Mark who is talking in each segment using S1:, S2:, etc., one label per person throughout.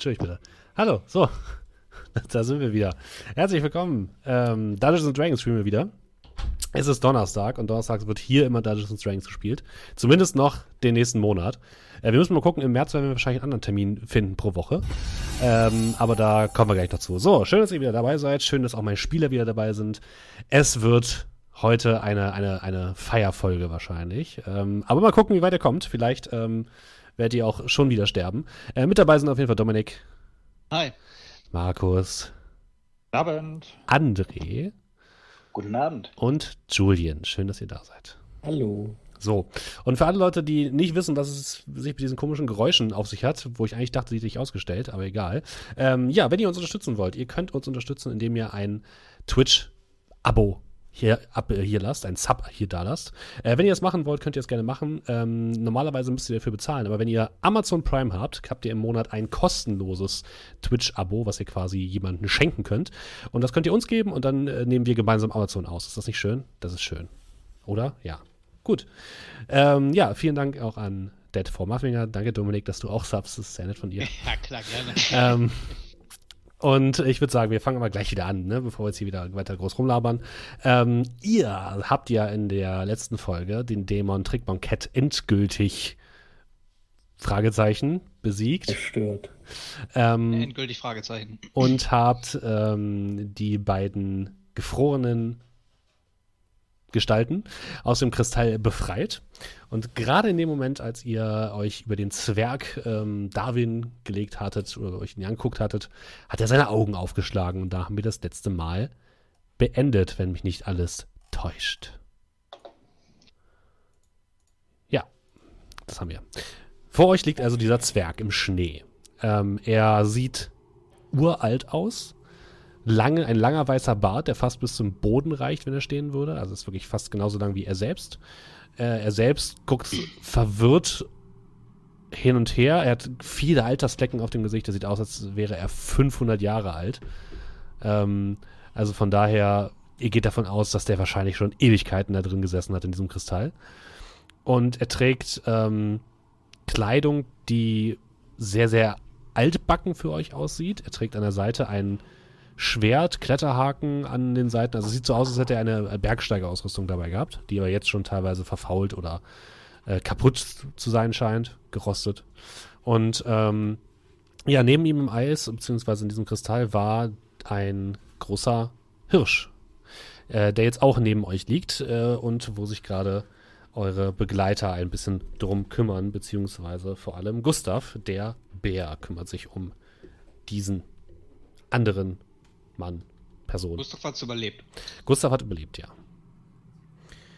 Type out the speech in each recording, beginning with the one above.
S1: Entschuldigung bitte. Hallo, so. da sind wir wieder. Herzlich willkommen. Ähm, Dungeons Dragons spielen wir wieder. Es ist Donnerstag und Donnerstags wird hier immer Dungeons Dragons gespielt. Zumindest noch den nächsten Monat. Äh, wir müssen mal gucken, im März werden wir wahrscheinlich einen anderen Termin finden pro Woche. Ähm, aber da kommen wir gleich dazu. So, schön, dass ihr wieder dabei seid. Schön, dass auch meine Spieler wieder dabei sind. Es wird heute eine, eine, eine Feierfolge wahrscheinlich. Ähm, aber mal gucken, wie weit ihr kommt. Vielleicht ähm, werdet ihr auch schon wieder sterben. Äh, mit dabei sind auf jeden Fall Dominik.
S2: Hi.
S1: Markus.
S3: Guten Abend.
S1: André.
S2: Guten Abend.
S1: Und Julian. Schön, dass ihr da seid.
S4: Hallo.
S1: So, und für alle Leute, die nicht wissen, was es sich mit diesen komischen Geräuschen auf sich hat, wo ich eigentlich dachte, die hätte ich ausgestellt, aber egal. Ähm, ja, wenn ihr uns unterstützen wollt, ihr könnt uns unterstützen, indem ihr ein Twitch-Abo hier, ab, äh, hier lasst, ein Sub hier da lasst. Äh, wenn ihr das machen wollt, könnt ihr das gerne machen. Ähm, normalerweise müsst ihr dafür bezahlen, aber wenn ihr Amazon Prime habt, habt ihr im Monat ein kostenloses Twitch-Abo, was ihr quasi jemandem schenken könnt. Und das könnt ihr uns geben und dann äh, nehmen wir gemeinsam Amazon aus. Ist das nicht schön? Das ist schön. Oder? Ja. Gut. Ähm, ja, vielen Dank auch an Dead for Muffinger. Danke, Dominik, dass du auch subst. Das ist sehr nett von dir.
S2: Ja, klar, gerne.
S1: ähm, und ich würde sagen, wir fangen aber gleich wieder an, ne, bevor wir jetzt hier wieder weiter groß rumlabern. Ähm, ihr habt ja in der letzten Folge den Dämon Trickbankett endgültig Fragezeichen besiegt.
S4: Zerstört.
S1: Ähm,
S2: Endgültig Fragezeichen.
S1: und habt ähm, die beiden gefrorenen Gestalten aus dem Kristall befreit. Und gerade in dem Moment, als ihr euch über den Zwerg ähm, Darwin gelegt hattet oder euch ihn angeguckt hattet, hat er seine Augen aufgeschlagen. Und da haben wir das letzte Mal beendet, wenn mich nicht alles täuscht. Ja, das haben wir. Vor euch liegt also dieser Zwerg im Schnee. Ähm, er sieht uralt aus. Lange, ein langer weißer Bart, der fast bis zum Boden reicht, wenn er stehen würde. Also ist wirklich fast genauso lang wie er selbst. Äh, er selbst guckt verwirrt hin und her. Er hat viele Altersflecken auf dem Gesicht. Er sieht aus, als wäre er 500 Jahre alt. Ähm, also von daher, ihr geht davon aus, dass der wahrscheinlich schon Ewigkeiten da drin gesessen hat in diesem Kristall. Und er trägt ähm, Kleidung, die sehr, sehr altbacken für euch aussieht. Er trägt an der Seite ein Schwert, Kletterhaken an den Seiten. Also es sieht so aus, als hätte er eine Bergsteigerausrüstung dabei gehabt, die aber jetzt schon teilweise verfault oder äh, kaputt zu sein scheint, gerostet. Und ähm, ja, neben ihm im Eis, beziehungsweise in diesem Kristall, war ein großer Hirsch, äh, der jetzt auch neben euch liegt äh, und wo sich gerade eure Begleiter ein bisschen drum kümmern, beziehungsweise vor allem Gustav, der Bär, kümmert sich um diesen anderen Mann, Person.
S2: Gustav hat's überlebt.
S1: Gustav hat überlebt, ja.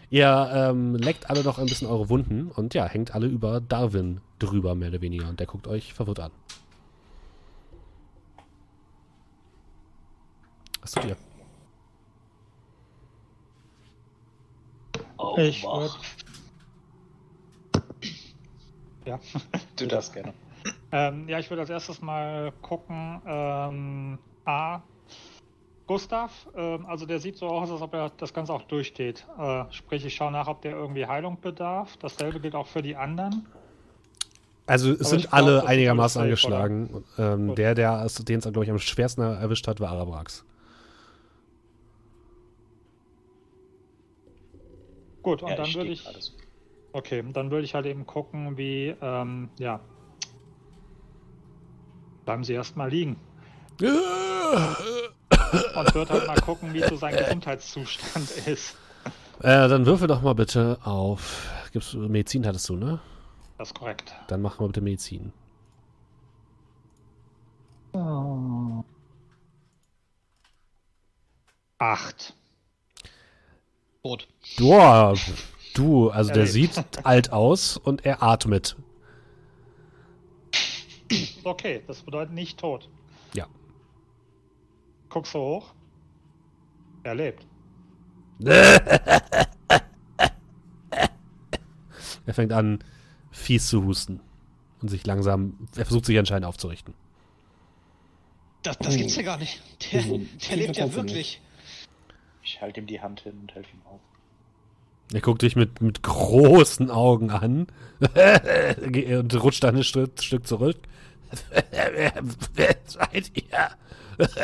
S1: Ihr ähm, leckt alle noch ein bisschen eure Wunden und ja, hängt alle über Darwin drüber, mehr oder weniger. Und der guckt euch verwirrt an. Was tut ihr?
S2: Oh,
S3: Ich
S2: wow.
S3: würd- Ja.
S2: Du darfst gerne.
S3: Ähm, ja, ich würde als erstes mal gucken. Ähm, A. Gustav, ähm, also der sieht so aus, als ob er das Ganze auch durchsteht. Äh, sprich, ich schaue nach, ob der irgendwie Heilung bedarf. Dasselbe gilt auch für die anderen.
S1: Also es
S3: Aber
S1: sind
S3: glaub,
S1: alle
S3: ist
S1: einigermaßen
S3: alles
S1: angeschlagen. Ähm, der, der es- den es, glaube ich, am schwersten erwischt hat, war Arabrax.
S3: Gut, und
S2: Ja,
S3: dann würde ich.
S2: so.
S3: Okay, dann würde ich halt eben gucken, wie, ähm, ja. Bleiben Sie erstmal liegen. Und würde halt mal gucken, wie so sein Gesundheitszustand ist.
S1: Äh, dann würfel doch mal bitte auf. Gibt's, Medizin hattest du, ne?
S3: Das ist korrekt.
S1: Dann mach mal bitte Medizin.
S3: Acht.
S2: Tot.
S1: Boah, du, also der sieht alt aus und er atmet.
S3: Okay, das bedeutet nicht tot.
S1: Ja.
S3: Guckst du hoch? Er lebt.
S1: Er fängt an, fies zu husten. Und sich langsam, er versucht sich anscheinend aufzurichten.
S2: Das, das gibt's ja gar nicht. Der,
S4: Also,
S2: der
S4: tiefer
S2: lebt ja wirklich.
S5: Ich halte ihm die Hand hin und helfe ihm auf.
S1: Er guckt dich mit, mit großen Augen an und rutscht dann ein Stück, Stück zurück. wer, wer seid ihr?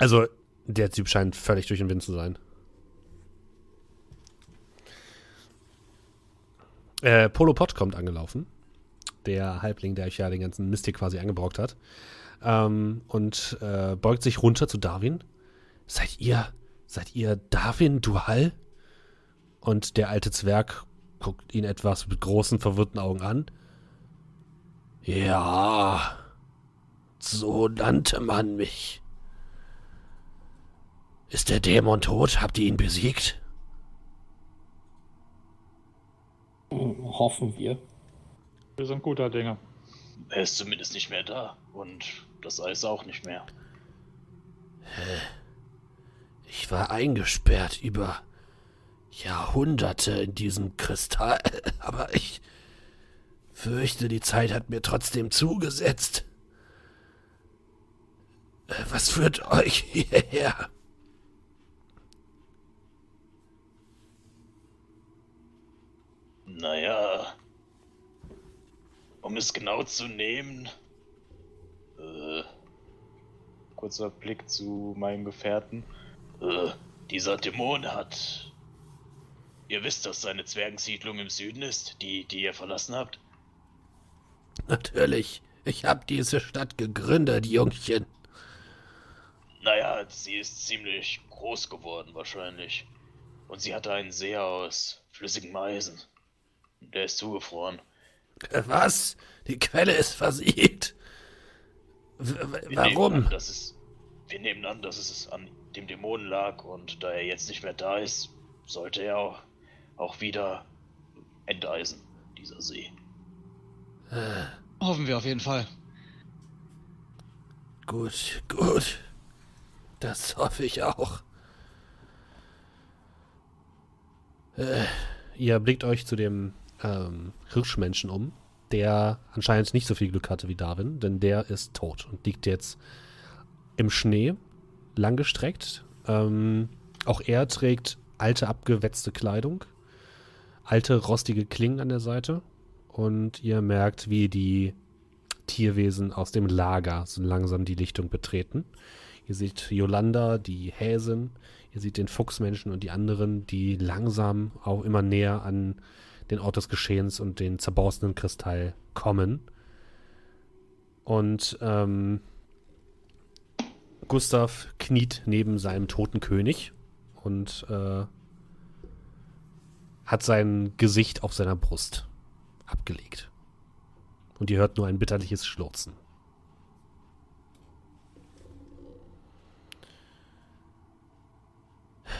S1: Also, der Typ scheint völlig durch den Wind zu sein. Äh, Polo Pot kommt angelaufen. Der Halbling, der euch ja den ganzen Mist hier quasi angebrockt hat. Ähm, und äh, beugt sich runter zu Darwin. Seid ihr, seid ihr Darwin Duhal? Und der alte Zwerg guckt ihn etwas mit großen, verwirrten Augen an. Ja, so nannte man mich. Ist der Dämon tot? Habt ihr ihn besiegt?
S4: Hoffen wir.
S3: Wir sind guter Dinge.
S5: Er ist zumindest nicht mehr da. Und das Eis auch nicht mehr.
S1: Ich war eingesperrt über Jahrhunderte in diesem Kristall, aber ich fürchte, die Zeit hat mir trotzdem zugesetzt. Äh, Was führt euch hierher?
S5: Naja. Um es genau zu nehmen. Äh, kurzer Blick zu meinem Gefährten. Äh, dieser Dämon hat. Ihr wisst, dass seine Zwergensiedlung im Süden ist, die, die ihr verlassen habt?
S1: Natürlich, ich habe diese Stadt gegründet, Jungchen.
S5: Naja, sie ist ziemlich groß geworden wahrscheinlich. Und sie hatte einen See aus flüssigem Eisen. Der ist zugefroren.
S1: Äh, Was? Die Quelle ist versiegt. W warum?
S5: Nehmen an, es, wir nehmen an, dass es an dem Dämonen lag und da er jetzt nicht mehr da ist, sollte er auch, auch wieder enteisen, dieser See.
S2: Hoffen wir auf jeden Fall.
S1: Gut, gut. Das hoffe ich auch. Äh, ihr blickt euch zu dem ähm, Hirschmenschen um, der anscheinend nicht so viel Glück hatte wie Darwin, denn der ist tot und liegt jetzt im Schnee, langgestreckt. Ähm, auch er trägt alte, abgewetzte Kleidung, alte, rostige Klingen an der Seite und ihr merkt, wie die Tierwesen aus dem Lager so langsam die Lichtung betreten. Ihr seht Yolanda, die Häsin, ihr seht den Fuchsmenschen und die anderen, die langsam auch immer näher an den Ort des Geschehens und den zerborstenen Kristall kommen. Und ähm, Gustav kniet neben seinem toten König und äh, hat sein Gesicht auf seiner Brust abgelegt. Und ihr hört nur ein bitterliches Schluchzen.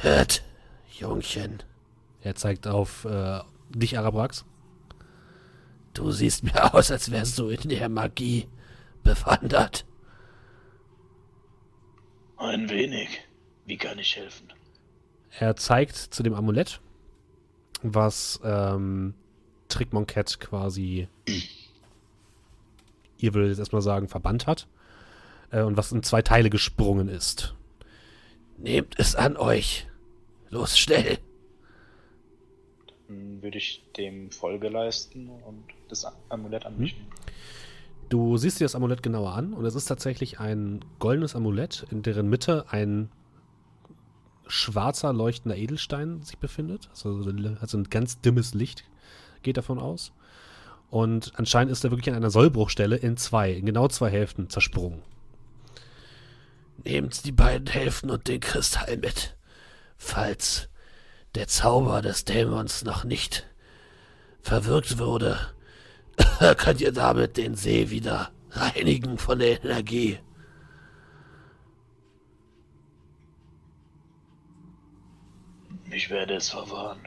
S1: Hört, Jungchen. Er zeigt auf äh, dich, Arabrax. Du siehst mir aus, als wärst du in der Magie bewandert.
S5: Ein wenig. Wie kann ich helfen?
S1: Er zeigt zu dem Amulett, was ähm, Trick Monket quasi, ihr würdet jetzt erstmal sagen, verbannt hat. Äh, und was in zwei Teile gesprungen ist. Nehmt es an euch. Los, schnell.
S5: Dann würde ich dem Folge leisten und das Amulett an mich nehmen.
S1: Du siehst dir das Amulett genauer an und es ist tatsächlich ein goldenes Amulett, in deren Mitte ein schwarzer leuchtender Edelstein sich befindet. Also hat so ein ganz dimmes Licht, geht davon aus. Und anscheinend ist er wirklich an einer Sollbruchstelle in zwei, in genau zwei Hälften zersprungen. Nehmt die beiden Hälften und den Kristall mit, falls der Zauber des Dämons noch nicht verwirkt wurde. könnt ihr damit den See wieder reinigen von der Energie.
S5: Ich werde es verwahren.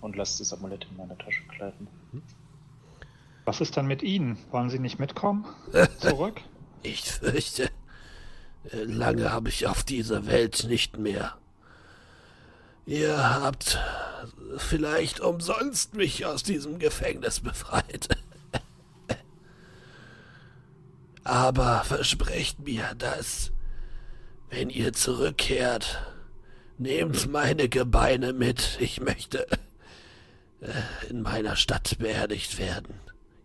S5: Und lasse das Amulett in meine Tasche gleiten.
S3: Was ist dann mit Ihnen? Wollen Sie nicht mitkommen? Zurück?
S1: Ich fürchte, lange habe ich auf dieser Welt nicht mehr. Ihr habt vielleicht umsonst mich aus diesem Gefängnis befreit. Aber versprecht mir, dass, wenn ihr zurückkehrt, nehmt meine Gebeine mit. Ich möchte in meiner Stadt beerdigt werden.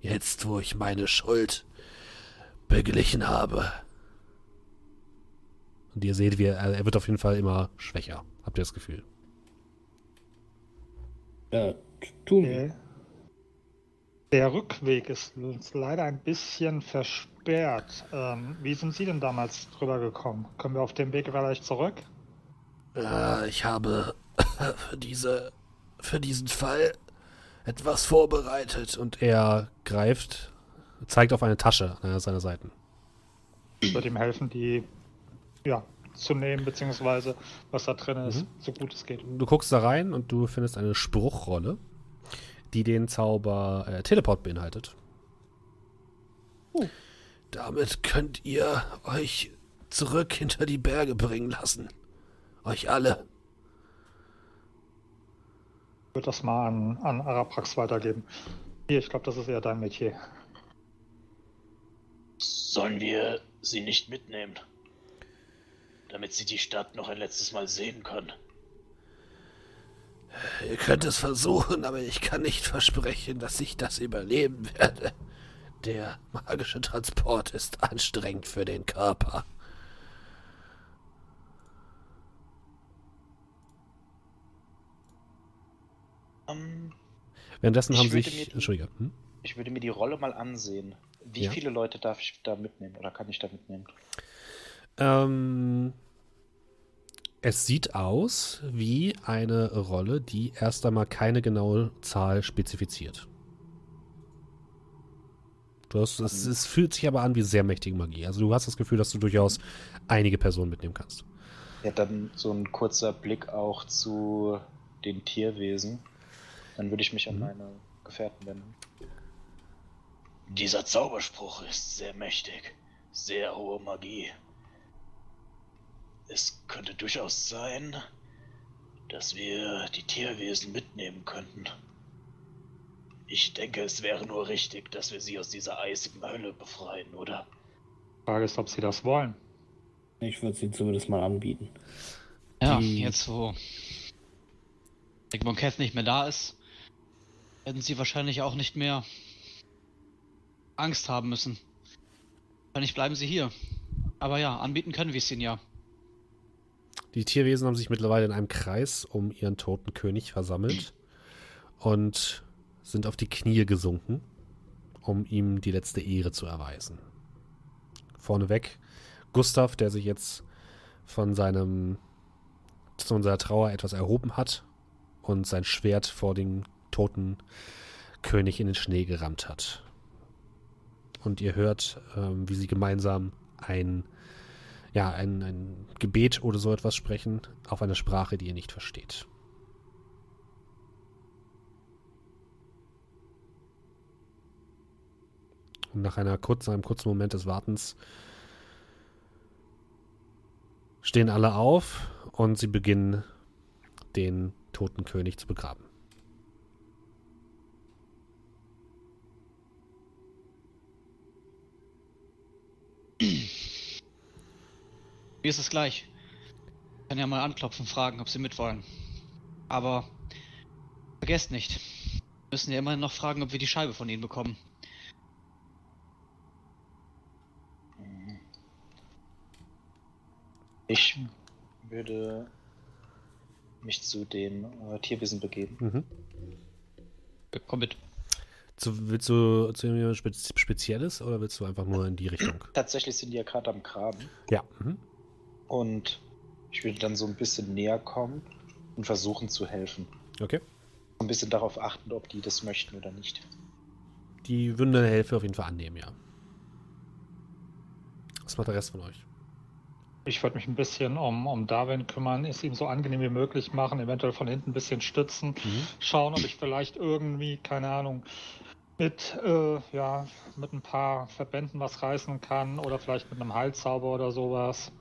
S1: Jetzt, wo ich meine Schuld beglichen habe. Und ihr seht, wie er, er wird auf jeden Fall immer schwächer. Habt ihr das Gefühl?
S4: Ja, tun wir.
S3: Der, der Rückweg ist uns leider ein bisschen versperrt. Ähm, wie sind Sie denn damals drüber gekommen? Können wir auf dem Weg vielleicht zurück?
S1: Äh, ich habe für diese, für diesen Fall etwas vorbereitet. Und er greift, zeigt auf eine Tasche an einer seiner Seiten.
S3: Ich würde ihm helfen, die ja, zu nehmen, beziehungsweise was da drin ist,
S1: Mhm.
S3: so gut es geht.
S1: Du guckst da rein und du findest eine Spruchrolle, die den Zauber äh, Teleport beinhaltet. Damit könnt ihr euch zurück hinter die Berge bringen lassen. Euch alle.
S3: Ich würde das mal an, an Araprax weitergeben. Hier, ich glaube, das ist eher dein Metier.
S5: Sollen wir sie nicht mitnehmen? Damit sie die Stadt noch ein letztes Mal sehen können.
S1: Ihr könnt es versuchen, aber ich kann nicht versprechen, dass ich das überleben werde. Der magische Transport ist anstrengend für den Körper.
S5: Ähm,
S1: Währenddessen haben sich.
S5: die-
S1: Entschuldige. Hm?
S5: ich würde mir die Rolle mal ansehen. Wie
S1: Ja.
S5: viele Leute darf ich da mitnehmen oder kann ich da mitnehmen?
S1: Ähm, es sieht aus wie eine Rolle, die erst einmal keine genaue Zahl spezifiziert. Hast, es, es fühlt sich aber an wie sehr mächtige Magie. Also du hast das Gefühl, dass du durchaus einige Personen mitnehmen kannst.
S5: Ja, dann so ein kurzer Blick auch zu den Tierwesen. Dann würde ich mich an
S1: Mhm.
S5: meine Gefährten wenden. Dieser Zauberspruch ist sehr mächtig. Sehr hohe Magie. Es könnte durchaus sein, dass wir die Tierwesen mitnehmen könnten. Ich denke, es wäre nur richtig, dass wir sie aus dieser eisigen Hölle befreien, oder?
S3: Frage ist, ob Sie das wollen.
S4: Ich würde sie zumindest mal anbieten.
S2: Ja,
S1: Die-
S2: jetzt wo Egmont Keth nicht mehr da ist, werden sie wahrscheinlich auch nicht mehr Angst haben müssen. Wahrscheinlich bleiben sie hier. Aber ja, anbieten können wir es ihnen ja.
S1: Die Tierwesen haben sich mittlerweile in einem Kreis um ihren toten König versammelt und sind auf die Knie gesunken, um ihm die letzte Ehre zu erweisen. Vorneweg Gustav, der sich jetzt von seinem von seiner Trauer etwas erhoben hat und sein Schwert vor den toten König in den Schnee gerammt hat. Und ihr hört, ähm, wie sie gemeinsam ein ja, ein, ein Gebet oder so etwas sprechen, auf einer Sprache, die ihr nicht versteht. Und nach einer kurzen, einem kurzen Moment des Wartens stehen alle auf und sie beginnen, den toten König zu begraben.
S2: Mir ist es gleich. Ich kann ja mal anklopfen, fragen, ob sie mitwollen. Aber vergesst nicht. Wir müssen ja immerhin noch fragen, ob wir die Scheibe von ihnen bekommen.
S5: Ich würde mich zu den äh, Tierwesen begeben.
S1: Mhm.
S2: Komm mit.
S1: Zu, willst du zu irgendwas Spez Spezielles oder willst du einfach nur in die Richtung?
S5: Tatsächlich sind die ja gerade am Graben.
S1: Ja. Mhm.
S5: Und ich würde dann so ein bisschen näher kommen und versuchen zu helfen.
S1: Okay.
S5: Ein bisschen darauf achten, ob die das möchten oder nicht.
S1: Die würden deine Hilfe auf jeden Fall annehmen, ja. Was macht der Rest von euch?
S3: Ich würde mich ein bisschen um, um Darwin kümmern, es ihm so angenehm wie möglich machen, eventuell von hinten ein bisschen stützen,
S1: Mhm.
S3: schauen, ob ich vielleicht irgendwie, keine Ahnung, mit, äh, ja, mit ein paar Verbänden was reißen kann oder vielleicht mit einem Heilzauber oder sowas.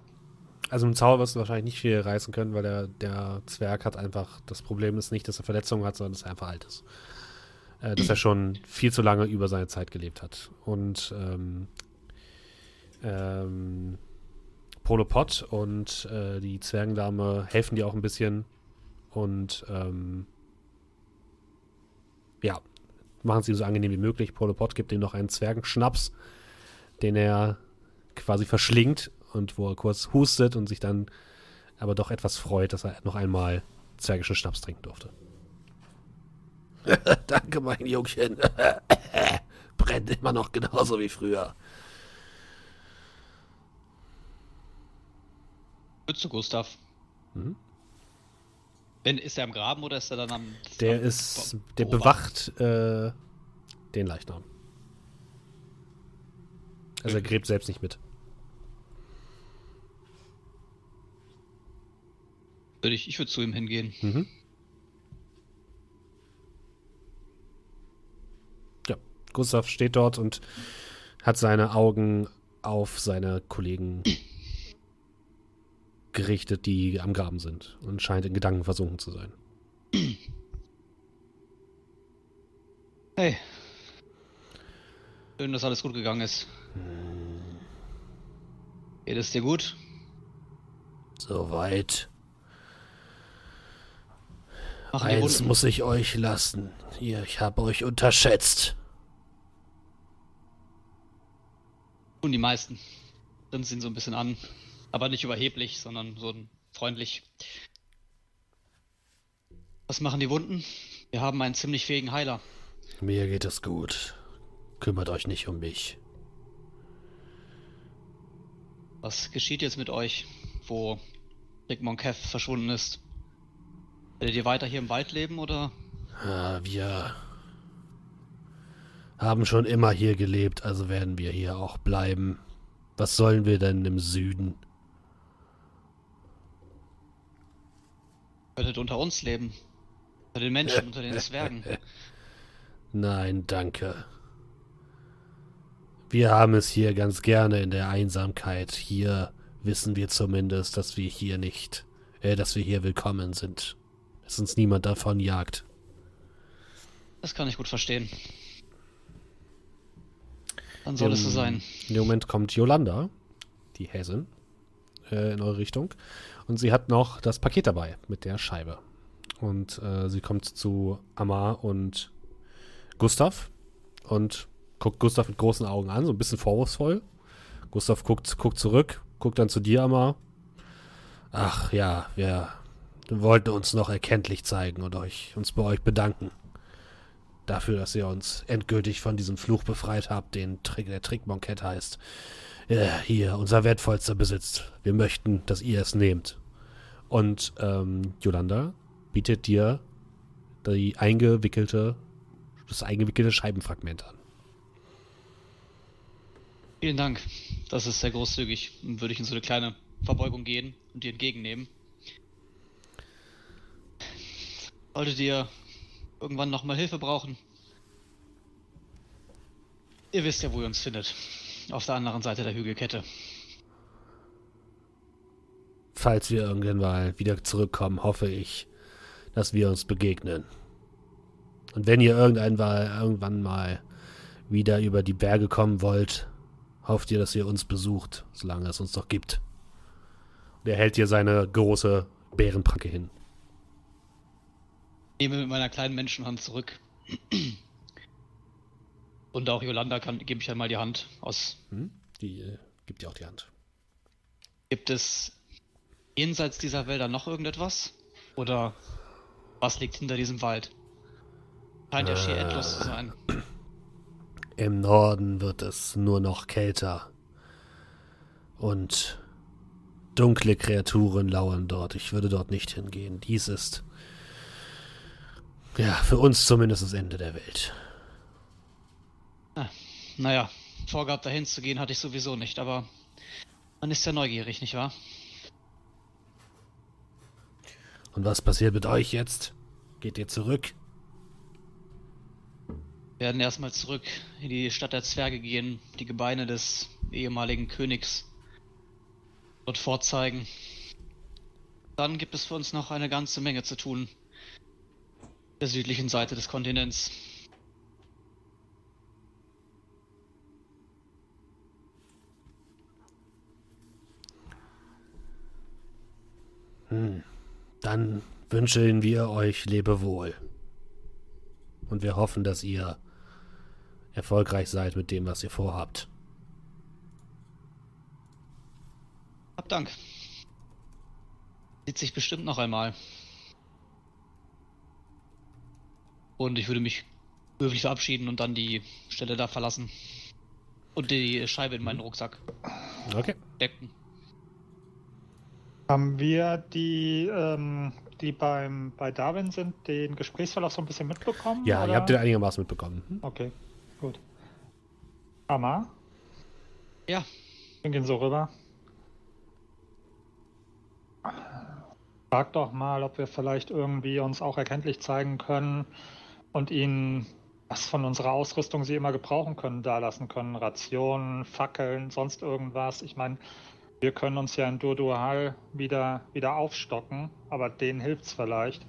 S1: Also im Zauber wirst du wahrscheinlich nicht viel reißen können, weil der, der Zwerg hat einfach, das Problem ist nicht, dass er Verletzungen hat, sondern dass er einfach alt ist. Äh, dass er schon viel zu lange über seine Zeit gelebt hat. Und ähm, ähm, Polopod und äh, die Zwergendame helfen dir auch ein bisschen und ähm, ja, machen sie so angenehm wie möglich. Polopod gibt ihm noch einen Zwergenschnaps, den er quasi verschlingt und wo er kurz hustet und sich dann aber doch etwas freut, dass er noch einmal zwergischen Schnaps trinken durfte. Danke, mein Jungchen. Brennt immer noch genauso wie früher.
S2: Zu Gustav.
S1: Mhm.
S2: Wenn, ist er am Graben oder ist er dann am.
S1: Der
S2: am
S1: ist, der bewacht äh, den Leichnam. Also er gräbt selbst nicht mit.
S2: Würde ich, ich würde zu ihm hingehen.
S1: Mhm. Ja, Gustav steht dort und hat seine Augen auf seine Kollegen gerichtet, die am Graben sind und scheint in Gedanken versunken zu sein.
S2: Hey. Schön, dass alles gut gegangen ist. Geht es dir gut?
S1: Soweit.
S2: Die
S1: Eins muss ich euch lassen. Ihr, ich habe euch unterschätzt.
S2: Tun die meisten. Ihn so ein bisschen an. Aber nicht überheblich, sondern so ein freundlich. Was machen die Wunden? Wir haben einen ziemlich fähigen Heiler.
S1: Mir geht es gut. Kümmert euch nicht um mich.
S2: Was geschieht jetzt mit euch, wo Rick Monkev verschwunden ist? Werdet ihr weiter hier im Wald leben oder?
S1: Ja, wir haben schon immer hier gelebt, also werden wir hier auch bleiben. Was sollen wir denn im Süden?
S2: Könntet unter uns leben? Unter den Menschen, unter den Zwergen.
S1: Nein, danke. Wir haben es hier ganz gerne in der Einsamkeit. Hier wissen wir zumindest, dass wir hier nicht, äh, dass wir hier willkommen sind. Dass uns niemand davon jagt.
S2: Das kann ich gut verstehen. Dann soll es so
S1: Im-
S2: sein.
S1: In dem Moment kommt Yolanda, die Häsin, äh, in eure Richtung. Und sie hat noch das Paket dabei mit der Scheibe. Und äh, sie kommt zu Amar und Gustav und guckt Gustav mit großen Augen an, so ein bisschen vorwurfsvoll. Gustav guckt, guckt zurück, guckt dann zu dir, Amar. Ach ja, wir wollten uns noch erkenntlich zeigen und euch, uns bei euch bedanken. Dafür, dass ihr uns endgültig von diesem Fluch befreit habt, den Trick, der Trickmonkett heißt. Ja, hier, unser wertvollster Besitz. Wir möchten, dass ihr es nehmt. Und ähm, Yolanda bietet dir die eingewickelte, das eingewickelte Scheibenfragment an.
S2: Vielen Dank. Das ist sehr großzügig. Dann würde ich in so eine kleine Verbeugung gehen und die entgegennehmen. Solltet ihr irgendwann nochmal Hilfe brauchen? Ihr wisst ja, wo ihr uns findet. Auf der anderen Seite der Hügelkette.
S1: Falls wir irgendwann mal wieder zurückkommen, hoffe ich, dass wir uns begegnen. Und wenn ihr irgendwann mal, irgendwann mal wieder über die Berge kommen wollt, hofft ihr, dass ihr uns besucht, solange es uns noch gibt. Und er hält dir seine große Bärenpranke hin.
S2: Nehme mit meiner kleinen Menschenhand zurück. Und auch Yolanda kann, gebe ich einmal die Hand aus.
S1: Hm? Die äh, gibt dir auch die Hand.
S2: Gibt es jenseits dieser Wälder noch irgendetwas? Oder was liegt hinter diesem Wald? Scheint ja schier endlos zu sein.
S1: Im Norden wird es nur noch kälter. Und dunkle Kreaturen lauern dort. Ich würde dort nicht hingehen. Dies ist, ja, für uns zumindest das Ende der Welt.
S2: Naja, vorgehabt dahin zu gehen hatte ich sowieso nicht, aber man ist ja neugierig, nicht wahr?
S1: Und was passiert mit euch jetzt? Geht ihr zurück?
S2: Wir werden erstmal zurück in die Stadt der Zwerge gehen, die Gebeine des ehemaligen Königs dort vorzeigen. Dann gibt es für uns noch eine ganze Menge zu tun. Der südlichen Seite des Kontinents.
S1: Dann wünschen wir euch Lebewohl. Und wir hoffen, dass ihr erfolgreich seid mit dem, was ihr vorhabt.
S2: Hab Dank. Sieht sich bestimmt noch einmal. Und ich würde mich höflich verabschieden und dann die Stelle da verlassen. Und die Scheibe in meinen Rucksack
S1: Okay.
S2: decken.
S3: Haben wir die, ähm, die beim, bei Darwin sind, den Gesprächsverlauf so ein bisschen mitbekommen?
S1: Ja,
S3: oder?
S1: ihr habt den einigermaßen mitbekommen. Hm?
S3: Okay, gut. Amma,
S2: Ja,
S3: wir gehen so rüber. Frag doch mal, ob wir vielleicht irgendwie uns auch erkenntlich zeigen können und ihnen was von unserer Ausrüstung sie immer gebrauchen können, da lassen können. Rationen, Fackeln, sonst irgendwas. Ich meine, wir können uns ja in Durdual wieder, wieder aufstocken, aber denen hilft's vielleicht.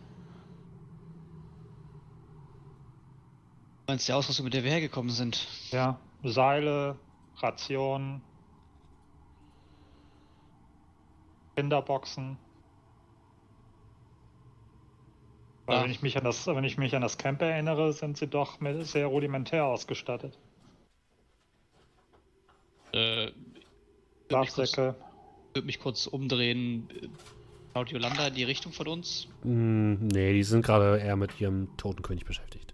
S2: meinst du die Ausrüstung, mit der wir hergekommen sind?
S3: Ja, Seile, Rationen, Kinderboxen. Weil
S2: Ja.
S3: wenn ich mich an das, wenn ich mich an das Camp erinnere, sind sie doch sehr rudimentär ausgestattet.
S2: Äh, würde mich, kurz-
S3: Schlafsäcke.
S2: würd mich kurz umdrehen. Schaut Yolanda in die Richtung von uns?
S1: Hm, nee, die sind gerade eher mit ihrem toten König beschäftigt.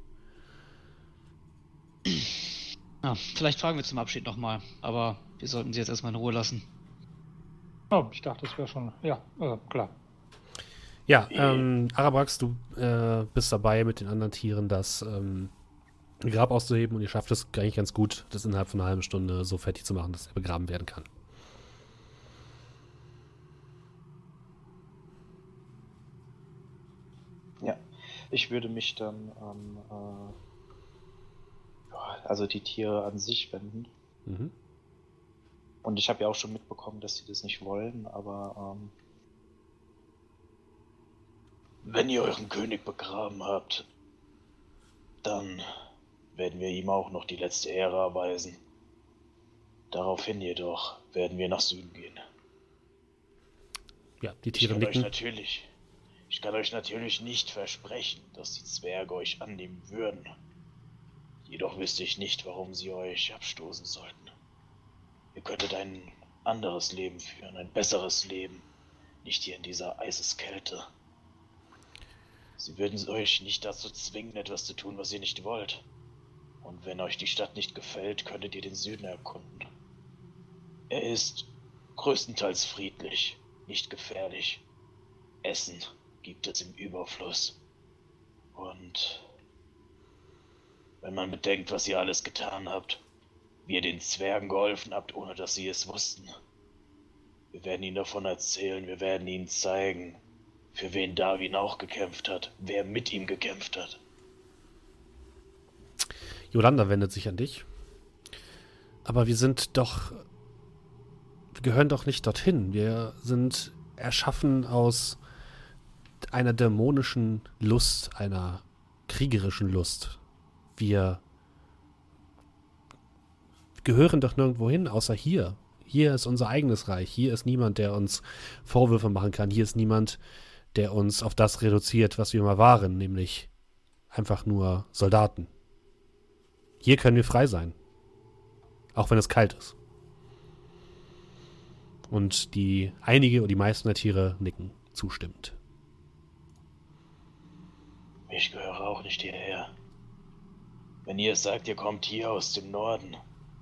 S2: Ja, vielleicht fragen wir zum Abschied nochmal, aber wir sollten sie jetzt erstmal in Ruhe lassen.
S3: Oh, ich dachte, das wäre schon. Ja, äh, klar.
S1: Ja, ähm, Arabrax, du äh, bist dabei mit den anderen Tieren, das ähm, Grab auszuheben und ihr schafft es eigentlich ganz gut, das innerhalb von einer halben Stunde so fertig zu machen, dass er begraben werden kann.
S5: Ja, ich würde mich dann an äh, ja, also die Tiere an sich wenden.
S1: Mhm.
S5: Und ich habe ja auch schon mitbekommen, dass sie das nicht wollen, aber ähm, wenn ihr euren König begraben habt, dann werden wir ihm auch noch die letzte Ehre erweisen. Daraufhin jedoch werden wir nach Süden gehen.
S1: Ja, die
S5: Ich
S1: Tiere
S5: euch
S1: nicken.
S5: natürlich, ich kann euch natürlich nicht versprechen, dass die Zwerge euch annehmen würden. Jedoch wüsste ich nicht, warum sie euch abstoßen sollten. Ihr könntet ein anderes Leben führen, ein besseres Leben, nicht hier in dieser Eiseskälte. Sie würden euch nicht dazu zwingen, etwas zu tun, was ihr nicht wollt. Und wenn euch die Stadt nicht gefällt, könntet ihr den Süden erkunden. Er ist größtenteils friedlich, nicht gefährlich. Essen gibt es im Überfluss. Und wenn man bedenkt, was ihr alles getan habt, wie ihr den Zwergen geholfen habt, ohne dass sie es wussten. Wir werden ihnen davon erzählen, wir werden ihnen zeigen, für wen Darwin auch gekämpft hat, wer mit ihm gekämpft hat.
S1: Yolanda wendet sich an dich. Aber wir sind doch. Wir gehören doch nicht dorthin. Wir sind erschaffen aus einer dämonischen Lust, einer kriegerischen Lust. Wir gehören doch nirgendwo hin, außer hier. Hier ist unser eigenes Reich. Hier ist niemand, der uns Vorwürfe machen kann. Hier ist niemand, der uns auf das reduziert, was wir mal waren, nämlich einfach nur Soldaten. Hier können wir frei sein. Auch wenn es kalt ist. Und die einige oder die meisten der Tiere nicken zustimmend.
S5: Ich gehöre auch nicht hierher. Wenn ihr sagt, ihr kommt hier aus dem Norden,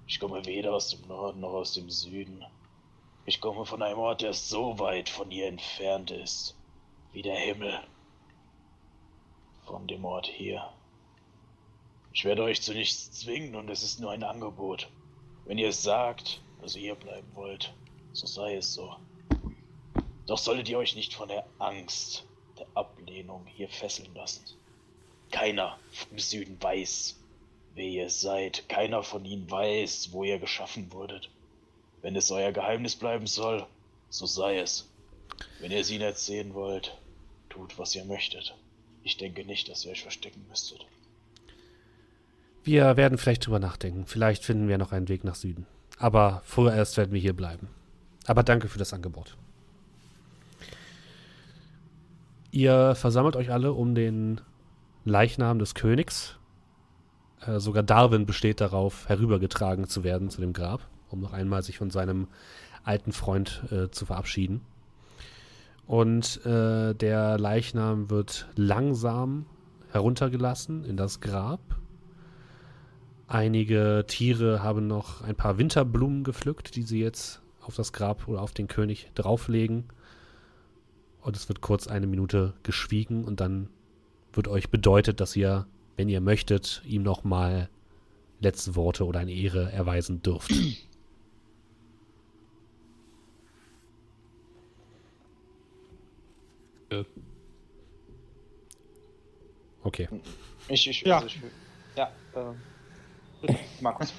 S5: ich komme weder aus dem Norden noch aus dem Süden. Ich komme von einem Ort, der so weit von hier entfernt ist, wie der Himmel. Von dem Ort hier. Ich werde euch zu nichts zwingen und es ist nur ein Angebot. Wenn ihr es sagt, dass ihr hier bleiben wollt, so sei es so. Doch solltet ihr euch nicht von der Angst, der Ablehnung hier fesseln lassen. Keiner vom Süden weiß, wer ihr seid. Keiner von ihnen weiß, wo ihr geschaffen wurdet. Wenn es euer Geheimnis bleiben soll, so sei es. Wenn ihr es ihnen erzählen wollt, tut, was ihr möchtet. Ich denke nicht, dass ihr euch verstecken müsstet.
S1: Wir werden vielleicht drüber nachdenken. Vielleicht finden wir noch einen Weg nach Süden. Aber vorerst werden wir hier bleiben. Aber danke für das Angebot. Ihr versammelt euch alle um den Leichnam des Königs Äh, sogar Darwin besteht darauf, herübergetragen zu werden zu dem Grab, um noch einmal sich von seinem alten Freund äh, zu verabschieden. Und äh, der Leichnam wird langsam heruntergelassen in das Grab. Einige Tiere haben noch ein paar Winterblumen gepflückt, die sie jetzt auf das Grab oder auf den König drauflegen. Und es wird kurz eine Minute geschwiegen und dann wird euch bedeutet, dass ihr, wenn ihr möchtet, ihm nochmal letzte Worte oder eine Ehre erweisen dürft. Okay.
S5: Ich, ich,
S3: Ja.
S5: Also ich, ja, äh, Markus.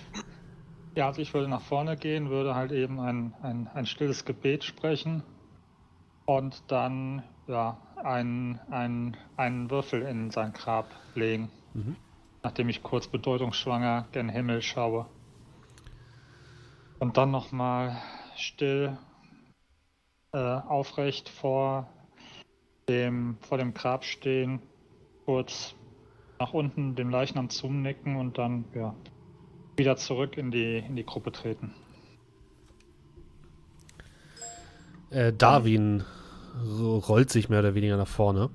S3: Ja, also ich würde nach vorne gehen, würde halt eben ein, ein, ein stilles Gebet sprechen und dann ja, einen, einen, einen Würfel in sein Grab legen,
S1: Mhm.
S3: nachdem ich kurz bedeutungsschwanger gen Himmel schaue. Und dann nochmal still äh, aufrecht vor dem, vor dem Grab stehen, kurz nach unten dem Leichnam zunicken und dann ja, wieder zurück in die, in die Gruppe treten.
S1: Äh, Darwin ro- rollt sich mehr oder weniger nach vorne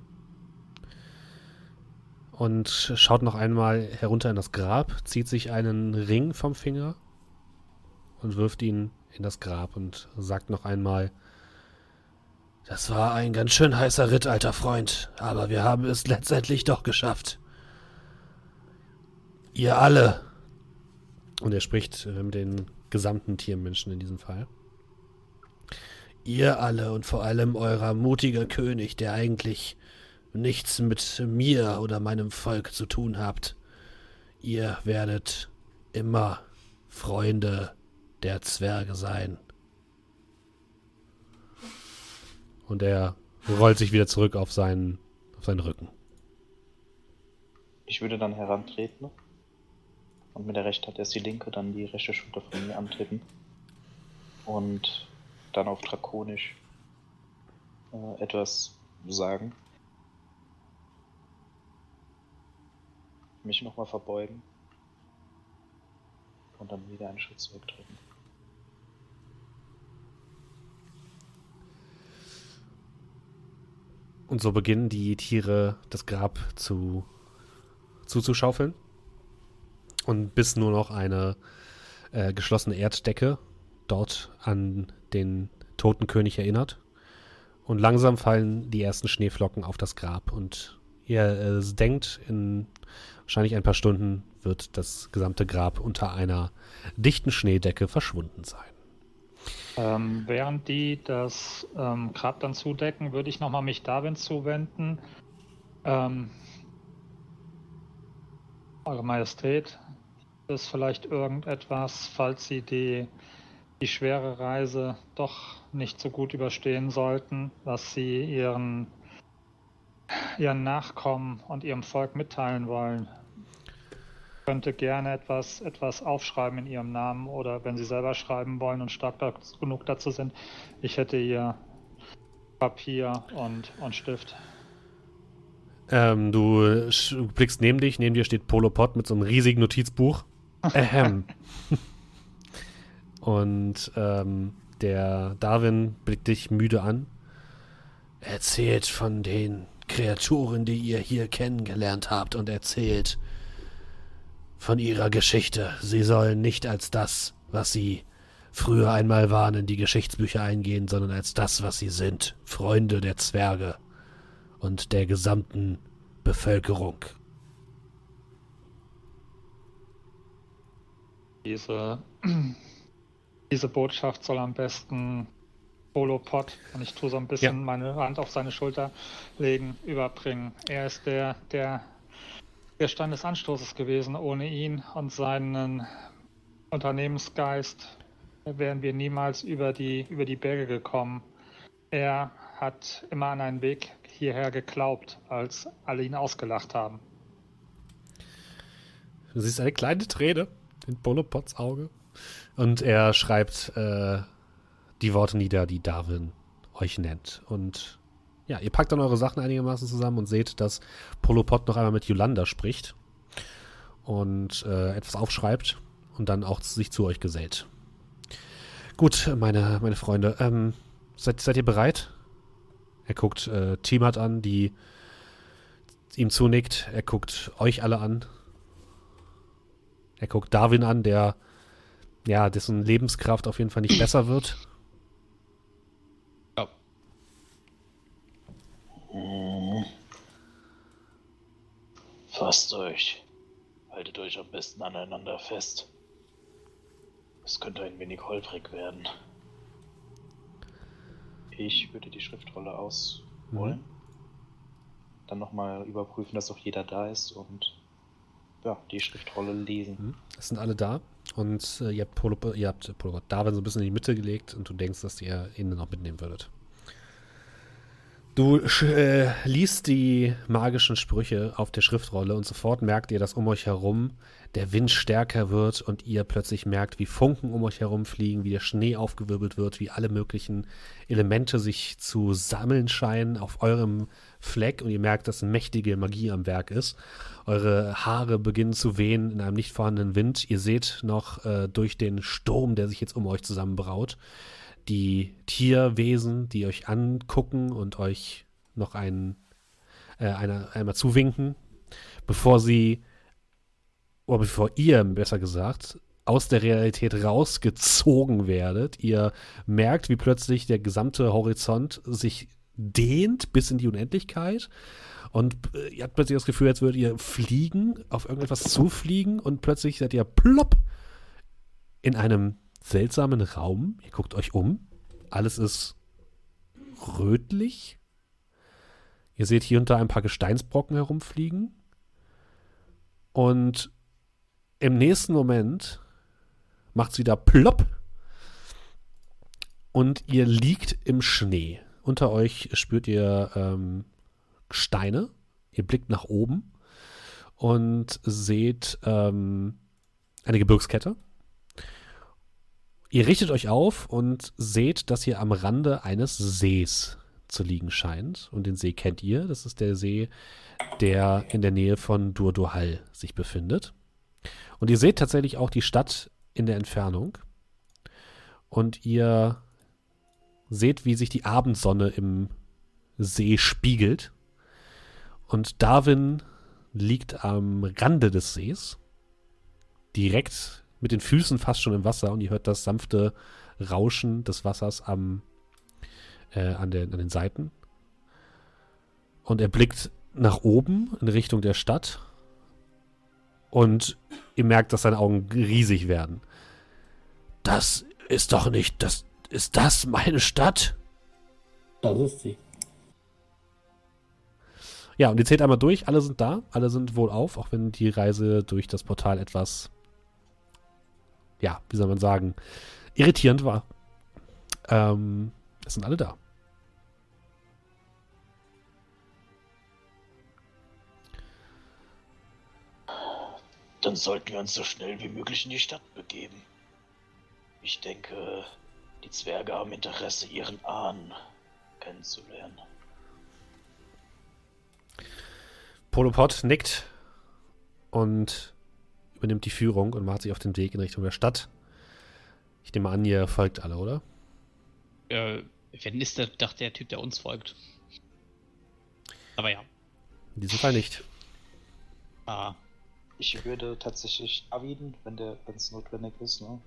S1: und schaut noch einmal herunter in das Grab, zieht sich einen Ring vom Finger und wirft ihn in das Grab und sagt noch einmal, das war ein ganz schön heißer Ritt, alter Freund, aber wir haben es letztendlich doch geschafft. Ihr alle. Und er spricht äh, mit den gesamten Tiermenschen in diesem Fall. Ihr alle und vor allem eurer mutiger König, der eigentlich nichts mit mir oder meinem Volk zu tun habt. Ihr werdet immer Freunde der Zwerge sein. Und er rollt sich wieder zurück auf seinen, auf seinen Rücken.
S5: Ich würde dann herantreten und mit der rechten Hand erst die linke, dann die rechte Schulter von mir antreten und dann auf Drakonisch äh, etwas sagen. Mich nochmal verbeugen und dann wieder einen Schritt zurücktreten.
S1: Und so beginnen die Tiere das Grab zu zuzuschaufeln. Und bis nur noch eine äh, geschlossene Erddecke dort an den toten König erinnert. Und langsam fallen die ersten Schneeflocken auf das Grab. Und ihr äh, denkt, in wahrscheinlich ein paar Stunden wird das gesamte Grab unter einer dichten Schneedecke verschwunden sein.
S3: Ähm, während die das ähm, Grab dann zudecken, würde ich nochmal mich Darwin zuwenden. Ähm, Eure Majestät, ist vielleicht irgendetwas, falls Sie die, die schwere Reise doch nicht so gut überstehen sollten, was Sie Ihren, Ihren Nachkommen und Ihrem Volk mitteilen wollen. Könnte gerne etwas, etwas aufschreiben in Ihrem Namen oder wenn Sie selber schreiben wollen und stark genug dazu sind. Ich hätte hier Papier und, und Stift.
S1: Ähm, du blickst neben dich, neben dir steht Polo Pot mit so einem riesigen Notizbuch. Ahem. Und ähm, der Darwin blickt dich müde an. Erzählt von den Kreaturen, die ihr hier kennengelernt habt und erzählt von ihrer Geschichte. Sie sollen nicht als das, was sie früher einmal waren, in die Geschichtsbücher eingehen, sondern als das, was sie sind. Freunde der Zwerge und der gesamten Bevölkerung.
S3: Diese, diese Botschaft soll am besten Polo Pot, und ich tue so ein bisschen
S1: Ja.
S3: meine Hand auf seine Schulter legen, überbringen. Er ist der, der, der Stein des Anstoßes gewesen. Ohne ihn und seinen Unternehmensgeist wären wir niemals über die, über die Berge gekommen. Er hat immer an einen Weg hierher geglaubt, als alle ihn ausgelacht haben.
S1: Du siehst eine kleine Träne in Bonopots Auge. Und er schreibt äh, die Worte nieder, die Darwin euch nennt. Und ja, ihr packt dann eure Sachen einigermaßen zusammen und seht, dass Polopod noch einmal mit Yolanda spricht. und äh, etwas aufschreibt und dann auch sich zu euch gesellt. Gut, meine, meine Freunde, ähm, seid, seid ihr bereit? Er guckt äh, Timat an, die ihm zunickt. Er guckt euch alle an. Er guckt Darwin an, der ja, dessen Lebenskraft auf jeden Fall nicht besser wird.
S2: Ja.
S5: Hm. Fasst euch. Haltet euch am besten aneinander fest. Es könnte ein wenig holprig werden. Ich würde die Schriftrolle ausholen.
S1: Mhm.
S5: Dann nochmal überprüfen, dass auch jeder da ist und ja, die Schriftrolle lesen.
S1: Mhm. Es sind alle da und äh, ihr habt Polo, ihr habt Polo Darwin so ein bisschen in die Mitte gelegt und du denkst, dass ihr ihn noch mitnehmen würdet. Du äh, liest die magischen Sprüche auf der Schriftrolle und sofort merkt ihr, dass um euch herum der Wind stärker wird und ihr plötzlich merkt, wie Funken um euch herum fliegen, wie der Schnee aufgewirbelt wird, wie alle möglichen Elemente sich zu sammeln scheinen auf eurem Fleck und ihr merkt, dass mächtige Magie am Werk ist. Eure Haare beginnen zu wehen in einem nicht vorhandenen Wind. Ihr seht noch äh, durch den Sturm, der sich jetzt um euch zusammenbraut, die Tierwesen, die euch angucken und euch noch ein, äh, eine, einmal zuwinken, bevor sie, oder bevor ihr, besser gesagt, aus der Realität rausgezogen werdet. Ihr merkt, wie plötzlich der gesamte Horizont sich dehnt bis in die Unendlichkeit. Und äh, ihr habt plötzlich das Gefühl, als würdet ihr fliegen, auf irgendetwas zufliegen und plötzlich seid ihr plopp in einem seltsamen Raum. Ihr guckt euch um. Alles ist rötlich. Ihr seht hier und da ein paar Gesteinsbrocken herumfliegen. Und im nächsten Moment macht sie da plopp. Und ihr liegt im Schnee. Unter euch spürt ihr ähm, Steine. Ihr blickt nach oben und seht ähm, eine Gebirgskette. Ihr richtet euch auf und seht, dass ihr am Rande eines Sees zu liegen scheint. Und den See kennt ihr. Das ist der See, der in der Nähe von Durdohal sich befindet. Und ihr seht tatsächlich auch die Stadt in der Entfernung. Und ihr seht, wie sich die Abendsonne im See spiegelt. Und Darwin liegt am Rande des Sees, direkt mit den Füßen fast schon im Wasser und ihr hört das sanfte Rauschen des Wassers am, äh, an, den, an den Seiten. Und er blickt nach oben in Richtung der Stadt und ihr merkt, dass seine Augen riesig werden. Das ist doch nicht, das ist das meine Stadt?
S4: Das ist sie.
S1: Ja, und ihr zählt einmal durch, alle sind da, alle sind wohl auf, auch wenn die Reise durch das Portal etwas ja, wie soll man sagen, irritierend war. Ähm, es sind alle da.
S5: Dann sollten wir uns so schnell wie möglich in die Stadt begeben. Ich denke, die Zwerge haben Interesse, ihren Ahnen kennenzulernen.
S1: Polopod nickt und übernimmt die Führung und macht sich auf den Weg in Richtung der Stadt. Ich nehme an, ihr folgt alle, oder?
S2: Äh, wenn ist der, doch der Typ, der uns folgt. Aber ja.
S1: In diesem Fall nicht.
S2: Ah.
S5: Ich würde tatsächlich Aviden, wenn der, wenn es notwendig ist, ne?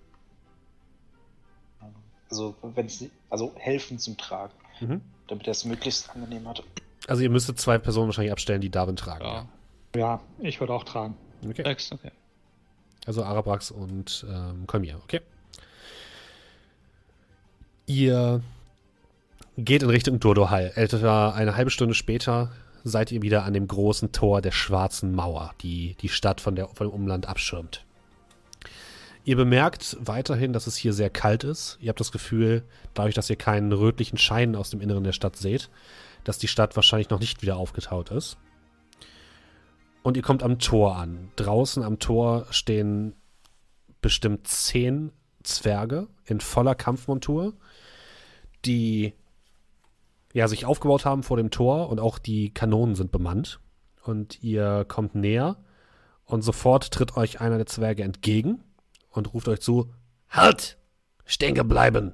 S5: Also wenn es also helfen zum Tragen,
S1: Mhm.
S5: damit er es möglichst angenehm hat.
S1: Also ihr müsstet zwei Personen wahrscheinlich abstellen, die Darwin tragen.
S2: Ja.
S3: Ja, ich würde auch tragen.
S1: Okay.
S2: Sechs, okay.
S1: Also Arabrax und ähm, Kolmir, okay. Ihr geht in Richtung Dodohal. Etwa eine halbe Stunde später seid ihr wieder an dem großen Tor der schwarzen Mauer, die die Stadt von, der, von dem Umland abschirmt. Ihr bemerkt weiterhin, dass es hier sehr kalt ist. Ihr habt das Gefühl, dadurch, dass ihr keinen rötlichen Schein aus dem Inneren der Stadt seht, dass die Stadt wahrscheinlich noch nicht wieder aufgetaut ist. Und ihr kommt am Tor an. Draußen am Tor stehen bestimmt zehn Zwerge in voller Kampfmontur, die ja sich aufgebaut haben vor dem Tor und auch die Kanonen sind bemannt. Und ihr kommt näher Und sofort tritt euch einer der Zwerge entgegen und ruft euch zu: Halt! Stehen bleiben!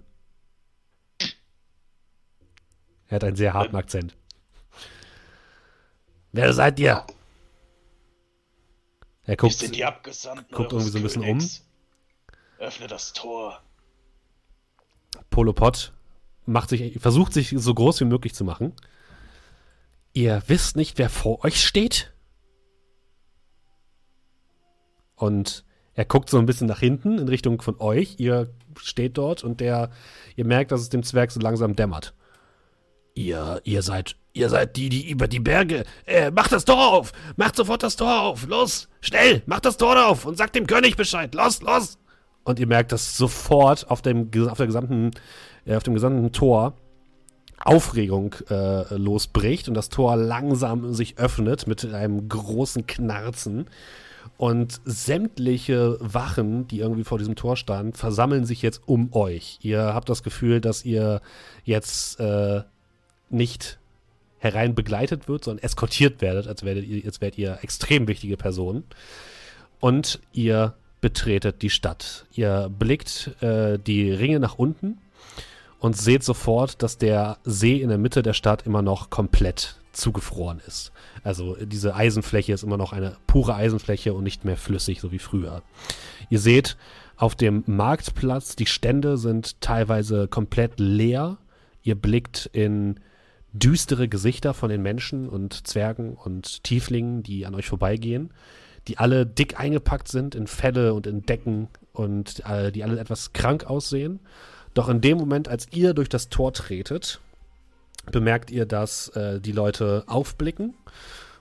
S1: Er hat einen sehr harten Akzent. Wer seid ihr? Er guckt,
S5: sind die Abgesandten
S1: guckt irgendwie so ein bisschen um.
S5: Königs. Öffne das Tor.
S1: Polopod macht sich, versucht sich so groß wie möglich zu machen. Ihr wisst nicht, wer vor euch steht? Und er guckt so ein bisschen nach hinten in Richtung von euch. Ihr steht dort und der, ihr merkt, dass es dem Zwerg so langsam dämmert. Ihr, ihr seid, ihr seid die, die über die Berge. Äh, macht das Tor auf! Macht sofort das Tor auf! Los! Schnell! Macht das Tor auf und sagt dem König Bescheid! Los, los! Und ihr merkt, dass sofort auf dem, auf der gesamten, äh, auf dem gesamten Tor Aufregung äh, losbricht und das Tor langsam sich öffnet mit einem großen Knarzen. Und sämtliche Wachen, die irgendwie vor diesem Tor standen, versammeln sich jetzt um euch. Ihr habt das Gefühl, dass ihr jetzt äh, nicht herein begleitet wird, sondern eskortiert werdet, als werdet ihr, als wärt ihr extrem wichtige Personen. Und ihr betretet die Stadt. Ihr blickt äh, die Ringe nach unten und seht sofort, dass der See in der Mitte der Stadt immer noch komplett zugefroren ist. Also diese Eisenfläche ist immer noch eine pure Eisenfläche und nicht mehr flüssig, so wie früher. Ihr seht auf dem Marktplatz, die Stände sind teilweise komplett leer. Ihr blickt in düstere Gesichter von den Menschen und Zwergen und Tieflingen, die an euch vorbeigehen, die alle dick eingepackt sind in Felle und in Decken und äh, die alle etwas krank aussehen. Doch in dem Moment, als ihr durch das Tor tretet, bemerkt ihr, dass äh, die Leute aufblicken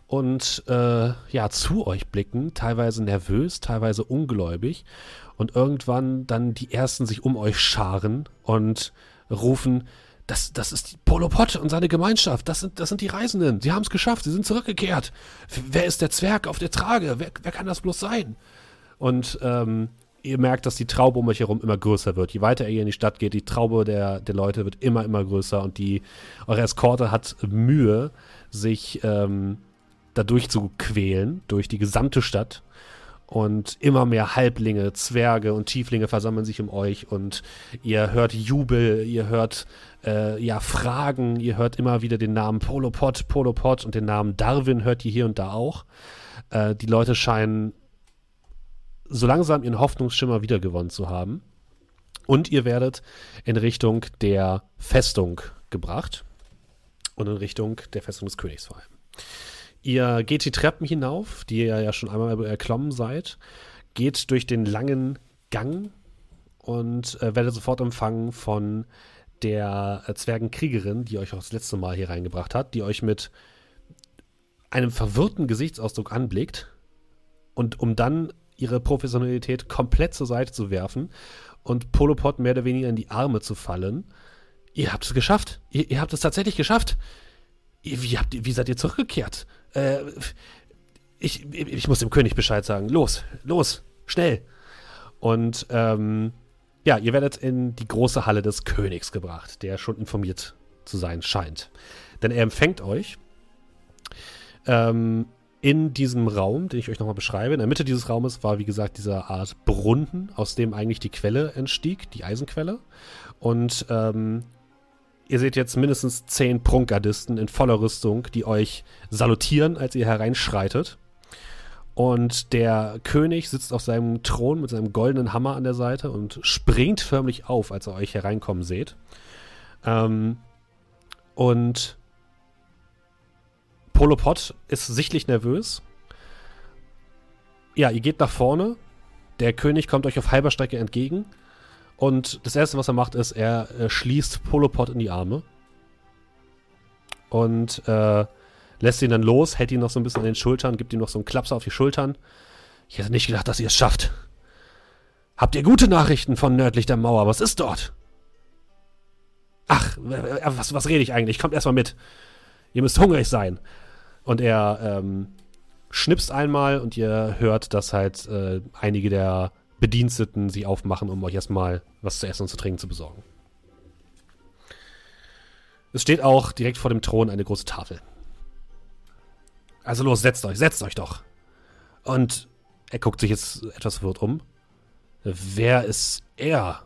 S1: und äh, ja zu euch blicken, teilweise nervös, teilweise ungläubig und irgendwann dann die ersten sich um euch scharen und rufen, das, das ist Polopod und seine Gemeinschaft, das sind, das sind die Reisenden, sie haben es geschafft, sie sind zurückgekehrt. Wer ist der Zwerg auf der Trage? Wer, wer kann das bloß sein? Und ähm, ihr merkt, dass die Traube um euch herum immer größer wird. Je weiter ihr in die Stadt geht, die Traube der, der Leute wird immer, immer größer und die, eure Eskorte hat Mühe, sich ähm, dadurch zu quälen, durch die gesamte Stadt. Und immer mehr Halblinge, Zwerge und Tieflinge versammeln sich um euch und ihr hört Jubel, ihr hört äh, ja Fragen, ihr hört immer wieder den Namen Polopod, Polopod und den Namen Darwin hört ihr hier und da auch. Äh, die Leute scheinen so langsam ihren Hoffnungsschimmer wiedergewonnen zu haben. Und ihr werdet in Richtung der Festung gebracht. Und in Richtung der Festung des Königs vor allem. Ihr geht die Treppen hinauf, die ihr ja schon einmal erklommen seid, geht durch den langen Gang und äh, werdet sofort empfangen von der äh, Zwergenkriegerin, die euch auch das letzte Mal hier reingebracht hat, die euch mit einem verwirrten Gesichtsausdruck anblickt und um dann ihre Professionalität komplett zur Seite zu werfen und Polopod mehr oder weniger in die Arme zu fallen. Ihr habt es geschafft. Ihr, ihr habt es tatsächlich geschafft. Wie, habt, wie seid ihr zurückgekehrt? Äh, ich, ich muss dem König Bescheid sagen. Los, los, schnell. Und ähm, ja, ihr werdet in die große Halle des Königs gebracht, der schon informiert zu sein scheint. Denn er empfängt euch ähm, in diesem Raum, den ich euch nochmal beschreibe. In der Mitte dieses Raumes war, wie gesagt, diese Art Brunnen, aus dem eigentlich die Quelle entstieg, die Eisenquelle. Und ähm, ihr seht jetzt mindestens zehn Prunkgardisten in voller Rüstung, die euch salutieren, als ihr hereinschreitet. Und der König sitzt auf seinem Thron mit seinem goldenen Hammer an der Seite und springt förmlich auf, als er euch hereinkommen seht. Ähm, und Polopod ist sichtlich nervös. Ja, ihr geht nach vorne. Der König kommt euch auf halber Strecke entgegen. Und das Erste, was er macht, ist, er äh, schließt Polopod in die Arme. Und äh, lässt ihn dann los, hält ihn noch so ein bisschen an den Schultern, gibt ihm noch so einen Klapser auf die Schultern. Ich hätte nicht gedacht, dass ihr es schafft. Habt ihr gute Nachrichten von nördlich der Mauer? Was ist dort? Ach, was, was rede ich eigentlich? Kommt erstmal mit. Ihr müsst hungrig sein. Und er ähm, schnipst einmal und ihr hört, dass halt äh, einige der Bediensteten sich aufmachen, um euch erstmal was zu essen und zu trinken zu besorgen. Es steht auch direkt vor dem Thron eine große Tafel. Also los, setzt euch, setzt euch doch. Und er guckt sich jetzt etwas verwirrt um. Wer ist er?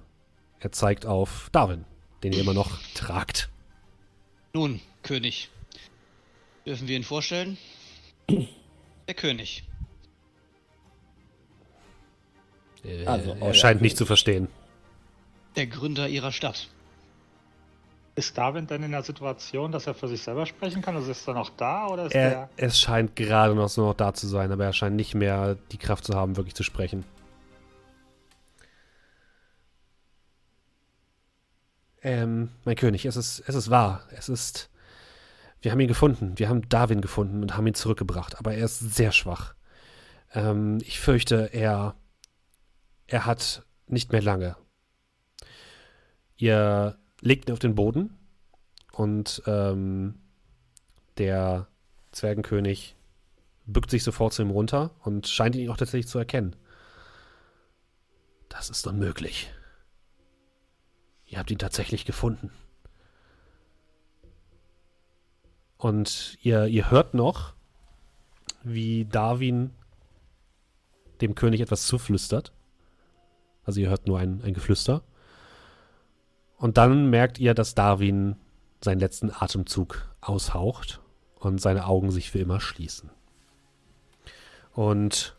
S1: Er zeigt auf Darwin, den ihr immer noch tragt.
S2: Nun, König. Dürfen wir ihn vorstellen? Der König.
S4: Also,
S1: er scheint nicht
S4: König.
S1: zu verstehen.
S2: Der Gründer ihrer Stadt.
S3: Ist Darwin denn in der Situation, dass er für sich selber sprechen kann? Also ist er noch da oder ist
S1: Er, es scheint gerade noch so noch da zu sein, aber er scheint nicht mehr die Kraft zu haben, wirklich zu sprechen. Ähm, mein König, es ist, es ist wahr. Es ist. Wir haben ihn gefunden. Wir haben Darwin gefunden und haben ihn zurückgebracht. Aber er ist sehr schwach. Ähm, ich fürchte, er. Er hat nicht mehr lange. Ihr legt ihn auf den Boden und ähm, der Zwergenkönig bückt sich sofort zu ihm runter und scheint ihn auch tatsächlich zu erkennen. Das ist unmöglich. Ihr habt ihn tatsächlich gefunden. Und ihr, ihr hört noch, wie Darwin dem König etwas zuflüstert. Also ihr hört nur ein, ein Geflüster. Und dann merkt ihr, dass Darwin seinen letzten Atemzug aushaucht und seine Augen sich für immer schließen. Und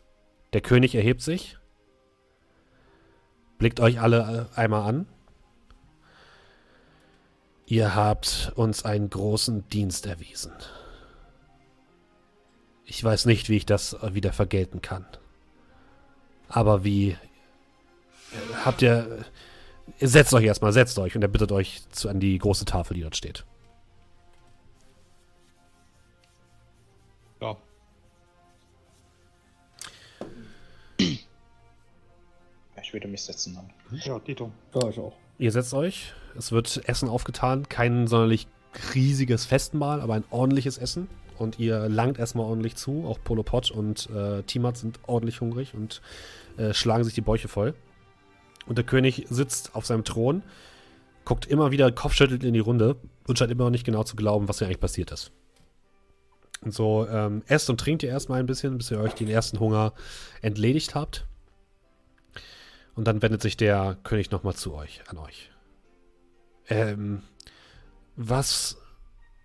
S1: der König erhebt sich, blickt euch alle einmal an. Ihr habt uns einen großen Dienst erwiesen. Ich weiß nicht, wie ich das wieder vergelten kann. Aber wie habt ihr Setzt euch erstmal, setzt euch und er bittet euch zu, an die große Tafel, die dort steht.
S2: Ja.
S5: Ich würde mich setzen dann.
S3: Ja, Dito.
S4: Ja, ich auch.
S1: Ihr setzt euch, es wird Essen aufgetan, kein sonderlich riesiges Festmahl, aber ein ordentliches Essen. Und ihr langt erstmal ordentlich zu. Auch Polopod und äh, Timat sind ordentlich hungrig und äh, schlagen sich die Bäuche voll. Und der König sitzt auf seinem Thron, guckt immer wieder kopfschüttelt in die Runde und scheint immer noch nicht genau zu glauben, was hier eigentlich passiert ist. Und so ähm, esst und trinkt ihr erstmal ein bisschen, bis ihr euch den ersten Hunger entledigt habt. Und dann wendet sich der König nochmal zu euch, an euch. Ähm, was.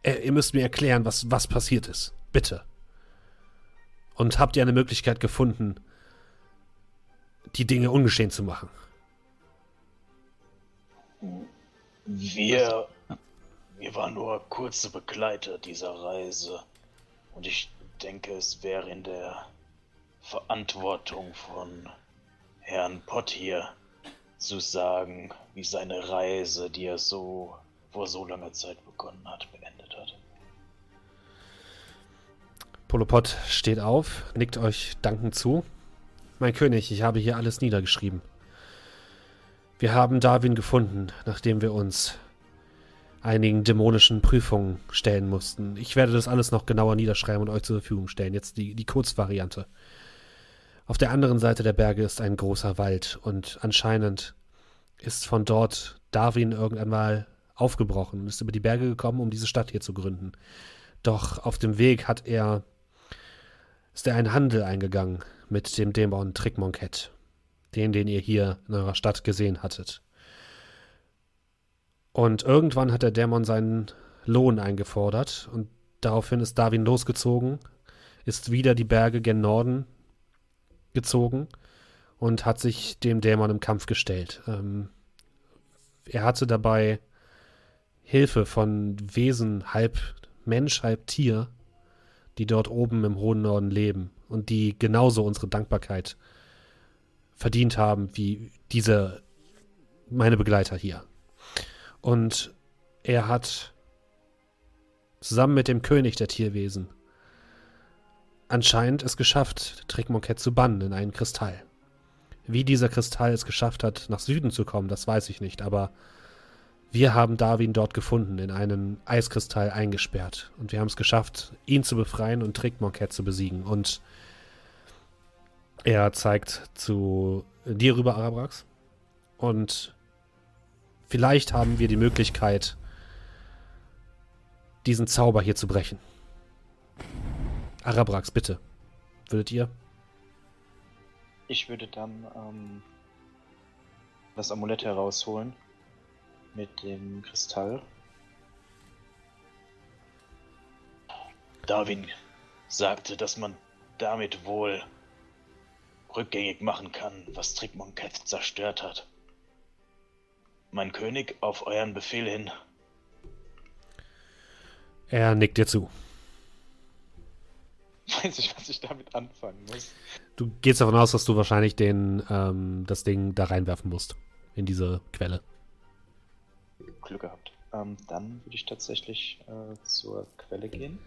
S1: Äh, ihr müsst mir erklären, was, was passiert ist. Bitte. Und habt ihr eine Möglichkeit gefunden, die Dinge ungeschehen zu machen?
S5: Wir, wir waren nur kurze Begleiter dieser Reise. Und ich denke, es wäre in der Verantwortung von Herrn Pott hier zu sagen, wie seine Reise, die er so vor so langer Zeit begonnen hat, beendet hat.
S1: Polopod steht auf, nickt euch dankend zu. Mein König, ich habe hier alles niedergeschrieben. Wir haben Darwin gefunden, nachdem wir uns einigen dämonischen Prüfungen stellen mussten. Ich werde das alles noch genauer niederschreiben und euch zur Verfügung stellen. Jetzt die, die Kurzvariante. Auf der anderen Seite der Berge ist ein großer Wald und anscheinend ist von dort Darwin irgendwann mal aufgebrochen und ist über die Berge gekommen, um diese Stadt hier zu gründen. Doch auf dem Weg hat er ist er einen Handel eingegangen mit dem Dämon Trickmonket, den, den ihr hier in eurer Stadt gesehen hattet. Und irgendwann hat der Dämon seinen Lohn eingefordert und daraufhin ist Darwin losgezogen, ist wieder die Berge gen Norden gezogen und hat sich dem Dämon im Kampf gestellt. Ähm, er hatte dabei Hilfe von Wesen, halb Mensch, halb Tier, die dort oben im hohen Norden leben und die genauso unsere Dankbarkeit verdient haben wie diese meine Begleiter hier. Und er hat zusammen mit dem König der Tierwesen anscheinend es geschafft, Trickmonket zu bannen in einen Kristall. Wie dieser Kristall es geschafft hat, nach Süden zu kommen, das weiß ich nicht, aber wir haben Darwin dort gefunden, in einen Eiskristall eingesperrt. Und wir haben es geschafft, ihn zu befreien und Trickmonket zu besiegen. Und er zeigt zu dir rüber, Arabrax. Und vielleicht haben wir die Möglichkeit, diesen Zauber hier zu brechen. Arabrax, bitte. Würdet ihr?
S5: Ich würde dann ähm, das Amulett herausholen mit dem Kristall. Darwin sagte, dass man damit wohl rückgängig machen kann, was Trickmonketh zerstört hat. Mein König, auf euren Befehl hin.
S1: Er nickt dir zu.
S5: Weiß ich, was ich damit anfangen muss.
S1: Du gehst davon aus, dass du wahrscheinlich den, ähm, das Ding da reinwerfen musst. In diese Quelle.
S5: Glück gehabt. Ähm, dann würde ich tatsächlich äh, zur Quelle gehen.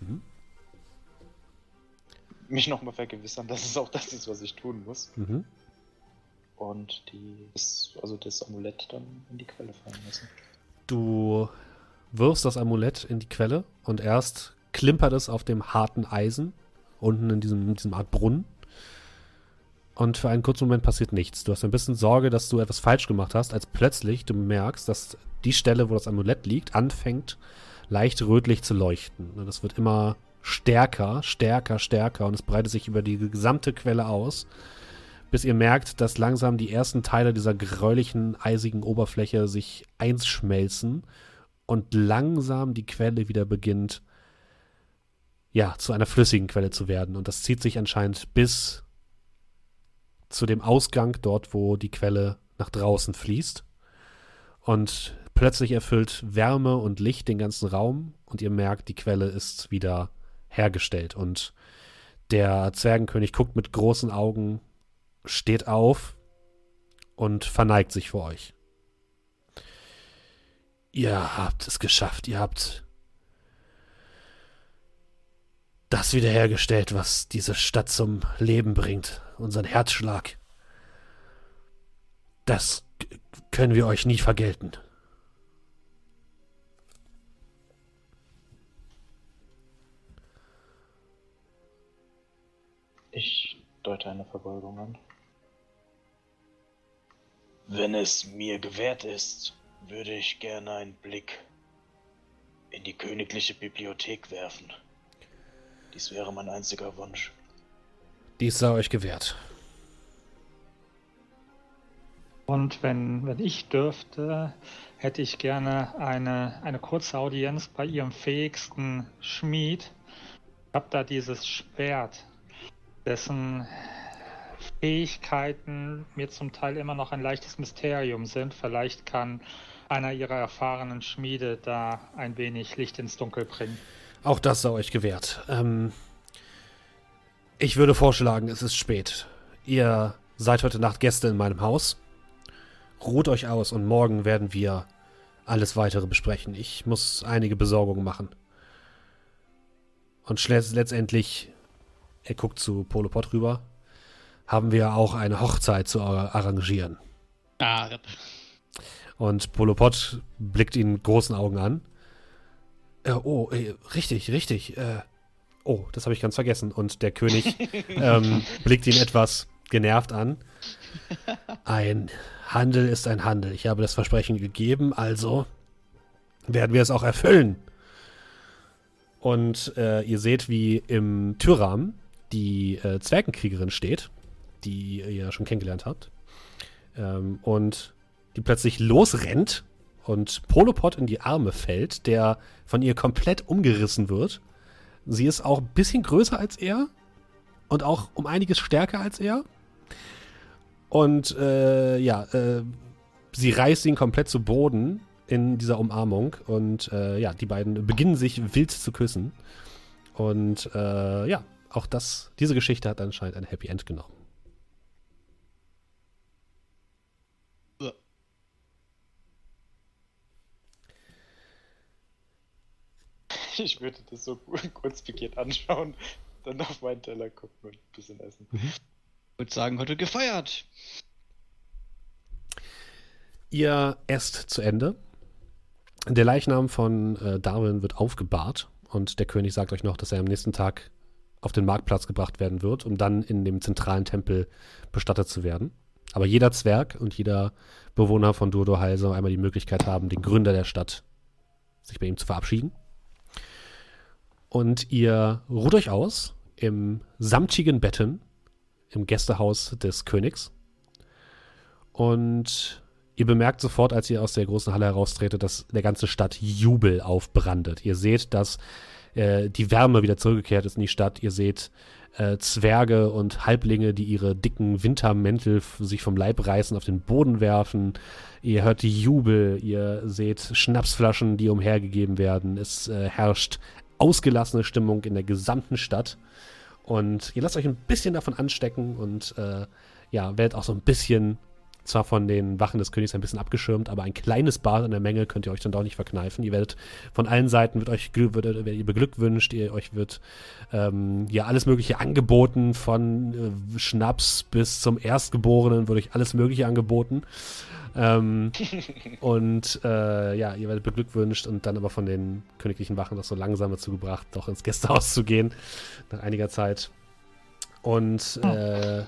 S1: Mhm.
S5: Mich nochmal vergewissern, dass es auch das ist, was ich tun muss.
S1: Mhm.
S5: Und die, das, also das Amulett dann in die Quelle fallen lassen.
S1: Du wirfst das Amulett in die Quelle und erst klimpert es auf dem harten Eisen, unten in diesem, in diesem Art Brunnen. Und für einen kurzen Moment passiert nichts. Du hast ein bisschen Sorge, dass du etwas falsch gemacht hast, als plötzlich du merkst, dass die Stelle, wo das Amulett liegt, anfängt leicht rötlich zu leuchten. Und Das wird immer stärker, stärker, stärker und es breitet sich über die gesamte Quelle aus, bis ihr merkt, dass langsam die ersten Teile dieser gräulichen, eisigen Oberfläche sich einschmelzen und langsam die Quelle wieder beginnt, ja, zu einer flüssigen Quelle zu werden. Und das zieht sich anscheinend bis zu dem Ausgang dort, wo die Quelle nach draußen fließt. Und plötzlich erfüllt Wärme und Licht den ganzen Raum und ihr merkt, die Quelle ist wieder hergestellt. Und der Zwergenkönig guckt mit großen Augen, steht auf und verneigt sich vor euch. Ihr habt es geschafft, ihr habt das wiederhergestellt, was diese Stadt zum Leben bringt, unseren Herzschlag. Das können wir euch nie vergelten.
S5: Deute eine Verbeugung an. Wenn es mir gewährt ist, würde ich gerne einen Blick in die königliche Bibliothek werfen. Dies wäre mein einziger Wunsch.
S1: Dies sei euch gewährt.
S3: Und wenn, wenn ich dürfte, hätte ich gerne eine, eine kurze Audienz bei Ihrem fähigsten Schmied. Ich habe da dieses Schwert, dessen Fähigkeiten mir zum Teil immer noch ein leichtes Mysterium sind. Vielleicht kann einer Ihrer erfahrenen Schmiede da ein wenig Licht ins Dunkel bringen.
S1: Auch das sei euch gewährt. Ähm, ich würde vorschlagen, es ist spät. Ihr seid heute Nacht Gäste in meinem Haus. Ruht euch aus und morgen werden wir alles weitere besprechen. Ich muss einige Besorgungen machen. Und letztendlich, er guckt zu Polopod rüber, haben wir auch eine Hochzeit zu ar- arrangieren.
S2: Ah.
S1: Und Polopod blickt ihn mit großen Augen an. Äh, oh, äh, richtig, richtig. Äh, oh, das habe ich ganz vergessen. Und der König ähm, blickt ihn etwas genervt an. Ein Handel ist ein Handel. Ich habe das Versprechen gegeben, also werden wir es auch erfüllen. Und äh, ihr seht, wie im Türrahmen die äh, Zwergenkriegerin steht, die ihr ja schon kennengelernt habt. Ähm, und die plötzlich losrennt und Polopod in die Arme fällt, der von ihr komplett umgerissen wird. Sie ist auch ein bisschen größer als er und auch um einiges stärker als er. Und äh, ja, äh, sie reißt ihn komplett zu Boden in dieser Umarmung und äh, ja, die beiden beginnen sich wild zu küssen. Und äh, ja, auch das, diese Geschichte hat anscheinend ein Happy End genommen.
S5: Ich würde das so kurz pikiert anschauen, dann auf meinen Teller gucken und ein bisschen essen.
S2: Ich würde sagen, heute gefeiert.
S1: Ihr esst zu Ende. Der Leichnam von äh, Darwin wird aufgebahrt und der König sagt euch noch, dass er am nächsten Tag auf den Marktplatz gebracht werden wird, um dann in dem zentralen Tempel bestattet zu werden. Aber jeder Zwerg und jeder Bewohner von Durdoheil soll einmal die Möglichkeit haben, den Gründer der Stadt sich bei ihm zu verabschieden. Und ihr ruht euch aus im samtigen Betten im Gästehaus des Königs. Und ihr bemerkt sofort, als ihr aus der großen Halle heraustretet, dass der ganze Stadt Jubel aufbrandet. Ihr seht, dass äh, die Wärme wieder zurückgekehrt ist in die Stadt. Ihr seht äh, Zwerge und Halblinge, die ihre dicken Wintermäntel sich vom Leib reißen, auf den Boden werfen. Ihr hört die Jubel, ihr seht Schnapsflaschen, die umhergegeben werden. Es äh, herrscht ausgelassene Stimmung in der gesamten Stadt. Und ihr lasst euch ein bisschen davon anstecken und äh, ja, werdet auch so ein bisschen zwar von den Wachen des Königs ein bisschen abgeschirmt, aber ein kleines Bad in der Menge könnt ihr euch dann doch nicht verkneifen. Ihr werdet von allen Seiten wird euch wird, werdet ihr beglückwünscht, ihr euch wird ähm, ja alles Mögliche angeboten, von äh, Schnaps bis zum Erstgeborenen wird euch alles Mögliche angeboten. Ähm, und äh, ja, ihr werdet beglückwünscht und dann aber von den königlichen Wachen das so langsam dazu gebracht, doch ins Gästehaus zu gehen, nach einiger Zeit. Und äh,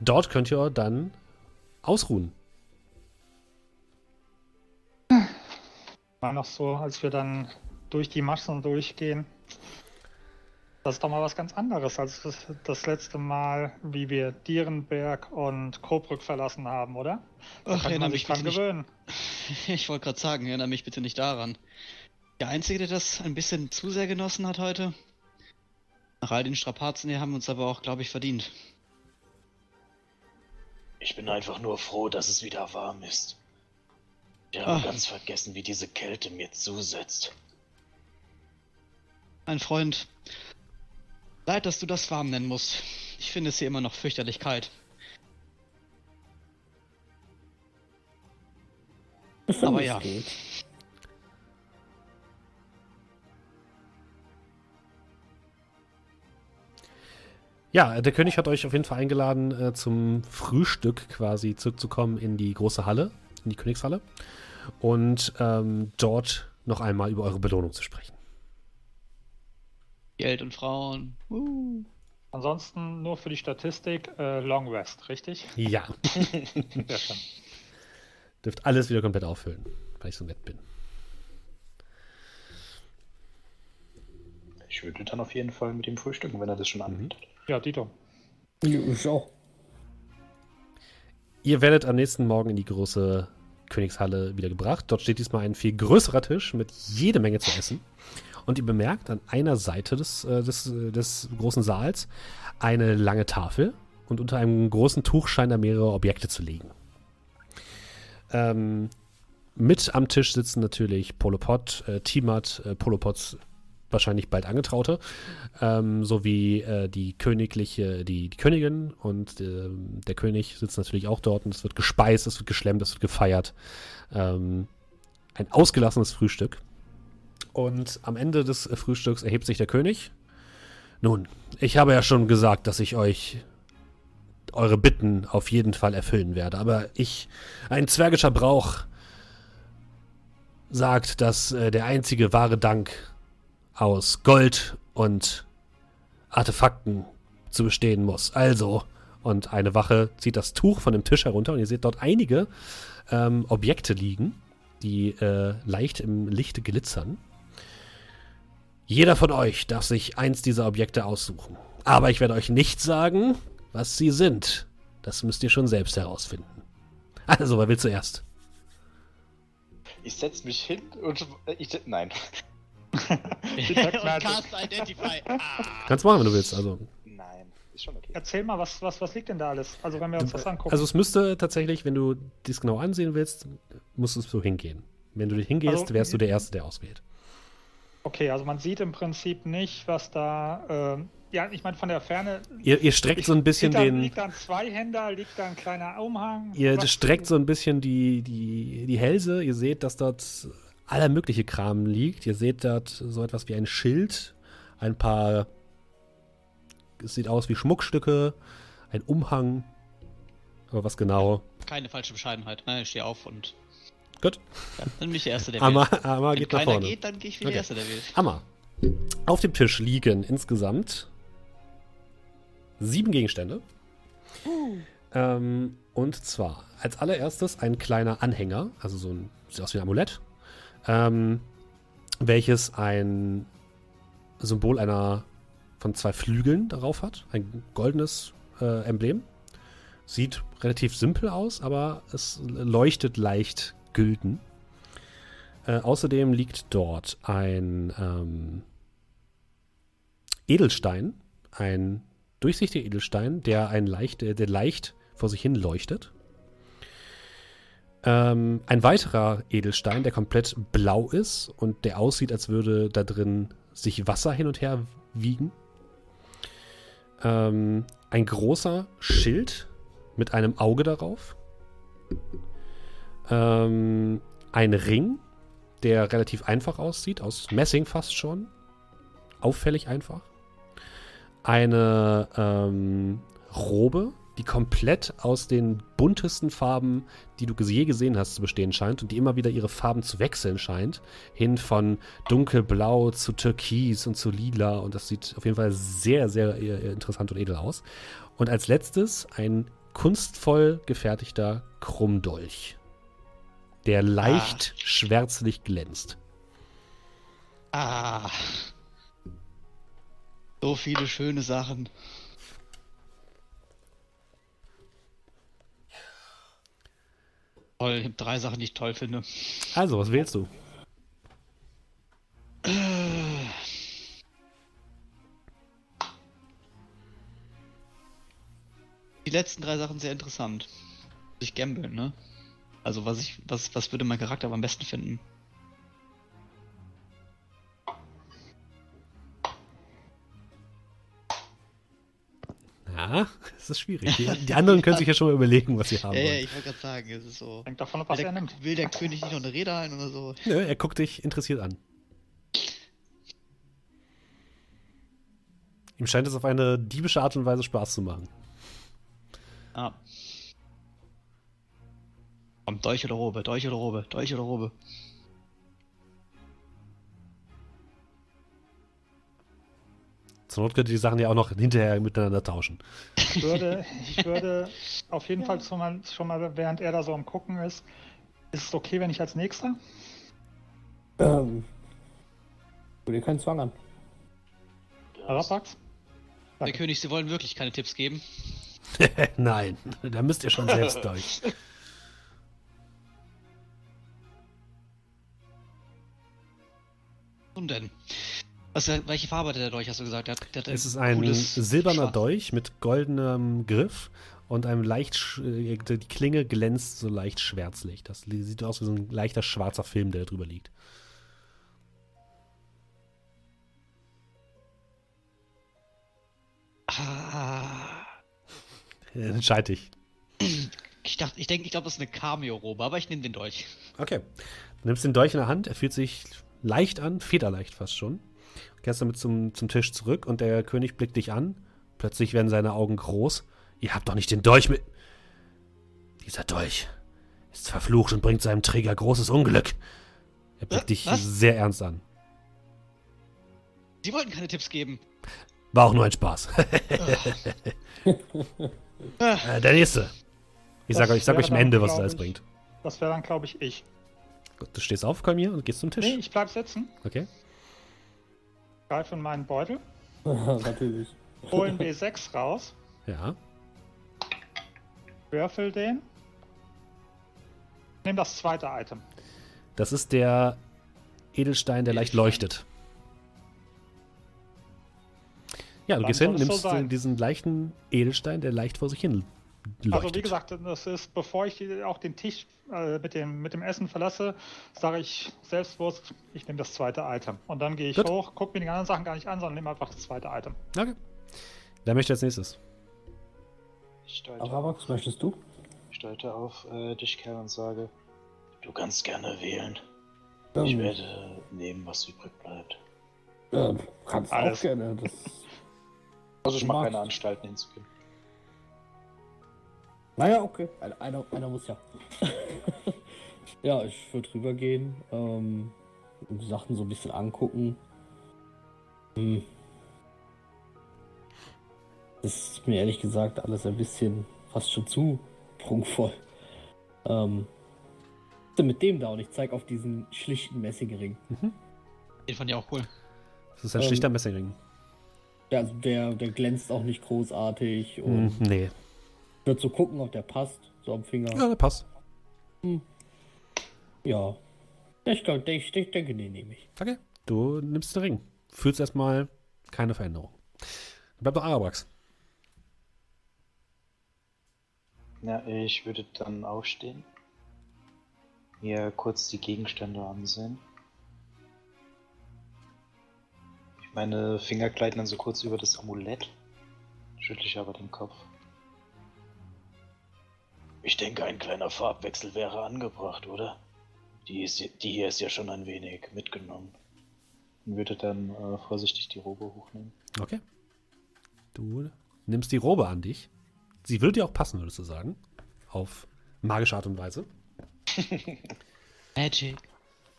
S1: dort könnt ihr dann ausruhen.
S3: War noch so, als wir dann durch die Massen durchgehen. Das ist doch mal was ganz anderes als das, das letzte Mal, wie wir Dierenberg und Kobrück verlassen haben, oder? Da
S2: Ach,
S3: kann
S2: erinnere
S3: man
S2: mich
S3: sich dran
S2: bitte nicht.
S3: gewöhnen.
S2: Ich wollte gerade sagen, erinnere mich bitte nicht daran. Der Einzige, der das ein bisschen zu sehr genossen hat heute. Nach all den Strapazen hier haben wir uns aber auch, glaube ich, verdient.
S5: Ich bin einfach nur froh, dass es wieder warm ist. Ich habe
S2: Ah.
S5: ganz vergessen, wie diese Kälte mir zusetzt.
S2: Mein Freund, leid, dass du das warm nennen musst. Ich finde es hier immer noch fürchterlich kalt. Aber ja.
S4: Geht.
S1: Ja, der König hat euch auf jeden Fall eingeladen, äh, zum Frühstück quasi zurückzukommen in die große Halle, in die Königshalle. Und ähm, dort noch einmal über eure Belohnung zu sprechen.
S2: Geld und Frauen. Uh.
S3: Ansonsten nur für die Statistik äh, Long Rest, richtig?
S1: Ja,
S3: Sehr schön.
S1: dürft alles wieder komplett auffüllen, weil ich so nett bin.
S5: Ich würde dann auf jeden Fall mit ihm frühstücken, wenn er das schon
S1: Mhm.
S5: anbietet.
S3: Ja, Dito.
S4: Ja, Ich auch.
S1: Ihr werdet am nächsten Morgen in die große Königshalle wieder gebracht. Dort steht diesmal ein viel größerer Tisch mit jede Menge zu essen. Und ihr bemerkt an einer Seite des, äh, des, des großen Saals eine lange Tafel und unter einem großen Tuch scheinen da mehrere Objekte zu liegen. Ähm, mit am Tisch sitzen natürlich Polopod, äh, Timat, äh, Polopods wahrscheinlich bald Angetraute, ähm, sowie äh, die königliche, die, die Königin und ähm, der König sitzt natürlich auch dort und es wird gespeist, es wird geschlemmt, es wird gefeiert. Ähm, ein ausgelassenes Frühstück. Und am Ende des äh, Frühstücks erhebt sich der König. Nun, ich habe ja schon gesagt, dass ich euch eure Bitten auf jeden Fall erfüllen werde, aber ich, ein zwergischer Brauch, sagt, dass äh, der einzige wahre Dank aus Gold und Artefakten zu bestehen muss. Also, und eine Wache zieht das Tuch von dem Tisch herunter und ihr seht dort einige ähm, Objekte liegen, die äh, leicht im Lichte glitzern. Jeder von euch darf sich eins dieser Objekte aussuchen. Aber ich werde euch nicht sagen, was sie sind. Das müsst ihr schon selbst herausfinden. Also, wer will zuerst?
S5: Ich setz mich hin und. äh, Ich, nein.
S3: Detect
S2: und
S3: Magic.
S2: Cast Identify. Ah.
S1: Kannst machen, wenn du willst. Also,
S5: Nein. Ist schon okay.
S3: Erzähl mal, was, was, was liegt denn da alles? Also wenn wir uns das angucken.
S1: also es müsste tatsächlich, wenn du dies genau ansehen willst, musstest du hingehen. Wenn du hingehst,
S3: Also-
S1: wärst du der Erste, der auswählt.
S3: okay, also man sieht im Prinzip nicht, was da. ähm, ja, ich meine von der Ferne.
S1: Ihr, ihr streckt so ein bisschen
S3: liegt da,
S1: den.
S3: Liegt da ein Zweihänder, liegt da ein kleiner Umhang?
S1: Ihr streckt so ein bisschen die, die, die Hälse. Ihr seht, dass dort aller mögliche Kram liegt. Ihr seht dort so etwas wie ein Schild, ein paar. Es sieht aus wie Schmuckstücke, ein Umhang. Aber was genau?
S2: Keine falsche Bescheidenheit. Nein, ich stehe auf und.
S1: Gut.
S2: Ja, dann bin ich der Erste, der
S1: Amma,
S2: wählt.
S1: Amma
S2: Wenn
S1: geht nach
S2: keiner
S1: vorne.
S2: geht, dann gehe ich wie
S1: Okay.
S2: der Erste, der wählt.
S1: Amma. Auf dem Tisch liegen insgesamt sieben Gegenstände. Ähm, und zwar als allererstes ein kleiner Anhänger, also so ein, sieht aus wie ein Amulett, ähm, welches ein Symbol einer von zwei Flügeln darauf hat. Ein goldenes äh, Emblem. Sieht relativ simpel aus, aber es leuchtet leicht gülden. Äh, außerdem liegt dort ein ähm, Edelstein, ein durchsichtiger Edelstein, der, ein leicht, der, der leicht vor sich hin leuchtet. Ähm, ein weiterer Edelstein, der komplett blau ist und der aussieht, als würde da drin sich Wasser hin und her wiegen. Ähm, ein großer Schild mit einem Auge darauf. Ähm, ein Ring, der relativ einfach aussieht, aus Messing fast schon. Auffällig einfach. Eine ähm, Robe, die komplett aus den buntesten Farben, die du je gesehen hast, zu bestehen scheint und die immer wieder ihre Farben zu wechseln scheint. Hin von dunkelblau zu türkis und zu lila und das sieht auf jeden Fall sehr, sehr äh, interessant und edel aus. Und als letztes ein kunstvoll gefertigter Krummdolch, der leicht schwärzlich glänzt.
S2: Ah. So viele schöne Sachen. Toll, ich habe drei Sachen, die ich toll finde.
S1: Also, was wählst du?
S2: Die letzten drei Sachen sehr interessant. Ich gamble, ne? Also was ich, was, was würde mein Charakter am besten finden?
S1: Ja, es ist schwierig. Die, die anderen können sich ja schon mal überlegen, was sie haben
S2: Ja, ich wollte gerade sagen, es ist so.
S3: Hängt davon ab,
S2: Will
S3: was er
S2: der,
S3: nimmt.
S2: will der König nicht noch eine Rede halten oder so?
S1: Nö, er guckt dich interessiert an. Ihm scheint es auf eine diebische Art und Weise Spaß zu machen.
S2: Ah. Komm, Dolch oder Robe, Dolch oder Robe, Dolch oder Robe.
S1: Zur Not könnt ihr die Sachen ja auch noch hinterher miteinander tauschen.
S3: Ich würde, ich würde auf jeden Fall schon mal, schon mal, während er da so am Gucken ist, ist es okay, wenn ich als Nächster?
S4: Ähm. Tu dir keinen Zwang an.
S3: Arapax?
S2: Der König, Sie wollen wirklich keine Tipps geben?
S1: Nein, da müsst ihr schon selbst durch.
S2: Nun denn. Was, welche Farbe hat der Dolch, hast du gesagt? Der, der hat
S1: Es ist ein silberner
S2: Schwarz.
S1: Dolch mit goldenem Griff und einem leicht, äh, die Klinge glänzt so leicht schwärzlich. Das sieht aus wie so ein leichter schwarzer Film, der drüber liegt.
S2: Ah.
S1: Äh, Entscheid dich.
S2: Ich dachte, ich denke, ich glaube, das ist eine Cameo-Robe, aber ich nehme den Dolch.
S1: Okay. Du nimmst den Dolch in der Hand, er fühlt sich leicht an, federleicht fast schon. Kehrst damit zum, zum Tisch zurück und der König blickt dich an. Plötzlich werden seine Augen groß. Ihr habt doch nicht den Dolch mit. Dieser Dolch ist verflucht und bringt seinem Träger großes Unglück. Er blickt
S2: Äh,
S1: dich
S2: was?
S1: sehr ernst an.
S2: Sie wollten keine Tipps geben.
S1: War auch nur ein Spaß.
S2: Ah,
S1: äh, der nächste. Ich sag,
S3: Das
S1: ich sag euch am Ende, was es alles
S3: ich-
S1: bringt.
S3: Das wäre dann, glaube ich, ich.
S1: Gut, du stehst auf, komm hier und gehst zum Tisch.
S3: Nee, ich bleib sitzen,
S1: Okay.
S3: Greife in meinen Beutel,
S4: Natürlich.
S3: hole einen B6 raus,
S1: Ja.
S3: würfel den, nehme das zweite Item.
S1: Das ist der Edelstein, der leicht leuchtet. Ja, du
S3: Dann
S1: gehst hin,
S3: so
S1: nimmst äh, diesen leichten Edelstein, der leicht vor sich hin leuchtet.
S3: Also wie gesagt, das ist, bevor ich auch den Tisch äh, mit, dem, mit dem Essen verlasse, sage ich selbstbewusst, ich nehme das zweite Item. Und dann gehe ich
S1: Gut.
S3: hoch, gucke mir die anderen Sachen gar nicht an, sondern nehme einfach das zweite Item.
S1: Okay. Wer möchte als nächstes?
S5: Ich deute,
S4: Arabax, möchtest du?
S5: ich deute auf äh, dich, Kerl, und sage, du kannst gerne wählen.
S4: Ähm,
S5: Ich werde nehmen, was übrig bleibt.
S4: äh, kannst
S3: Alles.
S4: auch gerne. Das,
S5: Also ich mache keine Anstalten hinzugehen.
S4: Naja, okay. Einer, einer, muss ja. ja, ich würde rübergehen, ähm, und die Sachen so ein bisschen angucken. Hm. Das ist mir ehrlich gesagt alles ein bisschen fast schon zu prunkvoll. Ähm, was ist denn mit dem da und ich zeige auf diesen schlichten Messingring.
S2: den fand ich auch cool.
S1: Das ist ein
S4: Ähm.
S1: schlichter Messingring.
S4: Der, also der, der glänzt auch nicht großartig und
S1: Hm, nee.
S4: Wird so gucken, ob der passt, so am Finger.
S1: Ja, der passt.
S4: Ja. Ich, glaub, ich, ich denke, den nehme ich.
S1: Okay. Du nimmst den Ring. Fühlst erstmal keine Veränderung. Dann bleibt noch Arabrax.
S5: Ja, ich würde dann aufstehen. Mir kurz die Gegenstände ansehen. Meine Finger gleiten dann so kurz über das Amulett. Schüttle ich aber den Kopf. Ich denke, ein kleiner Farbwechsel wäre angebracht, oder? Die, ist, die hier ist ja schon ein wenig mitgenommen. Und würde dann äh, vorsichtig die Robe hochnehmen.
S1: Okay. Du nimmst die Robe an dich. Sie würde dir auch passen, würdest du sagen. Auf magische Art und Weise.
S2: Magic.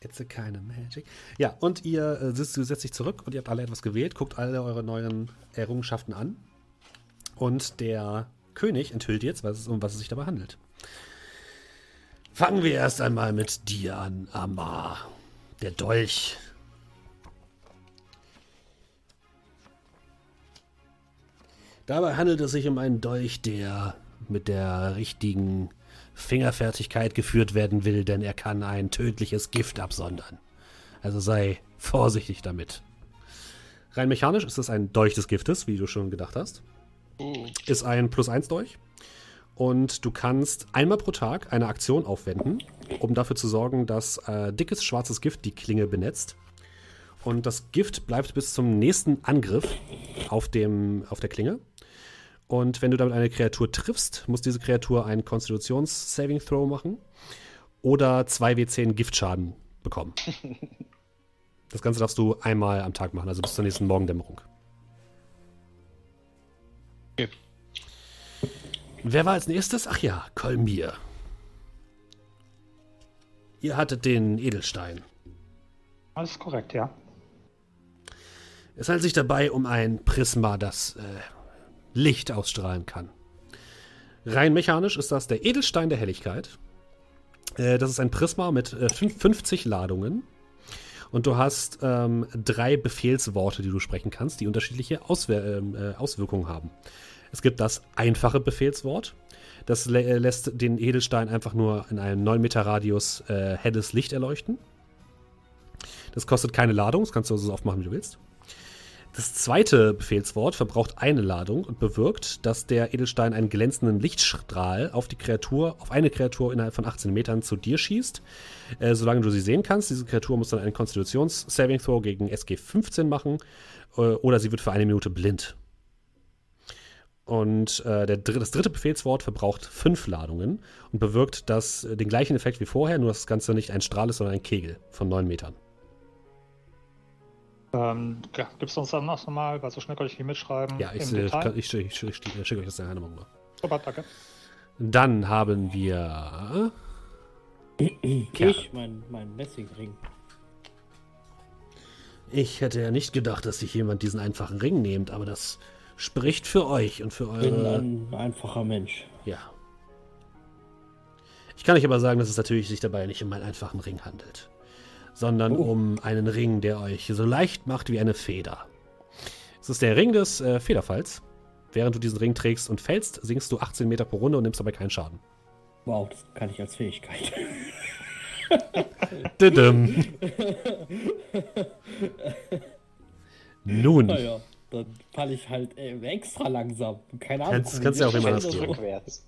S1: It's a kind of magic. Ja, und ihr äh, sitzt, setzt sich zurück und ihr habt alle etwas gewählt, guckt alle eure neuen Errungenschaften an. Und der König enthüllt jetzt, was um was es sich dabei handelt. Fangen wir erst einmal mit dir an, Amar. Der Dolch. Dabei handelt es sich um einen Dolch, der mit der richtigen Fingerfertigkeit geführt werden will, denn er kann ein tödliches Gift absondern. Also sei vorsichtig damit. Rein mechanisch ist es ein Dolch des Giftes, wie du schon gedacht hast.
S2: Oh.
S1: Ist ein Plus-1 Dolch. Und du kannst einmal pro Tag eine Aktion aufwenden, um dafür zu sorgen, dass äh, dickes schwarzes Gift die Klinge benetzt. Und das Gift bleibt bis zum nächsten Angriff auf, dem, auf der Klinge. Und wenn du damit eine Kreatur triffst, muss diese Kreatur einen Konstitutions-Saving Throw machen oder 2w10 Giftschaden bekommen. Das Ganze darfst du einmal am Tag machen, also bis zur nächsten Morgendämmerung.
S2: Okay.
S1: Wer war als nächstes? Ach ja, Kolmir. Ihr hattet den Edelstein.
S3: Ist korrekt, ja.
S1: Es handelt sich dabei um ein Prisma, das äh, Licht ausstrahlen kann. Rein mechanisch ist das der Edelstein der Helligkeit. Äh, das ist ein Prisma mit äh, fünf- 50 Ladungen. Und du hast ähm, drei Befehlsworte, die du sprechen kannst, die unterschiedliche Auswir ähm, äh, Auswirkungen haben. Es gibt das einfache Befehlswort. Das lä äh, lässt den Edelstein einfach nur in einem 9 Meter Radius äh, helles Licht erleuchten. Das kostet keine Ladung, das kannst du so oft machen, wie du willst. Das zweite Befehlswort verbraucht eine Ladung und bewirkt, dass der Edelstein einen glänzenden Lichtstrahl auf die Kreatur, auf eine Kreatur innerhalb von 18 Metern zu dir schießt. Äh, solange du sie sehen kannst. Diese Kreatur muss dann einen Konstitutions-Saving Throw gegen SG 15 machen äh, oder sie wird für eine Minute blind. Und äh, der, das dritte Befehlswort verbraucht fünf Ladungen und bewirkt das, äh, den gleichen Effekt wie vorher, nur dass das Ganze nicht ein Strahl ist, sondern ein Kegel von 9 Metern.
S3: Ähm, ja, gibst du uns dann noch mal, weil so schnell kann ich nicht mitschreiben.
S1: Ja, ich, äh, ich, ich, ich, ich, ich schicke euch das in einer mal.
S3: Super, danke.
S1: Dann haben wir. Kerl.
S4: Ich, mein, mein Messingring.
S1: Ich hätte ja nicht gedacht, dass sich jemand diesen einfachen Ring nimmt, aber das spricht für euch und für
S4: Ich bin
S1: eure.
S4: ein einfacher Mensch.
S1: Ja. Ich kann euch aber sagen, dass es natürlich sich dabei nicht um einen einfachen Ring handelt, sondern
S4: Oh.
S1: um einen Ring, der euch so leicht macht wie eine Feder. Es ist der Ring des äh, Federfalls. Während du diesen Ring trägst und fällst, sinkst du 18 Meter pro Runde und nimmst dabei keinen Schaden.
S4: Wow, das kann ich als Fähigkeit.
S1: Didim. Nun,
S4: naja, dann falle ich halt äh, extra langsam. Keine Ahnung.
S1: Kannst- kannst ja auch immer das geben.
S5: Rückwärts.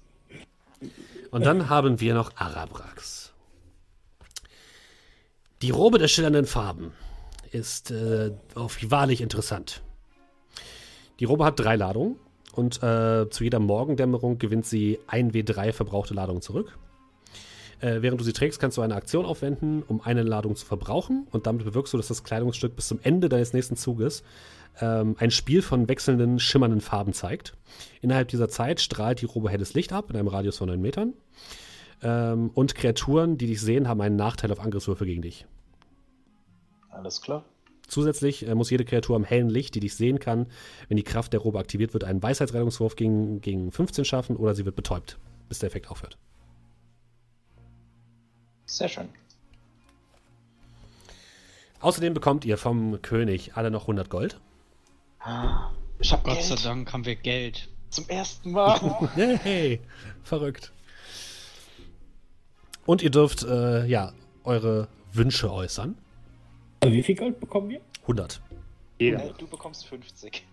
S1: Und dann haben wir noch Arabrax. Die Robe der schillernden Farben ist äh, wahrlich interessant. Die Robe hat drei Ladungen und äh, zu jeder Morgendämmerung gewinnt sie 1W3 verbrauchte Ladungen zurück. Äh, während du sie trägst, kannst du eine Aktion aufwenden, um eine Ladung zu verbrauchen und damit bewirkst du, dass das Kleidungsstück bis zum Ende deines nächsten Zuges ähm, ein Spiel von wechselnden, schimmernden Farben zeigt. Innerhalb dieser Zeit strahlt die Robe helles Licht ab in einem Radius von 9 Metern. Ähm, und Kreaturen, die dich sehen, haben einen Nachteil auf Angriffswürfe gegen dich.
S5: Alles klar.
S1: Zusätzlich äh, muss jede Kreatur am hellen Licht, die dich sehen kann, wenn die Kraft der Robe aktiviert wird, einen Weisheitsrettungswurf gegen, gegen 15 schaffen oder sie wird betäubt, bis der Effekt aufhört.
S5: Sehr schön.
S1: Außerdem bekommt ihr vom König alle noch 100 Gold.
S5: Ich hab
S2: Gott
S5: Geld.
S2: sei Dank haben wir Geld.
S5: Zum ersten Mal.
S1: Hey, verrückt. Und ihr dürft, äh, ja, eure Wünsche äußern.
S4: Äh, Wie viel Gold bekommen wir?
S1: 100.
S3: Jeder.
S5: Äh, du bekommst 50.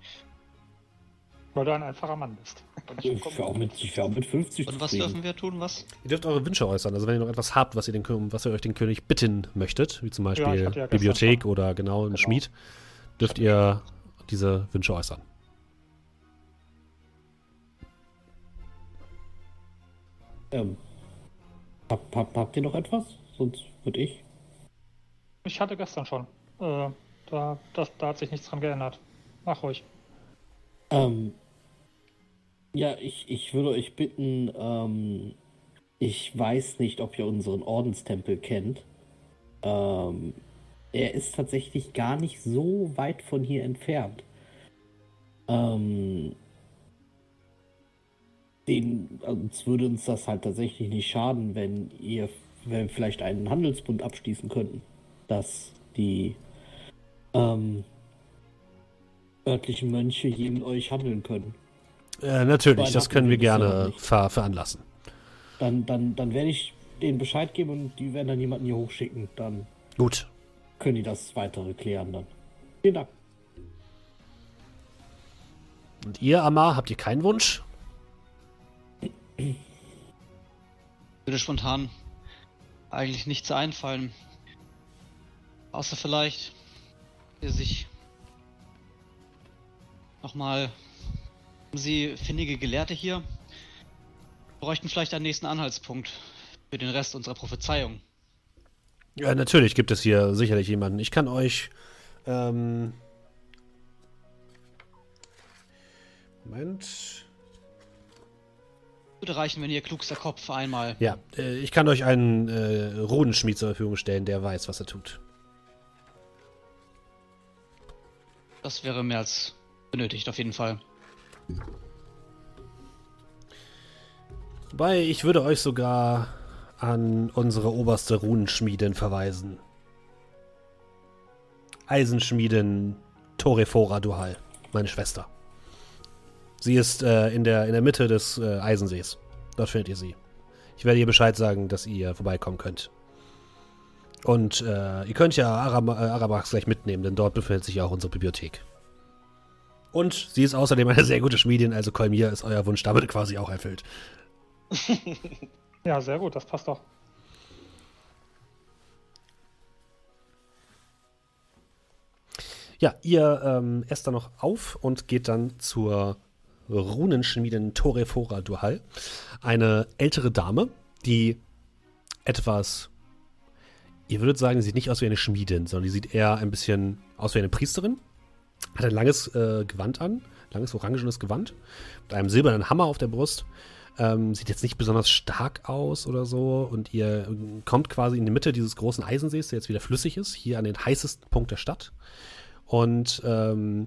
S3: Weil du ein einfacher Mann bist.
S5: Und
S4: Ich wäre auch, mit- ich wär auch mit 50
S2: Und was dürfen wir tun? Was?
S1: Ihr dürft eure Wünsche äußern. Also wenn ihr noch etwas habt, was ihr, den, was ihr euch den König bitten möchtet, wie zum Beispiel
S3: Ja, ja
S1: Bibliothek
S3: schon.
S1: oder genau ein
S5: Genau.
S1: Schmied, dürft ihr diese Wünsche äußern.
S4: Ähm, hab, hab, habt ihr noch etwas? Sonst würde ich.
S3: Ich hatte gestern schon. Äh, da, das, da hat sich nichts dran geändert. Mach ruhig.
S4: Ähm, ja, ich, ich würde euch bitten, ähm, ich weiß nicht, ob ihr unseren Ordenstempel kennt. Ähm, er ist tatsächlich gar nicht so weit von hier entfernt. Ähm, den, uns würde uns das halt tatsächlich nicht schaden, wenn ihr wenn wir vielleicht einen Handelsbund abschließen könnten, dass die ähm, örtlichen Mönche hier mit euch handeln können.
S1: Äh, natürlich, das können wir gerne ver veranlassen.
S4: Dann, dann, dann werde ich denen Bescheid geben und die werden dann jemanden hier hochschicken. Dann
S1: Gut.
S4: können die das weitere klären dann. Vielen Dank.
S1: Und ihr, Amar, habt ihr keinen Wunsch?
S2: Würde spontan eigentlich nichts einfallen. Außer vielleicht, ihr sich nochmal um Sie findige Gelehrte hier bräuchten vielleicht einen nächsten Anhaltspunkt für den Rest unserer Prophezeiung.
S1: Ja, natürlich gibt es hier sicherlich jemanden. Ich kann euch. Ähm, Moment.
S2: Würde reichen, wenn Ihr klugster Kopf einmal
S1: Ja, äh, ich kann euch einen äh, Runenschmied zur Verfügung stellen, der weiß, was er tut.
S2: Das wäre mehr als benötigt, auf jeden Fall.
S1: Wobei, ich würde euch sogar an unsere oberste Runenschmiedin verweisen. Eisenschmiedin Torefora Duhal, meine Schwester. Sie ist äh, in, der, in der Mitte des äh, Eisensees. Dort findet ihr sie. Ich werde ihr Bescheid sagen, dass ihr vorbeikommen könnt. Und äh, ihr könnt ja Arab äh, Arabax gleich mitnehmen, denn dort befindet sich ja auch unsere Bibliothek. Und sie ist außerdem eine sehr gute Schmiedin, also Kolmir ist euer Wunsch damit quasi auch erfüllt.
S3: Ja, sehr gut, das passt doch.
S1: Ja, ihr ähm, esst dann noch auf und geht dann zur Runenschmiedin Torefora Duhal. Eine ältere Dame, die etwas, ihr würdet sagen, sie sieht nicht aus wie eine Schmiedin, sondern die sieht eher ein bisschen aus wie eine Priesterin. Hat ein langes äh, Gewand an, langes orangenes Gewand, mit einem silbernen Hammer auf der Brust. Ähm, sieht jetzt nicht besonders stark aus oder so. Und ihr ähm, kommt quasi in die Mitte dieses großen Eisensees, der jetzt wieder flüssig ist, hier an den heißesten Punkt der Stadt. Und ähm,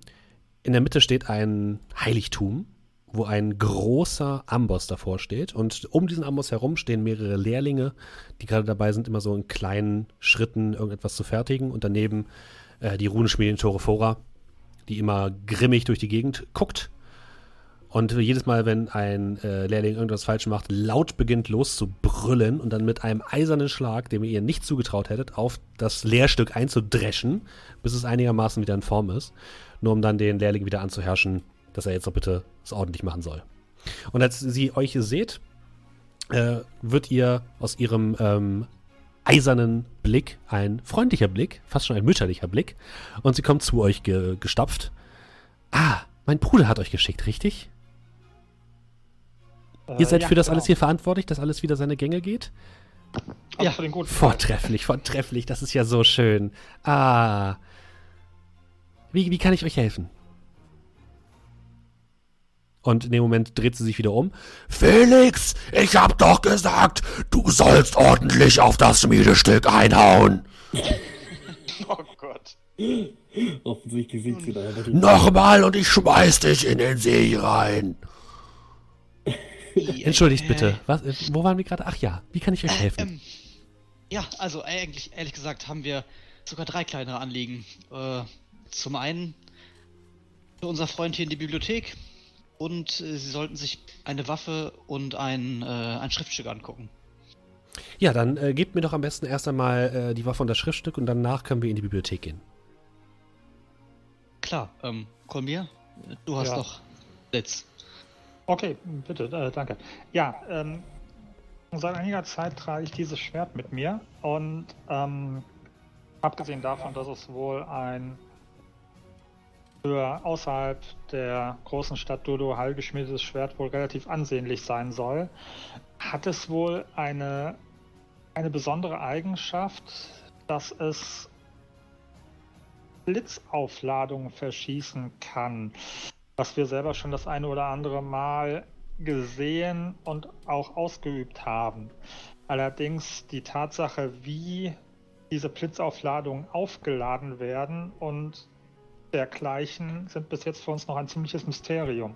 S1: in der Mitte steht ein Heiligtum, wo ein großer Amboss davor steht. Und um diesen Amboss herum stehen mehrere Lehrlinge, die gerade dabei sind, immer so in kleinen Schritten irgendetwas zu fertigen. Und daneben äh, die Runenschmiedin Torefora, die immer grimmig durch die Gegend guckt. Und jedes Mal, wenn ein äh, Lehrling irgendwas falsch macht, laut beginnt loszubrüllen und dann mit einem eisernen Schlag, dem ihr ihr nicht zugetraut hättet, auf das Lehrstück einzudreschen, bis es einigermaßen wieder in Form ist, nur um dann den Lehrling wieder anzuherrschen, dass er jetzt doch bitte es ordentlich machen soll. Und als sie euch seht, äh, wird ihr aus ihrem ähm, eisernen Blick ein freundlicher Blick, fast schon ein mütterlicher Blick, und sie kommt zu euch ge gestapft. Ah, mein Bruder hat euch geschickt, richtig?
S3: Äh,
S1: Ihr seid
S3: ja,
S1: für das
S3: genau.
S1: alles hier verantwortlich, dass alles wieder seine Gänge geht?
S2: Ja.
S3: für den guten
S1: Vortrefflich, vortrefflich, das ist ja so schön. Ah. Wie, wie kann ich euch helfen? Und in dem Moment dreht sie sich wieder um. Felix, ich hab doch gesagt, du sollst ordentlich auf das Schmiedestück einhauen.
S5: Oh Gott.
S4: Offensichtlich sieht sie da einfach
S1: Nochmal und ich schmeiß dich in den See rein. Entschuldigt bitte. Was, äh, wo waren wir gerade? Ach ja, wie kann ich euch helfen?
S2: Ähm, ja, also eigentlich, ehrlich gesagt, haben wir sogar drei kleinere Anliegen. Äh, zum einen unser Freund hier in die Bibliothek und äh, Sie sollten sich eine Waffe und ein, äh, ein Schriftstück angucken.
S1: Ja, dann äh, gebt mir doch am besten erst einmal äh, die Waffe und das Schriftstück und danach können wir in die Bibliothek gehen.
S2: Klar, ähm, Kolmir, du hast
S3: Ja.
S2: doch Blitz.
S3: Okay, bitte, äh, danke. Ja, ähm, seit einiger Zeit trage ich dieses Schwert mit mir und ähm, abgesehen davon, dass es wohl ein für außerhalb der großen Stadt Dodo Hall geschmiedetes Schwert wohl relativ ansehnlich sein soll, hat es wohl eine, eine besondere Eigenschaft, dass es Blitzaufladungen verschießen kann was wir selber schon das eine oder andere Mal gesehen und auch ausgeübt haben. Allerdings die Tatsache, wie diese Blitzaufladungen aufgeladen werden und dergleichen, sind bis jetzt für uns noch ein ziemliches Mysterium.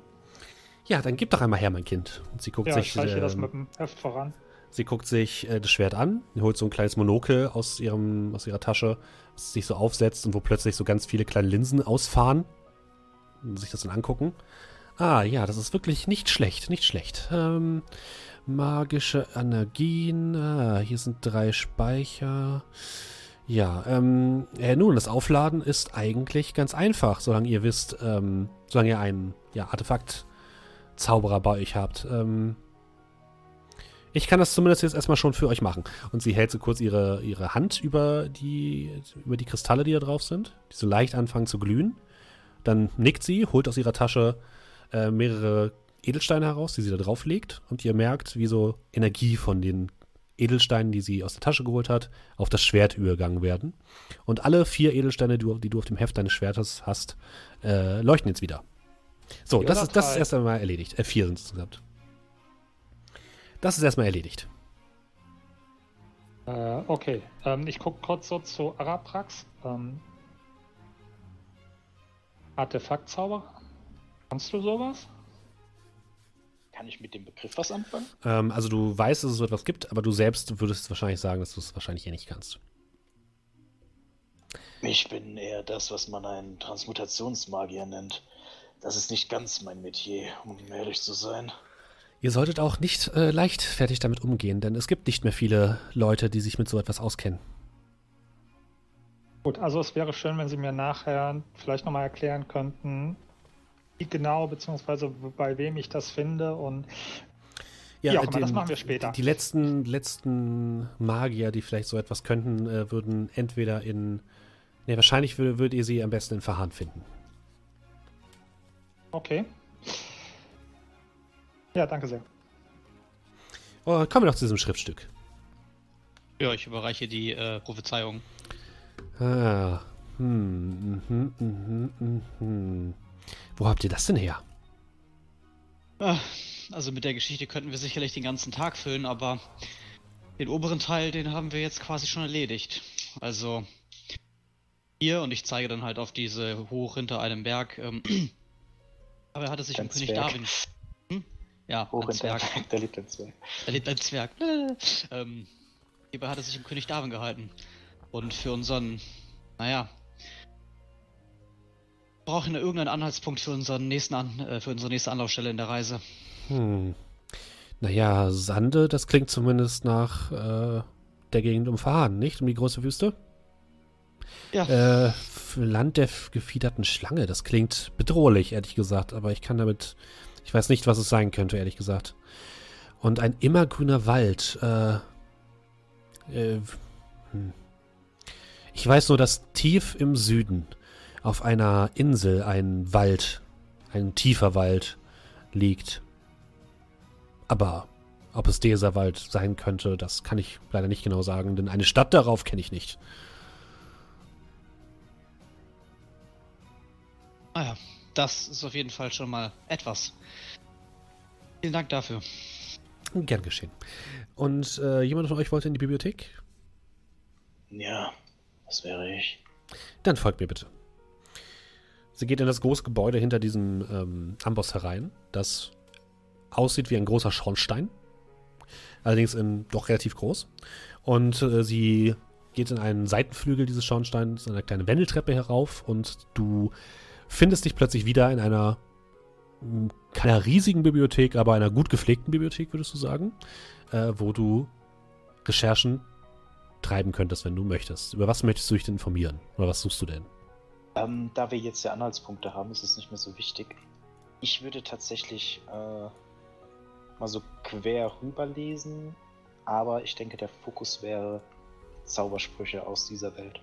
S1: Ja, dann gib doch einmal her, mein Kind. Und sie guckt
S3: Ja, ich
S1: sich,
S3: das
S1: ähm,
S3: mit dem Heft voran.
S1: sie guckt sich äh, das Schwert an, holt so ein kleines Monokel aus, ihrem, aus ihrer Tasche, das sich so aufsetzt und wo plötzlich so ganz viele kleine Linsen ausfahren. Und sich das dann angucken. Ah, ja, das ist wirklich nicht schlecht, nicht schlecht. Ähm, magische Energien. Ah, hier sind drei Speicher. Ja, ähm, äh, nun, das Aufladen ist eigentlich ganz einfach, solange ihr wisst, ähm, solange ihr einen ja, Artefakt-Zauberer bei euch habt. Ähm, ich kann das zumindest jetzt erstmal schon für euch machen. Und sie hält so kurz ihre, ihre Hand über die, über die Kristalle, die da drauf sind, die so leicht anfangen zu glühen. Dann nickt sie, holt aus ihrer Tasche äh, mehrere Edelsteine heraus, die sie da drauf legt. Und ihr merkt, wie so Energie von den Edelsteinen, die sie aus der Tasche geholt hat, auf das Schwert übergegangen werden. Und alle vier Edelsteine, die du, auf dem Heft deines Schwertes hast, äh, leuchten jetzt wieder. So, das ist, das ist erst einmal erledigt. Äh, vier sind es insgesamt. Das ist erstmal erledigt.
S3: Äh, okay, ähm, ich gucke kurz so zu Araprax. Ähm, Artefaktzauberer? Kannst du sowas?
S5: Kann ich mit dem Begriff was anfangen?
S1: Ähm, also du weißt, dass es so etwas gibt, aber du selbst würdest wahrscheinlich sagen, dass du es wahrscheinlich eh nicht kannst.
S5: Ich bin eher das, was man einen Transmutationsmagier nennt. Das ist nicht ganz mein Metier, um ehrlich zu sein.
S1: Ihr solltet auch nicht äh, leichtfertig damit umgehen, denn es gibt nicht mehr viele Leute, die sich mit so etwas auskennen.
S3: Gut, also es wäre schön, wenn Sie mir nachher vielleicht nochmal erklären könnten, genau, beziehungsweise bei wem ich das finde und Wie auch immer, das machen wir später.
S1: Die, die letzten, letzten Magier, die vielleicht so etwas könnten, äh, würden entweder in. Ne, wahrscheinlich würdet, würdet ihr sie am besten in Verhahn finden.
S3: okay. Ja, danke sehr.
S1: Oh, kommen wir doch zu diesem Schriftstück.
S2: Ja, ich überreiche die äh, Prophezeiung.
S1: Ah. Hm, mhm, mhm, mhm, mhm. Wo habt ihr das denn her?
S2: Also mit der Geschichte könnten wir sicherlich den ganzen Tag füllen, aber den oberen Teil, den haben wir jetzt quasi schon erledigt. Also hier, und ich zeige dann halt auf diese hoch hinter einem Berg, ähm, aber er hatte sich
S5: Ein
S2: um König
S5: Zwerg.
S2: Darwin. Hm? Ja,
S5: Hoch
S2: ein Zwerg.
S5: der lebt ein Zwerg.
S2: Da lebt ein Zwerg. ähm, hierbei hat er sich um König Darwin gehalten. Und für unseren, naja, brauchen irgendeinen Anhaltspunkt für unseren nächsten An äh, für unsere nächste Anlaufstelle in der Reise.
S1: Hm. Naja, Sande, das klingt zumindest nach äh, der Gegend um Verhahn, nicht? Um die große Wüste?
S2: Ja.
S1: Äh, Land der gefiederten Schlange, das klingt bedrohlich, ehrlich gesagt, aber ich kann damit. Ich weiß nicht, was es sein könnte, ehrlich gesagt. Und ein immergrüner Wald, äh. äh hm. Ich weiß nur, dass tief im Süden auf einer Insel ein Wald, ein tiefer Wald liegt. Aber ob es dieser Wald sein könnte, das kann ich leider nicht genau sagen, denn eine Stadt darauf kenne ich nicht.
S2: Naja, das ist auf jeden Fall schon mal etwas. Vielen Dank dafür.
S1: Gern geschehen. Und äh, jemand von euch wollte in die Bibliothek?
S5: Ja, das wäre ich.
S1: Dann folgt mir bitte. Sie geht in das große Gebäude hinter diesem ähm, Amboss herein, das aussieht wie ein großer Schornstein. Allerdings in, doch relativ groß. Und äh, sie geht in einen Seitenflügel dieses Schornsteins, eine kleine Wendeltreppe herauf und du findest dich plötzlich wieder in einer mh, keiner riesigen Bibliothek, aber einer gut gepflegten Bibliothek, würdest du sagen, äh, wo du Recherchen treiben könntest, wenn du möchtest. Über was möchtest du dich denn informieren? Oder was suchst du denn?
S5: Ähm, da wir jetzt ja Anhaltspunkte haben, ist es nicht mehr so wichtig. Ich würde tatsächlich äh, mal so quer rüberlesen, aber ich denke, der Fokus wäre Zaubersprüche aus dieser Welt.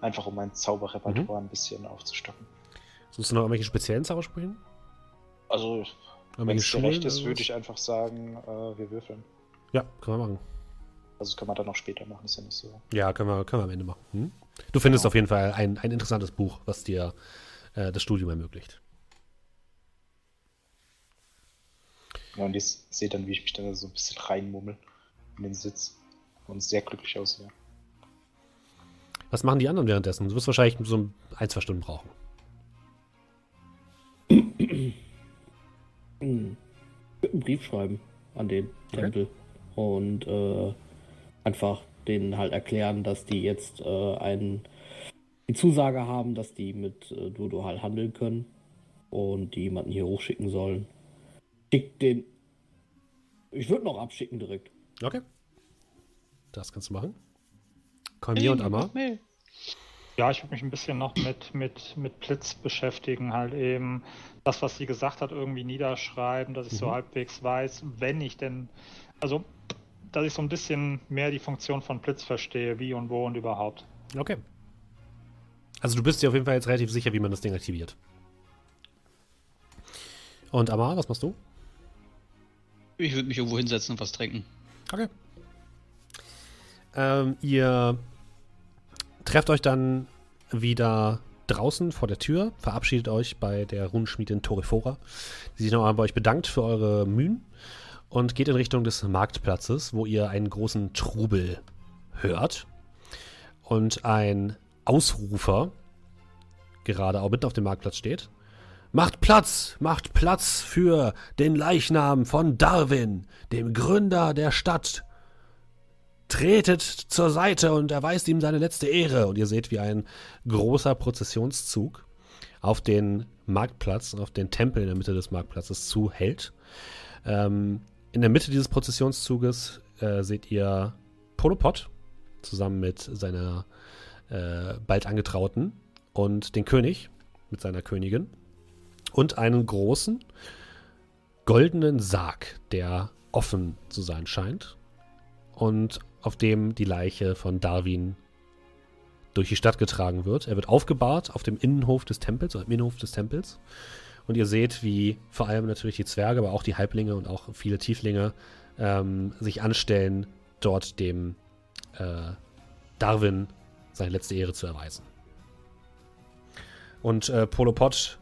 S5: Einfach um mein Zauberrepertoire ein bisschen aufzustocken.
S1: Suchst du noch irgendwelche speziellen Zaubersprüche?
S5: Also, wenn es dir recht
S1: Schulen
S5: ist, würde ich einfach sagen, äh, wir würfeln.
S1: Ja, können wir machen.
S5: Also das kann man dann auch später machen, ist ja nicht so.
S1: Ja, können wir, können wir am Ende machen. Hm? Du findest
S5: Genau.
S1: auf jeden Fall ein, ein interessantes Buch, was dir äh, das Studium ermöglicht.
S5: Ja, und ihr seht dann, wie ich mich dann so ein bisschen reinmummel in den Sitz und sehr glücklich aussehe.
S1: Was machen die anderen währenddessen? Du wirst wahrscheinlich so ein, ein zwei Stunden brauchen.
S4: Ich würde einen Brief schreiben an den Tempel und äh, einfach denen halt erklären, dass die jetzt äh, einen, die Zusage haben, dass die mit äh, Dodo halt handeln können und die jemanden hier hochschicken sollen. Schick den. Ich würde noch abschicken direkt.
S1: Okay. Das kannst du machen. Cormier und Amma.
S2: Mail.
S3: Ja, ich würde mich ein bisschen noch mit, mit, mit Blitz beschäftigen, halt eben das, was sie gesagt hat, irgendwie niederschreiben, dass ich so
S1: Mhm.
S3: halbwegs weiß, wenn ich denn, also, dass ich so ein bisschen mehr die Funktion von Blitz verstehe, wie und wo und überhaupt.
S1: Okay. Also du bist dir auf jeden Fall jetzt relativ sicher, wie man das Ding aktiviert. Und Amma, was machst du?
S2: Ich würde mich irgendwo hinsetzen und was trinken.
S1: Okay. Ähm, ihr trefft euch dann wieder draußen vor der Tür, verabschiedet euch bei der Runenschmiedin Torifora, die sich nochmal bei euch bedankt für eure Mühen und geht in Richtung des Marktplatzes, wo ihr einen großen Trubel hört und ein Ausrufer gerade auch mitten auf dem Marktplatz steht. Macht Platz, macht Platz für den Leichnam von Darwin, dem Gründer der Stadt. Tretet zur Seite und erweist ihm seine letzte Ehre. Und ihr seht, wie ein großer Prozessionszug auf den Marktplatz, auf den Tempel in der Mitte des Marktplatzes zuhält. Ähm, in der Mitte dieses Prozessionszuges äh, seht ihr Polopod zusammen mit seiner äh, bald angetrauten und den König mit seiner Königin und einen großen goldenen Sarg, der offen zu sein scheint und auf dem die Leiche von Darwin durch die Stadt getragen wird. Er wird aufgebahrt auf dem Innenhof des Tempels, oder im Innenhof des Tempels. Und ihr seht, wie vor allem natürlich die Zwerge, aber auch die Halblinge und auch viele Tieflinge ähm, sich anstellen, dort dem äh, Darwin seine letzte Ehre zu erweisen. Und äh, Polopod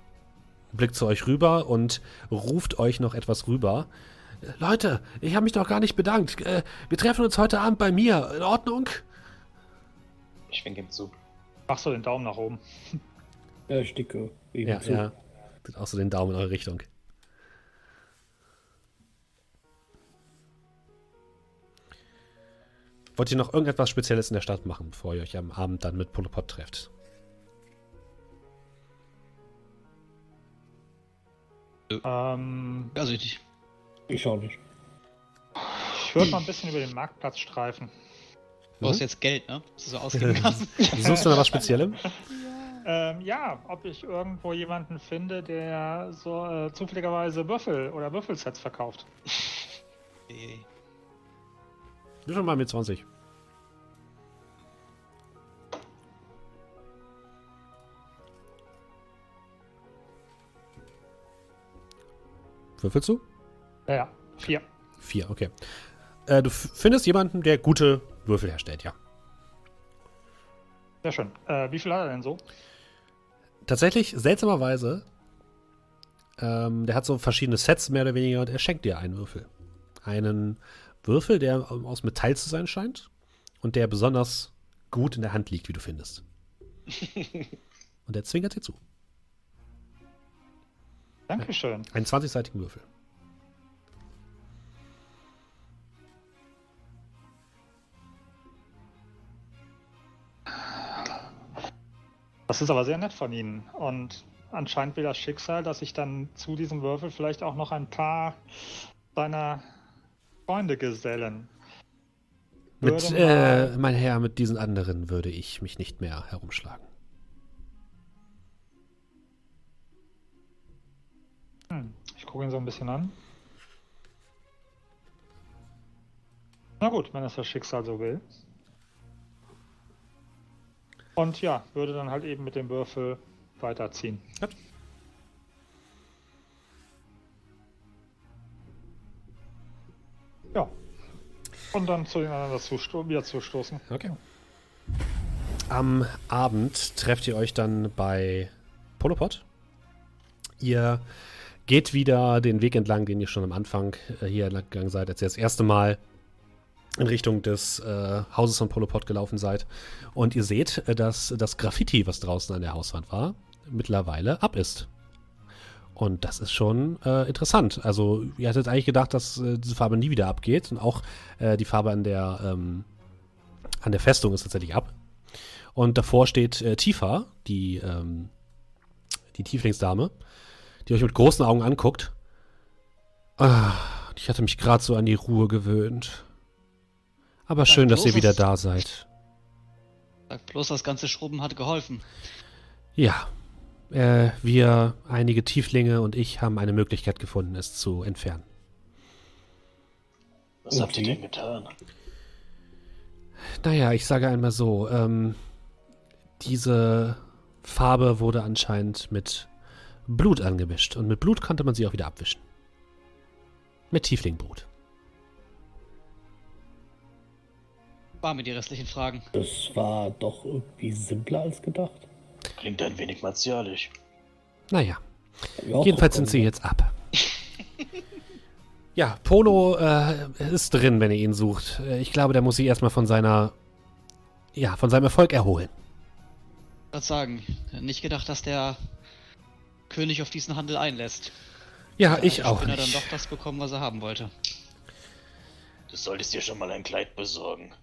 S1: blickt zu euch rüber und ruft euch noch etwas rüber. Äh, Leute, ich habe mich noch gar nicht bedankt. Äh, wir treffen uns heute Abend bei mir. In Ordnung?
S5: Ich winke ihm zu.
S3: Machst du den Daumen nach oben?
S4: Ja, ich sticke ihm
S1: Ja,
S4: zu.
S1: ja. Tut auch so den Daumen in eure Richtung. Wollt ihr noch irgendetwas Spezielles in der Stadt machen, bevor ihr euch am Abend dann mit Polopod trefft?
S3: Ähm,
S2: Also ich,
S4: Ich schau nicht.
S3: ich würde mal ein bisschen über den Marktplatz streifen.
S2: du hast
S1: Mhm.
S2: jetzt Geld, ne? Das du so ausgeben kannst.
S1: Suchst du noch was Speziellem?
S3: Ähm, ja, ob ich irgendwo jemanden finde, der so äh, zufälligerweise Würfel oder Würfelsets verkauft.
S2: Okay.
S1: Du schon mal mit 20. Würfelst du?
S3: Ja, ja, vier.
S1: Vier, okay. Äh, du findest jemanden, der gute Würfel herstellt, ja.
S3: Sehr schön. Äh, wie viel hat er denn so?
S1: Tatsächlich, seltsamerweise, ähm, der hat so verschiedene Sets mehr oder weniger und er schenkt dir einen Würfel. Einen Würfel, der aus Metall zu sein scheint und der besonders gut in der Hand liegt, wie du findest. und der zwinkert dir zu.
S3: Dankeschön.
S1: Einen 20-seitigen Würfel.
S3: Das ist aber sehr nett von Ihnen. Und anscheinend will das Schicksal, dass sich dann zu diesem Würfel vielleicht auch noch ein paar seiner Freunde gesellen.
S1: Mit, äh, mein Herr, mit diesen anderen würde ich mich nicht mehr herumschlagen.
S3: Hm, ich gucke ihn so ein bisschen an. Na gut, wenn es das Schicksal so will. Und ja, würde dann halt eben mit dem Würfel weiterziehen. Ja. Und dann zueinander zusto wieder zustoßen.
S1: Okay. Am Abend trefft ihr euch dann bei Polopod. Ihr geht wieder den Weg entlang, den ihr schon am Anfang äh, hier entlang gegangen seid, als ihr das erste Mal in Richtung des äh, Hauses von Polopod gelaufen seid. Und ihr seht, äh, dass das Graffiti, was draußen an der Hauswand war, mittlerweile ab ist. Und das ist schon äh, interessant. Also, ihr hattet eigentlich gedacht, dass äh, diese Farbe nie wieder abgeht. Und auch äh, die Farbe an der, ähm, an der Festung ist tatsächlich ab. Und davor steht äh, Tifa, die, ähm, die Tieflingsdame, die euch mit großen Augen anguckt. Ah, ich hatte mich gerade so an die Ruhe gewöhnt. Aber schön, dass ihr wieder da seid.
S2: Sag bloß, das ganze Schrubben hat geholfen.
S1: Ja, äh, wir, einige Tieflinge und ich haben eine Möglichkeit gefunden, es zu entfernen.
S5: Was habt ihr
S4: Okay.
S5: denn getan?
S1: Naja, ich sage einmal so, ähm, diese Farbe wurde anscheinend mit Blut angemischt und mit Blut konnte man sie auch wieder abwischen. Mit Tieflingbrut.
S2: War mir die restlichen Fragen.
S4: Das war doch irgendwie simpler als gedacht.
S5: Klingt ein wenig martialisch.
S1: Naja,
S4: Ja,
S1: jedenfalls sind sie jetzt ab. Ja, Polo äh, ist drin, wenn ihr ihn sucht. Äh, Ich glaube, der muss sich erstmal von seiner, ja, von seinem Erfolg erholen.
S2: Ich würde sagen, nicht gedacht, dass der König auf diesen Handel einlässt.
S1: Ja, ich
S2: Also
S1: auch
S2: dann
S1: nicht.
S2: doch das bekommen, was er haben wollte.
S5: Du solltest dir schon mal ein Kleid besorgen.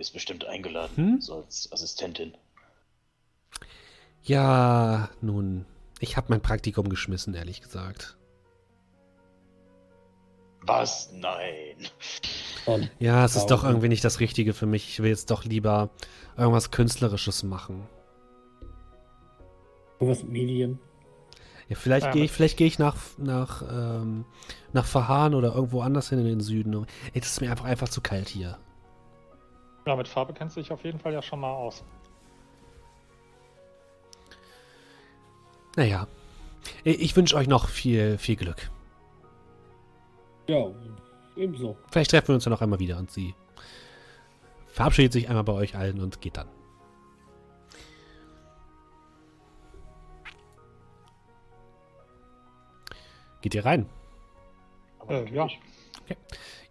S5: Ist bestimmt eingeladen,
S1: Hm?
S5: so als Assistentin.
S1: Ja, nun, ich habe mein Praktikum geschmissen, ehrlich gesagt.
S5: Was? Nein.
S4: Und
S1: Ja, es ist doch irgendwie nicht das Richtige für mich. Ich will jetzt doch lieber irgendwas Künstlerisches machen.
S4: was mit Medien?
S1: Ja, vielleicht
S3: Ja,
S1: gehe ich, vielleicht gehe ich nach, nach, ähm, nach Verhan oder irgendwo anders hin in den Süden. Ey, das ist mir einfach, einfach zu kalt hier.
S3: Ja, mit Farbe kennst du dich auf jeden Fall ja schon mal aus.
S1: Naja. Ich wünsche euch noch viel, viel Glück.
S4: Ja, ebenso.
S1: Vielleicht treffen wir uns ja noch einmal wieder und sie verabschiedet sich einmal bei euch allen und geht dann. Geht ihr rein?
S3: Äh, ja.
S5: natürlich.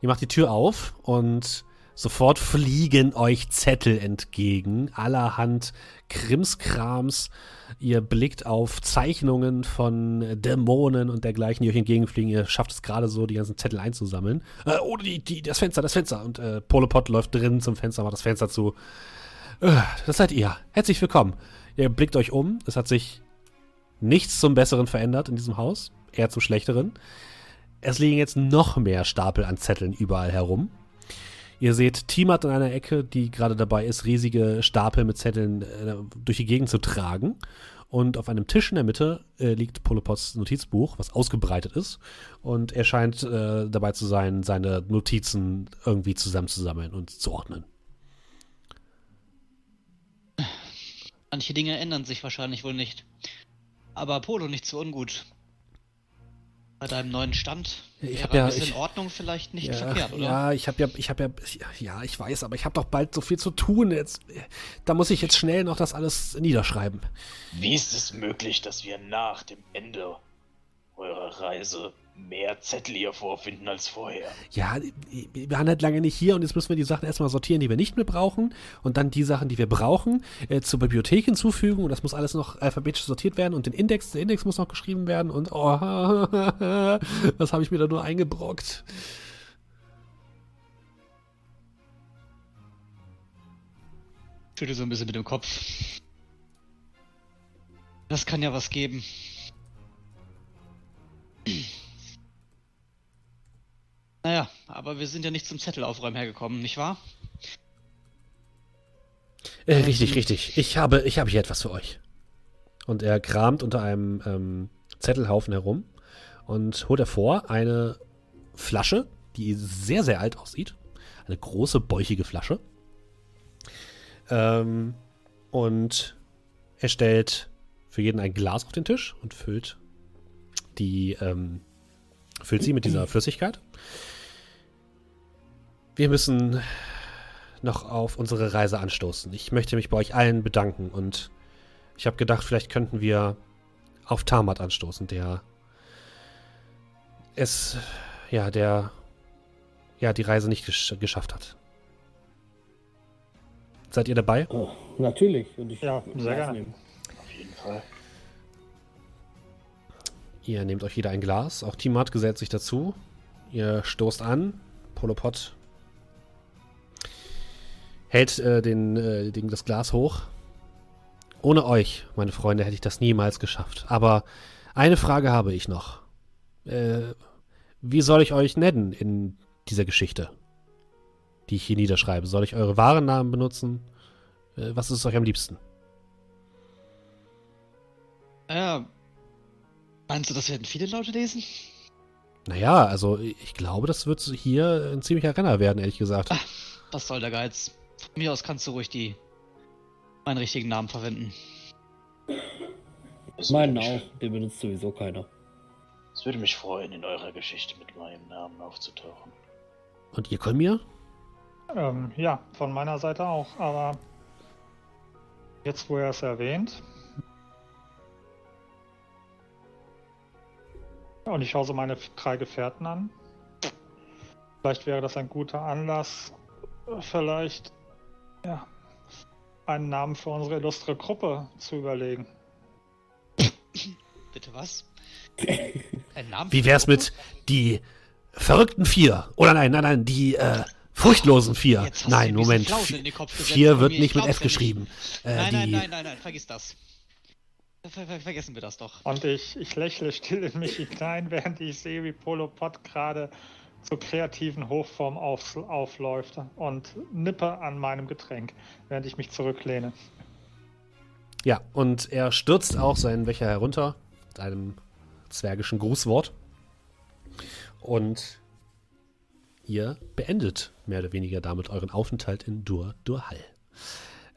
S1: Ihr macht die Tür auf und sofort fliegen euch Zettel entgegen, allerhand Krimskrams. Ihr blickt auf Zeichnungen von Dämonen und dergleichen, die euch entgegenfliegen. Ihr schafft es gerade so, die ganzen Zettel einzusammeln. Äh, oh, die, die, das Fenster, das Fenster. Und äh, Polopod läuft drin zum Fenster, macht das Fenster zu. Äh, das seid ihr. Herzlich willkommen. Ihr blickt euch um. Es hat sich nichts zum Besseren verändert in diesem Haus, eher zum Schlechteren. Es liegen jetzt noch mehr Stapel an Zetteln überall herum. Ihr seht Timat in einer Ecke, die gerade dabei ist, riesige Stapel mit Zetteln äh, durch die Gegend zu tragen. Und auf einem Tisch in der Mitte äh, liegt Polopods Notizbuch, was ausgebreitet ist. Und er scheint äh, dabei zu sein, seine Notizen irgendwie zusammenzusammeln und zu ordnen.
S2: Manche Dinge ändern sich wahrscheinlich wohl nicht. Aber Polo nicht so ungut. Bei deinem neuen Stand
S1: Ich
S2: wäre
S1: hab ja-
S2: ein bisschen
S1: ich-
S2: Ordnung vielleicht nicht
S1: ja,
S2: verkehrt, oder?
S1: ja, ich habe ja, ich habe ja, ich, ja, ich weiß, aber ich habe doch bald so viel zu tun. Jetzt, da muss ich jetzt schnell noch das alles niederschreiben.
S5: Wie ist es möglich, dass wir nach dem Ende eurer Reise mehr Zettel hier vorfinden als vorher?
S1: Ja, wir waren halt lange nicht hier und jetzt müssen wir die Sachen erstmal sortieren, die wir nicht mehr brauchen und dann die Sachen, die wir brauchen, äh, zur Bibliothek hinzufügen und das muss alles noch alphabetisch sortiert werden und den Index, der Index muss noch geschrieben werden und oh, was habe ich mir da nur eingebrockt.
S2: Schüttel so ein bisschen mit dem Kopf. Das kann ja was geben. Naja, aber wir sind ja nicht zum Zettelaufräumen hergekommen, nicht wahr?
S1: Äh, richtig, richtig. Ich habe, ich habe hier etwas für euch. Und er kramt unter einem ähm, Zettelhaufen herum und holt hervor eine Flasche, die sehr, sehr alt aussieht. Eine große, bäuchige Flasche. Ähm, und er stellt für jeden ein Glas auf den Tisch und füllt die, ähm, füllt sie mit dieser Flüssigkeit. Wir müssen noch auf unsere Reise anstoßen. Ich möchte mich bei euch allen bedanken und ich habe gedacht, vielleicht könnten wir auf Tamat anstoßen, der es, ja, der, ja, die Reise nicht gesch geschafft hat. Seid ihr dabei?
S4: Oh, natürlich. Und ich
S3: Ja, sehr gerne.
S4: nehmen.
S5: Auf jeden Fall.
S1: Ihr nehmt euch jeder ein Glas. Auch Timat gesellt sich dazu. Ihr stoßt an. Polopod hält äh, den, äh, den, das Glas hoch. Ohne euch, meine Freunde, hätte ich das niemals geschafft. Aber eine Frage habe ich noch. Äh, wie soll ich euch nennen in dieser Geschichte, die ich hier niederschreibe? Soll ich eure wahren Namen benutzen? Äh, was ist euch am liebsten?
S2: Ja. Meinst du, das werden viele Leute lesen?
S1: Naja, also ich glaube, das wird hier ein ziemlicher Renner werden, ehrlich gesagt.
S2: Was soll der Geiz? Von mir aus kannst du ruhig die meinen richtigen Namen verwenden.
S4: Meinen
S5: würde mich-
S4: auch. Den benutzt sowieso keiner.
S5: Es würde mich freuen, in eurer Geschichte mit meinem Namen aufzutauchen.
S1: Und ihr Kolmir?
S3: Ähm, ja, von meiner Seite auch, aber jetzt, wo er es erwähnt. Und ich schaue so meine drei Gefährten an. Vielleicht wäre das ein guter Anlass, äh, vielleicht ja, einen Namen für unsere illustre Gruppe zu überlegen.
S2: Bitte was? Ein Namen?
S1: Wie wär's mit die verrückten vier? Oder nein, nein, nein, die äh, furchtlosen vier. Nein, Moment. Vier wird nicht
S2: ich
S1: mit F
S2: ja
S1: geschrieben. Äh,
S2: Nein, nein, nein, nein, nein, vergiss das. Ver ver vergessen wir das doch.
S3: Und ich, ich lächle still in mich hinein, während ich sehe, wie Polo Pot gerade zur kreativen Hochform auf, aufläuft und nippe an meinem Getränk, während ich mich zurücklehne.
S1: Ja, und er stürzt auch seinen Becher herunter mit einem zwergischen Grußwort. Und ihr beendet mehr oder weniger damit euren Aufenthalt in Dur Durhal.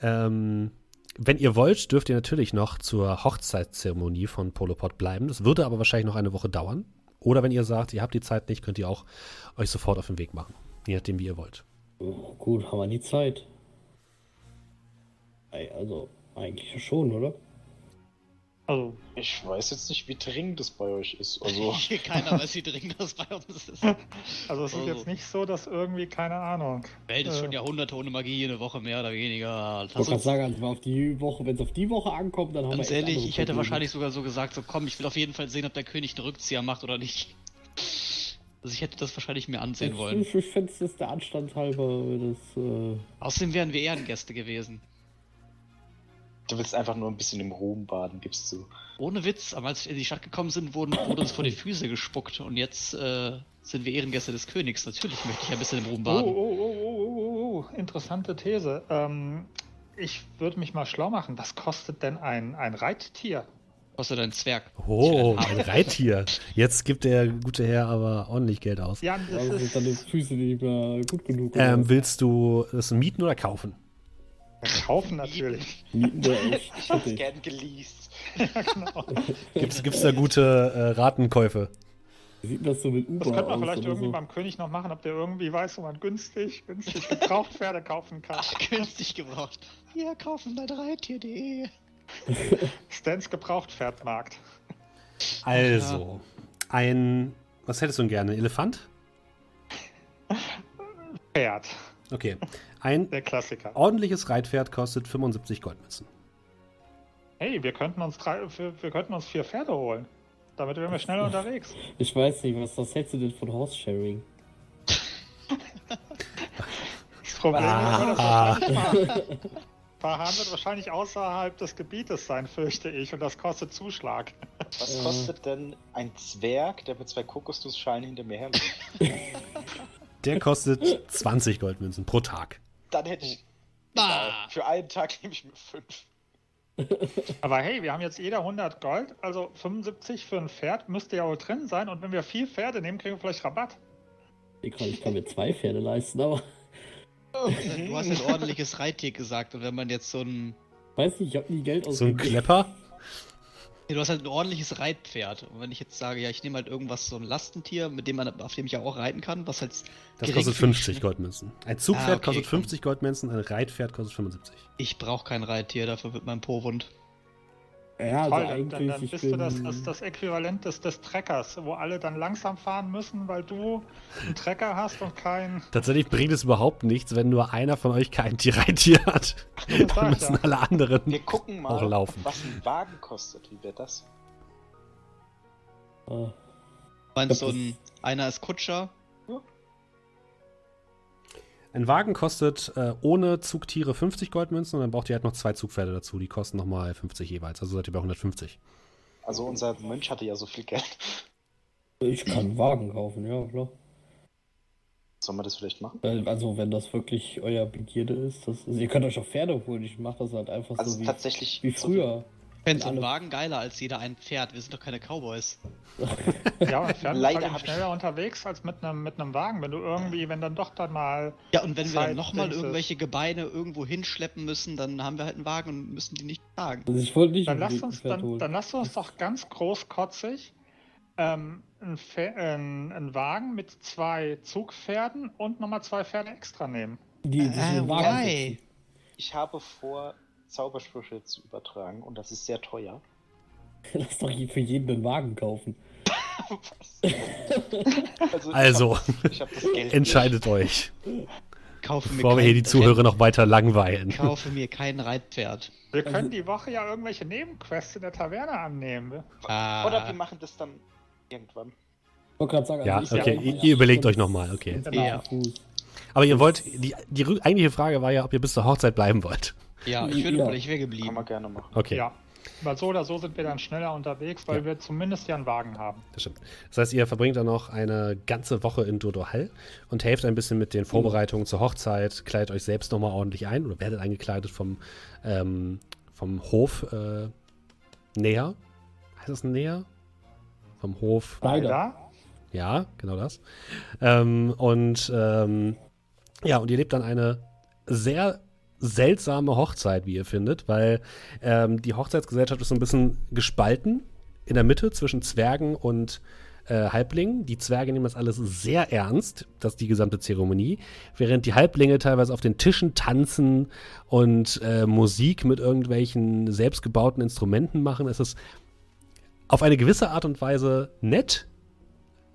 S1: Ähm, wenn ihr wollt, dürft ihr natürlich noch zur Hochzeitszeremonie von Polopod bleiben. Das würde aber wahrscheinlich noch eine Woche dauern. Oder wenn ihr sagt, ihr habt die Zeit nicht, könnt ihr auch euch sofort auf den Weg machen. Je nachdem, wie ihr wollt.
S4: Oh, gut, haben wir die Zeit. Also, eigentlich schon, oder?
S3: Also,
S5: Ich weiß jetzt nicht, wie dringend es bei euch ist. Also,
S2: Hier keiner weiß, wie dringend das bei uns ist.
S3: also es ist
S2: Also.
S3: jetzt nicht so, dass irgendwie, keine Ahnung.
S2: Welt ist
S3: Äh.
S2: schon Jahrhunderte ohne Magie, eine Woche mehr oder weniger.
S4: Ich wollte gerade sagen, also auf die Woche, wenn es auf die Woche ankommt, dann haben
S2: ganz
S4: wir echt
S2: ehrlich, ich hätte
S4: Probleme.
S2: wahrscheinlich sogar so gesagt, so komm, ich will auf jeden Fall sehen, ob der König einen Rückzieher macht oder nicht. Also ich hätte das wahrscheinlich mir ansehen wollen.
S4: Ich, ich fände es der Anstand halber, wenn das. Äh,
S2: Außerdem wären wir Ehrengäste gewesen.
S5: Du willst einfach nur ein bisschen im Ruhm baden, gibst du.
S2: Ohne Witz, aber als wir in die Stadt gekommen sind, wurden, wurde uns vor die Füße gespuckt und jetzt äh, sind wir Ehrengäste des Königs. Natürlich möchte ich ein bisschen im Ruhm
S3: Oh,
S2: baden.
S3: oh, oh, oh, oh, oh, interessante These. Ähm, ich würde mich mal schlau machen. Was kostet denn ein, ein Reittier?
S2: Kostet ein Zwerg.
S1: Oh, ein Reittier. Jetzt gibt der gute Herr aber ordentlich Geld aus.
S3: Ja, das
S4: also sind
S3: ist
S4: deine Füße nicht mehr gut genug.
S1: Ähm, willst du das mieten oder kaufen?
S3: Kaufen natürlich.
S5: Ich hab's
S4: Bitte.
S5: gern geleast.
S3: Ja, genau.
S1: Gibt's, gibt's da gute äh, Ratenkäufe?
S4: Wie sieht das so mit Uber
S3: Das könnte man
S4: aus
S3: vielleicht irgendwie
S4: so?
S3: beim König noch machen, ob der irgendwie weiß, wo man günstig, günstig gebraucht Pferde kaufen kann.
S2: Ach, günstig gebraucht. Wir kaufen dein Reittier.de.
S3: Stans Gebrauchtpferdmarkt.
S1: Also, ein. Was hättest du denn gerne? Ein Elefant?
S3: Pferd.
S1: Okay. Ein
S3: Der Klassiker.
S1: ordentliches Reitpferd kostet 75 Goldmünzen.
S3: Hey, wir könnten uns drei, wir, wir könnten uns vier Pferde holen. Damit wären wir schneller unterwegs.
S4: Ich weiß nicht, was das hältst du denn von Horse-Sharing?
S3: Das Problem
S1: Ah.
S3: ist nur, dass das Pahan wird wahrscheinlich außerhalb des Gebietes sein, fürchte ich, und das kostet Zuschlag.
S5: Was kostet denn ein Zwerg, der mit zwei Kokosnussschalen hinter mir herläuft?
S1: Der kostet 20 Goldmünzen pro Tag.
S5: Dann hätte ich.
S2: Ah.
S5: Für einen Tag nehme ich mir fünf.
S3: Aber hey, wir haben jetzt jeder 100 Gold, also 75 für ein Pferd müsste ja wohl drin sein. Und wenn wir vier Pferde nehmen, kriegen wir vielleicht Rabatt.
S4: Ich kann, ich kann mir zwei Pferde leisten, aber
S2: Du hast ein ordentliches Reittier gesagt und wenn man jetzt so ein.
S4: weiß nicht, ich habe nie Geld
S1: So ein
S4: ausgegeben.
S1: Klepper.
S2: Du hast halt ein ordentliches Reitpferd. Und wenn ich jetzt sage, ja, ich nehme halt irgendwas, so ein Lastentier, mit dem man, auf dem ich ja auch reiten kann, was halt.
S1: Das kostet 50
S2: ist.
S1: Goldmünzen. Ein Zugpferd
S2: Ah, okay,
S1: kostet
S2: komm.
S1: 50 Goldmünzen, ein Reitpferd kostet 75.
S2: Ich brauche kein Reittier, dafür wird mein Po wund.
S4: Ja, also
S3: Toll, dann,
S4: eigentlich
S3: dann, dann
S4: ich
S3: bist
S4: bin,
S3: du das, das, das Äquivalent des, des Treckers, wo alle dann langsam fahren müssen, weil du einen Trecker hast und kein.
S1: Tatsächlich bringt es überhaupt nichts, wenn nur einer von euch kein Reittier hat.
S3: das
S1: Dann müssen
S3: ja.
S1: alle anderen
S5: Wir gucken
S1: auch
S5: mal,
S1: laufen.
S5: was ein Wagen kostet. Wie wäre das?
S4: äh,
S2: Meinst so
S4: Das
S2: ein. Einer ist Kutscher,
S1: Ein Wagen kostet äh, ohne Zugtiere 50 Goldmünzen und dann braucht ihr halt noch zwei Zugpferde dazu. Die kosten nochmal 50 jeweils. Also seid ihr bei 150.
S5: Also unser Mönch hatte ja so viel Geld.
S4: ich kann einen Wagen kaufen, ja klar.
S5: Sollen wir das vielleicht machen?
S4: Also wenn das wirklich euer Begierde ist, das, also ihr könnt euch auch Pferde holen, ich mache das halt einfach
S5: Also
S4: so wie,
S5: tatsächlich.
S4: wie
S5: so
S4: früher.
S2: Ich fände so
S4: Alle-
S2: ein Wagen geiler als jeder ein Pferd. Wir sind doch keine Cowboys.
S3: Ja, aber Pferd ist
S5: Leider
S3: halt
S5: hab ich-
S3: schneller unterwegs als mit einem, mit einem Wagen. Wenn du irgendwie, wenn dann doch dann mal.
S2: Ja, und wenn wir dann
S3: Zeit
S2: nochmal irgendwelche Gebeine irgendwo hinschleppen müssen, dann haben wir halt einen Wagen und müssen die nicht tragen.
S4: Also ich wollte nicht
S3: Dann
S4: ein
S3: uns, dann, dann lasst uns doch ganz großkotzig ähm, ein, Pfer- äh, einen Wagen mit zwei Zugpferden und nochmal zwei Pferde extra nehmen.
S4: die, die
S2: Äh,
S4: Wagen.
S5: Ich habe vor, Zaubersprüche zu übertragen und das ist sehr teuer.
S4: Lass doch für jeden einen Wagen kaufen.
S5: Also, ich
S1: Also,
S5: hab, ich hab das Geld.
S1: entscheidet euch,
S2: Kaufe mir
S1: bevor wir hier die Zuhörer noch weiter langweilen.
S2: Kaufe mir kein Reitpferd.
S3: Wir
S4: Also-
S3: können die Woche ja irgendwelche Nebenquests in der Taverne annehmen.
S5: Nicht.
S2: Ah,
S5: Oder wir machen das dann irgendwann.
S4: Ich wollte gerade sagen,
S1: Ja,
S4: also ich
S1: okay, ihr, ihr überlegt euch nochmal, okay.
S3: Genau.
S2: Ja.
S1: Aber ihr wollt, die, die eigentliche Frage war ja, ob ihr bis zur Hochzeit bleiben wollt.
S2: Ja, ich würde
S4: Ja.
S2: ich wäre
S5: Kann
S2: geblieben.
S5: man gerne machen.
S1: Okay,
S3: Ja. Weil so oder so sind wir dann schneller unterwegs, weil
S1: Ja.
S3: wir zumindest ja einen Wagen haben.
S1: das stimmt. Das heißt, ihr verbringt dann noch eine ganze Woche in Dodo-Hall und helft ein bisschen mit den Vorbereitungen zur Hochzeit, kleidet euch selbst nochmal ordentlich ein oder werdet eingekleidet vom, ähm, vom Hof äh, näher. Heißt das näher? Vom Hof.
S4: Leider.
S1: Ja, genau das. Ähm, und ähm, ja, und ihr lebt dann eine sehr seltsame Hochzeit, wie ihr findet, weil ähm, die Hochzeitsgesellschaft ist so ein bisschen gespalten in der Mitte zwischen Zwergen und äh, Halblingen. Die Zwerge nehmen das alles sehr ernst, das die gesamte Zeremonie, während die Halblinge teilweise auf den Tischen tanzen und äh, Musik mit irgendwelchen selbstgebauten Instrumenten machen. Es ist auf eine gewisse Art und Weise nett,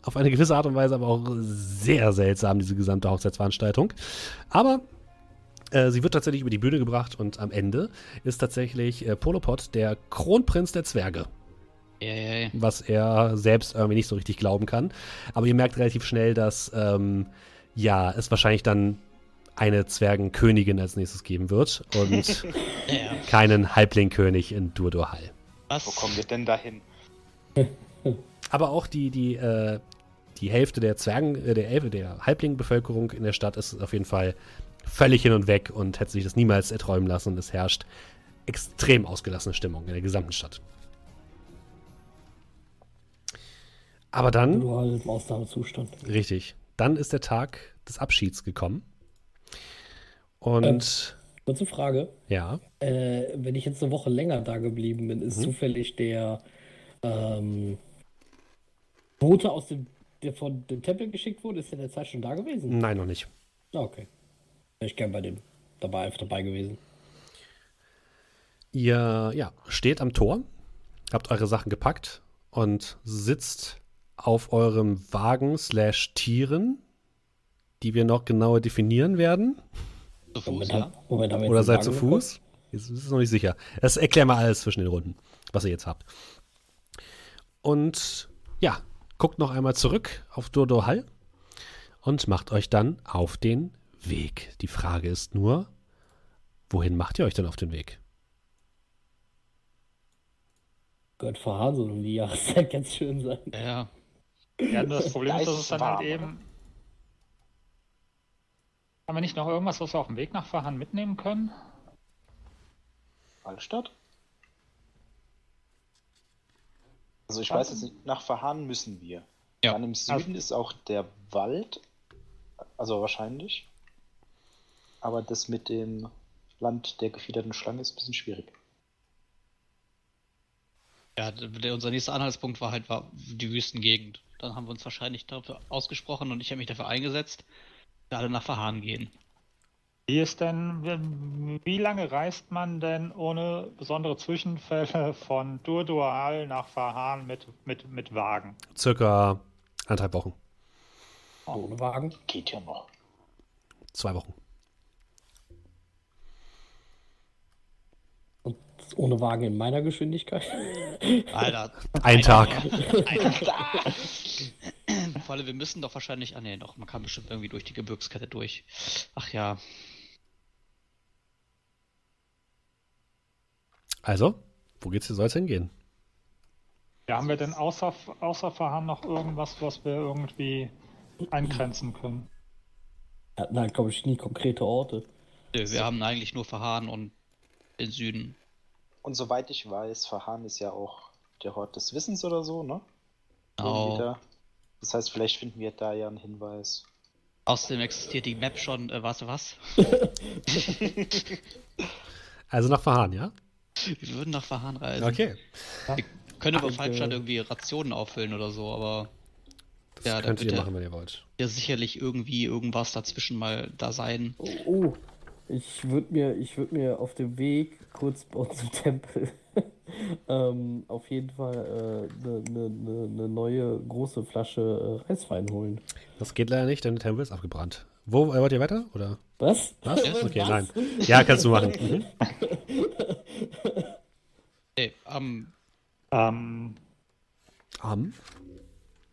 S1: auf eine gewisse Art und Weise aber auch sehr seltsam, diese gesamte Hochzeitsveranstaltung. Aber äh, sie wird tatsächlich über die Bühne gebracht und am Ende ist tatsächlich äh, Polopod der Kronprinz der Zwerge,
S2: Yay.
S1: was er selbst irgendwie nicht so richtig glauben kann. Aber ihr merkt relativ schnell, dass ähm, ja, es wahrscheinlich dann eine Zwergenkönigin als nächstes geben wird und
S2: Ja.
S1: keinen Halblingkönig in Durdurhall.
S2: Was?
S5: Wo kommen wir denn dahin?
S1: Aber auch die, die, äh, die Hälfte der Zwergen, äh, der Elfe, der Halblingbevölkerung in der Stadt ist auf jeden Fall völlig hin und weg und hätte sich das niemals erträumen lassen. Und es herrscht extrem ausgelassene Stimmung in der gesamten Stadt. Aber dann,
S4: Du halt im Ausnahmezustand.
S1: richtig, dann ist der Tag des Abschieds gekommen. Und
S4: Kurze Frage.
S1: ja,
S4: Äh, wenn ich jetzt eine Woche länger da geblieben bin,
S1: Mhm.
S4: ist zufällig der ähm, Bote aus dem, der von dem Tempel geschickt wurde, ist der in der Zeit schon da gewesen?
S1: nein, noch nicht.
S4: Ah, okay. Wäre ich gern bei dem dabei, einfach dabei gewesen.
S1: Ihr ja, steht am Tor, habt eure Sachen gepackt und sitzt auf eurem Wagen slash Tieren, die wir noch genauer definieren werden.
S2: Zu Fuß,
S4: Moment,
S2: ja?
S4: hab- Moment, haben wir jetzt
S1: Oder seid zu? Fuß. Das ist noch nicht sicher. Das erklären wir alles zwischen den Runden, was ihr jetzt habt. Und ja, guckt noch einmal zurück auf Dodo Hall und macht euch dann auf den Weg. Die Frage ist nur, Wohin macht ihr euch denn auf den Weg?
S4: Gott, Verhahn soll um die Jahreszeit ganz schön sein.
S2: Ja,
S3: Ja, nur das Problem
S5: Da
S3: ist, dass es dann
S5: warm,
S3: halt eben. Haben wir nicht noch irgendwas, was wir auf dem Weg nach Verhan mitnehmen können?
S5: Waldstadt? Also ich weiß jetzt nicht, nach Verhahn müssen wir.
S2: Ja.
S5: Dann im Süden ist auch der Wald, also wahrscheinlich. Aber das mit dem Land der gefiederten Schlange ist ein bisschen schwierig.
S2: ja der, unser nächster Anhaltspunkt war halt war die Wüstengegend. Dann haben wir uns wahrscheinlich dafür ausgesprochen und ich habe mich dafür eingesetzt, dass wir alle nach Verhahn gehen.
S3: Wie ist denn, wie- lange reist man denn ohne besondere Zwischenfälle von Durdual nach Verhan mit, mit, mit Wagen?
S1: Circa anderthalb Wochen.
S4: Ohne Wagen.
S5: Geht ja noch.
S1: Zwei Wochen.
S4: Und ohne Wagen in meiner Geschwindigkeit.
S2: Alter.
S1: Ein Tag.
S2: Vor allem, wir müssen doch wahrscheinlich. Ah, nee, doch, man kann bestimmt irgendwie durch die Gebirgskette durch. Ach ja.
S1: Also, wo geht's, soll es hingehen?
S3: Ja, haben wir denn außer, außer Verhan noch irgendwas, was wir irgendwie eingrenzen können?
S4: Hatten halt, glaube ich, nie konkrete Orte.
S2: Nö, Wir haben eigentlich nur Verhahn und den Süden.
S5: Und soweit ich weiß, Verhahn ist ja auch der Hort des Wissens oder so, ne?
S2: Genau.
S5: da. Das heißt, vielleicht finden wir da ja einen Hinweis.
S2: Außerdem existiert die Map schon, äh, du was?
S1: Also nach Verhahn, ja?
S2: Wir würden nach Verhahn reisen.
S1: Okay.
S2: Wir können über
S4: Und,
S2: Falkstadt
S4: äh,
S2: irgendwie Rationen auffüllen oder so, aber
S1: Das
S2: Ja, da
S1: könnt ihr machen, wenn ihr wollt.
S2: ja sicherlich irgendwie irgendwas dazwischen mal da sein.
S4: Oh, oh. Ich würde mir, ich würd mir auf dem Weg kurz bei uns im Tempel ähm, auf jeden Fall eine äh, ne, ne, ne neue große Flasche äh, Reiswein holen.
S1: Das geht leider nicht, denn der Tempel ist abgebrannt. Wo äh, wollt ihr weiter? Oder?
S4: Was?
S1: Was?
S2: Ja,
S1: Okay,
S4: Was?
S1: nein. Ja, kannst du machen. Mhm.
S2: Nee, am
S3: Ähm,
S1: Am?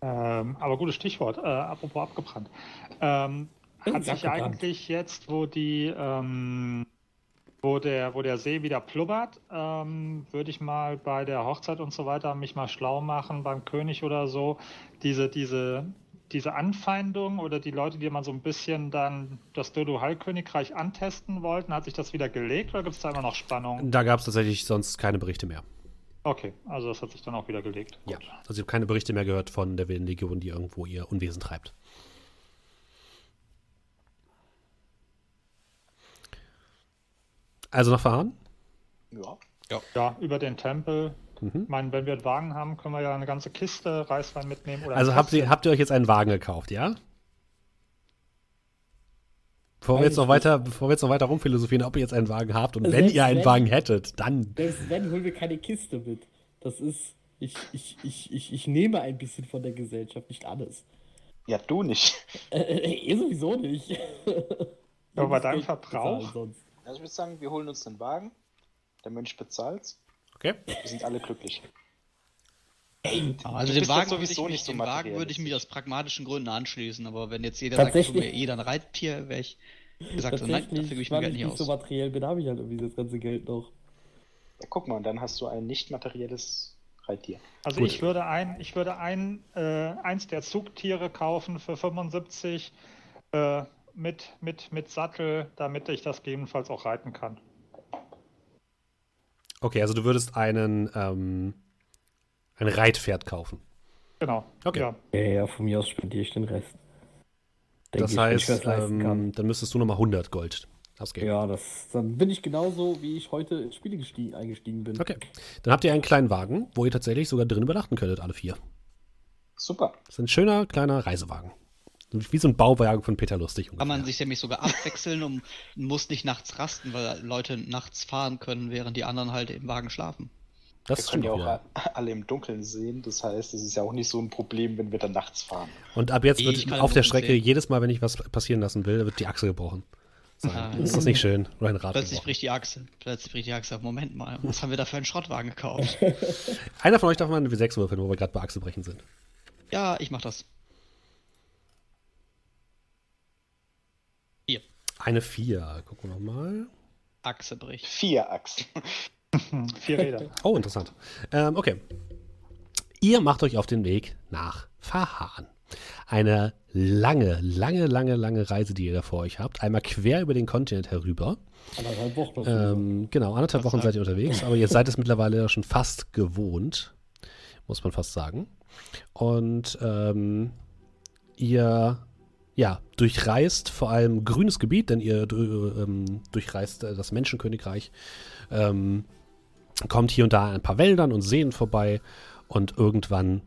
S3: ähm, aber gutes Stichwort, äh, apropos abgebrannt. Ähm, hat sich eigentlich jetzt, wo die, ähm, wo der, wo der See wieder plubbert, ähm, würde ich mal bei der Hochzeit und so weiter mich mal schlau machen beim König oder so, diese, diese, diese Anfeindung oder die Leute, die mal so ein bisschen dann das Dodo-Hall-Königreich antesten wollten, hat sich das wieder gelegt oder gibt es da immer noch Spannung?
S1: Da gab es tatsächlich sonst keine Berichte mehr.
S3: Okay, also das hat sich dann auch wieder gelegt.
S1: Ja.
S3: Gut.
S1: Also ich habe keine Berichte mehr gehört von der Wilden Legion, die irgendwo ihr Unwesen treibt. Also nach Verhahn?
S5: Ja.
S3: Ja, über den Tempel.
S1: Mhm.
S3: Ich meine, wenn wir einen Wagen haben, können wir ja eine ganze Kiste Reiswein mitnehmen. Oder
S1: Also habt ihr, habt ihr euch jetzt einen Wagen gekauft, ja? Bevor wir, jetzt noch weiter, bevor wir jetzt noch weiter rumphilosophieren, ob ihr jetzt einen Wagen habt und wenn
S4: Selbst
S1: ihr einen
S4: wenn-
S1: Wagen hättet, dann.
S4: Selbst wenn, holen wir keine Kiste mit. Das ist. Ich, ich, ich, ich, ich nehme ein bisschen von der Gesellschaft, nicht alles.
S5: Ja, du nicht.
S4: Äh, äh, eh sowieso nicht.
S3: Aber bei
S4: Jedes
S3: deinem Verbrauch?
S4: Sonst.
S5: Also ich würde sagen, wir holen uns einen Wagen. Der Mönch bezahlt's.
S1: Okay.
S5: Wir sind alle glücklich.
S2: Also
S5: Du
S2: den Wagen,
S5: doch
S2: würde ich,
S5: sowieso
S2: mich,
S5: nicht so
S2: den Wagen würde ich mir aus pragmatischen Gründen anschließen, aber wenn jetzt jeder sagt, ich mir jeder ein Reittier, wäre ich gesagt, so, nein, dafür gebe ich mir Geld
S4: ich
S2: nicht
S4: nicht so
S2: aus.
S4: materiell bin, habe ich halt irgendwie das ganze Geld noch.
S5: Ja, guck mal, und dann hast du ein nicht materielles Reittier.
S3: Also
S1: Gut.
S3: ich würde ein, ich würde ein, äh, eins der Zugtiere kaufen für 75 äh, mit, mit, mit Sattel, damit ich das gegebenenfalls auch reiten kann.
S1: Okay, also du würdest einen, ähm, ein Reitpferd kaufen.
S3: Genau.
S1: Okay.
S3: Ja.
S4: Ja, ja, von mir aus spendiere ich den Rest. Denke
S1: das
S4: ich, wenn ich
S1: heißt, ähm, dann müsstest du nochmal 100 Gold ausgeben.
S4: Ja, das, dann bin ich genauso, wie ich heute ins Spiel gestiegen, eingestiegen bin.
S1: Okay. Dann habt ihr einen kleinen Wagen, wo ihr tatsächlich sogar drin übernachten könntet, alle vier.
S5: Super.
S1: Das ist ein schöner kleiner Reisewagen. Wie so ein Bauwagen von Peter Lustig.
S2: Kann man
S1: ungefähr.
S2: sich nämlich sogar abwechseln und muss nicht nachts rasten, weil Leute nachts fahren können, während die anderen halt im Wagen schlafen.
S1: Das
S5: wir können ja auch alle im Dunkeln sehen. Das heißt, es ist ja auch nicht so ein Problem, wenn wir dann nachts fahren.
S1: Und ab jetzt
S2: Ich
S1: wird auf der Strecke
S2: sehen.
S1: jedes Mal, wenn ich was passieren lassen will, wird die Achse gebrochen. Sein.
S2: Ah.
S1: Ist das nicht schön? Oder ein Rad
S2: Plötzlich
S1: gebrochen.
S2: bricht die Achse. Plötzlich bricht die Achse. Moment mal, was haben wir da für einen Schrottwagen gekauft?
S1: Einer von euch darf mal eine W6 würfeln, wo wir gerade bei Achselbrechen sind.
S2: ja, ich mach das.
S1: Eine 4. Gucken wir nochmal.
S2: Achse bricht.
S5: Vier Achsen.
S3: Vier Räder.
S1: Oh, interessant. Ähm, okay. Ihr macht euch auf den Weg nach Fahan. Eine lange, lange, lange, lange Reise, die ihr da vor euch habt. Einmal quer über den Kontinent herüber.
S4: Anderthalb Wochen.
S1: Ähm, genau, anderthalb Wochen seid ihr unterwegs, aber ihr seid es mittlerweile ja schon fast gewohnt, muss man fast sagen. Und ähm, ihr ja, durchreist vor allem grünes Gebiet, denn ihr ähm, durchreist äh, das Menschenkönigreich, ähm, kommt hier und da ein paar Wäldern und Seen vorbei und irgendwann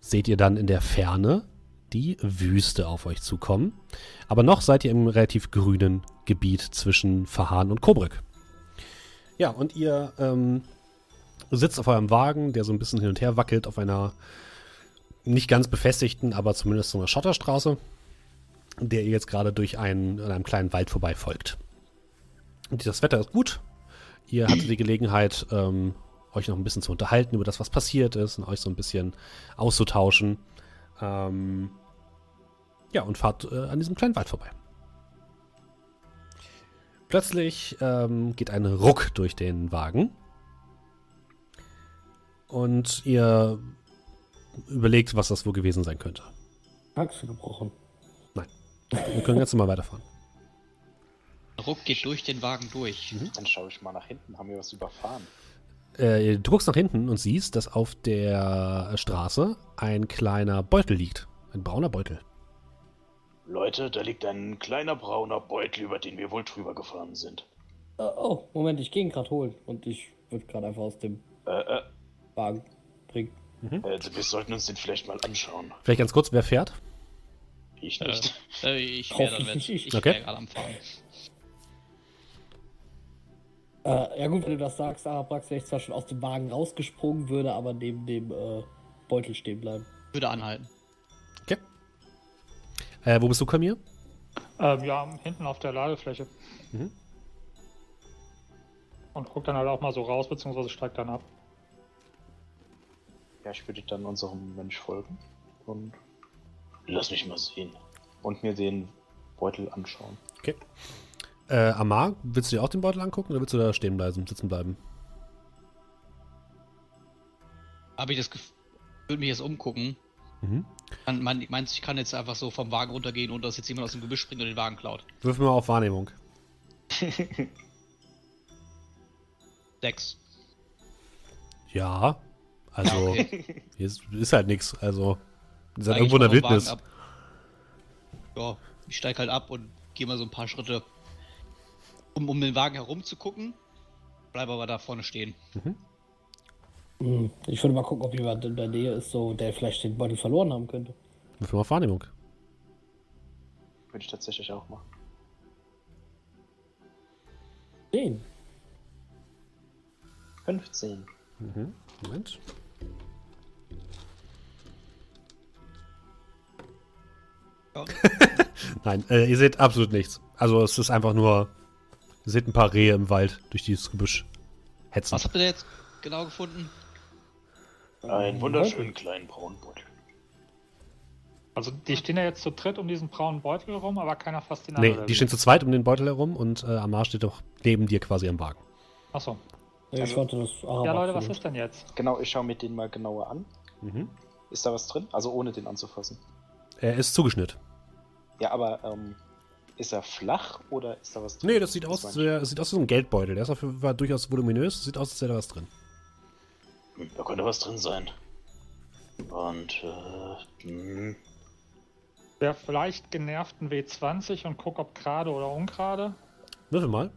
S1: seht ihr dann in der Ferne die Wüste auf euch zukommen. Aber noch seid ihr im relativ grünen Gebiet zwischen Fahan und Kobrück. Ja, und ihr ähm, sitzt auf eurem Wagen, der so ein bisschen hin und her wackelt auf einer nicht ganz befestigten, aber zumindest so einer Schotterstraße, der ihr jetzt gerade durch einen, einem kleinen Wald vorbei folgt. Und das Wetter ist gut. Ihr hattet die Gelegenheit, ähm, euch noch ein bisschen zu unterhalten über das, was passiert ist und euch so ein bisschen auszutauschen. Ähm, ja, und fahrt äh, an diesem kleinen Wald vorbei. Plötzlich ähm, geht ein Ruck durch den Wagen. Und ihr überlegt, was das wohl gewesen sein könnte.
S4: Achse gebrochen.
S1: Wir können jetzt mal weiterfahren.
S2: Ruck geht durch den Wagen durch.
S5: Dann schaue ich mal nach hinten. Haben wir was überfahren?
S1: Äh, du guckst nach hinten und siehst, dass auf der Straße ein kleiner Beutel liegt. Ein brauner Beutel.
S5: Leute, da liegt ein kleiner brauner Beutel, über den wir wohl drüber gefahren sind.
S4: Äh, oh, Moment, ich gehe ihn gerade holen. Und ich würde gerade einfach aus dem
S5: Äh, äh,
S4: Wagen bringen.
S5: also wir sollten uns den vielleicht mal anschauen.
S1: Vielleicht ganz kurz, wer fährt?
S5: Ich nicht.
S2: äh, ich wäre dann, wenn
S4: Hoffentlich.
S2: ich
S1: Okay.
S2: gerade am Fahren.
S4: Äh, ja gut, wenn du das sagst, Arabrax wäre ich zwar schon aus dem Wagen rausgesprungen, würde aber neben dem äh, Beutel stehen bleiben.
S2: Würde anhalten.
S1: Okay. Äh, wo bist du, Kamir?
S3: Ähm, ja, hinten auf der Ladefläche.
S1: Mhm.
S3: Und guck dann halt auch mal so raus, beziehungsweise steigt dann ab.
S5: Ja, ich würde dann unserem Mensch folgen. Und lass mich mal sehen. Und mir den Beutel anschauen.
S1: Okay. Äh, Amar, willst du dir auch den Beutel angucken oder willst du da stehen bleiben, sitzen bleiben?
S2: Habe ich das Gefühl, würde mich jetzt umgucken.
S1: Mhm.
S2: Man, man meinst, ich kann jetzt einfach so vom Wagen runtergehen und dass jetzt jemand aus dem Gebüsch springt und den Wagen klaut.
S1: Wirf mal auf Wahrnehmung.
S2: Sechs.
S1: Ja. Also,
S2: Okay.
S1: hier ist, ist halt nichts. Also, seid
S2: Steig ich
S1: irgendwo in der Wildnis.
S2: Ja, ich steig halt ab und gehe mal so ein paar Schritte, um, um den Wagen herum zu gucken. Bleib aber da vorne stehen.
S4: Hm, Ich würde mal gucken, ob jemand in der Nähe ist, so der vielleicht den Beutel verloren haben könnte.
S1: Mal auf Wahrnehmung.
S5: Würde ich tatsächlich auch machen.
S4: Den.
S5: 15.
S1: Mhm. Moment. Nein, äh, ihr seht absolut nichts. Also, es ist einfach nur. Ihr seht ein paar Rehe im Wald durch dieses Gebüsch hetzen.
S2: Was habt ihr jetzt genau gefunden?
S5: Einen wunderschönen kleinen braunen Beutel.
S3: Also die stehen ja jetzt zu dritt um diesen braunen Beutel rum, aber keiner fasst ihn an.
S1: Nee, die
S3: wie?
S1: stehen zu zweit um den Beutel herum und äh, Amar steht doch neben dir quasi am Wagen.
S3: Achso.
S4: Ich
S5: Also-
S4: warte, das
S3: Ja, Leute, was ist denn jetzt?
S5: Genau, ich schaue mir den mal genauer an.
S1: Mhm.
S5: Ist da was drin? Also ohne den anzufassen.
S1: Er ist zugeschnitten.
S5: Ja, aber ähm, ist er flach oder ist da was drin?
S1: Nee, das sieht aus, der, das sieht aus wie so ein Geldbeutel. Der ist auf jeden Fall durchaus voluminös. Sieht aus, als wäre da was drin.
S5: Da könnte was drin sein. Und, äh, hm,
S3: Wer vielleicht genervten W20 und guck, ob gerade oder ungerade.
S1: Würfel mal.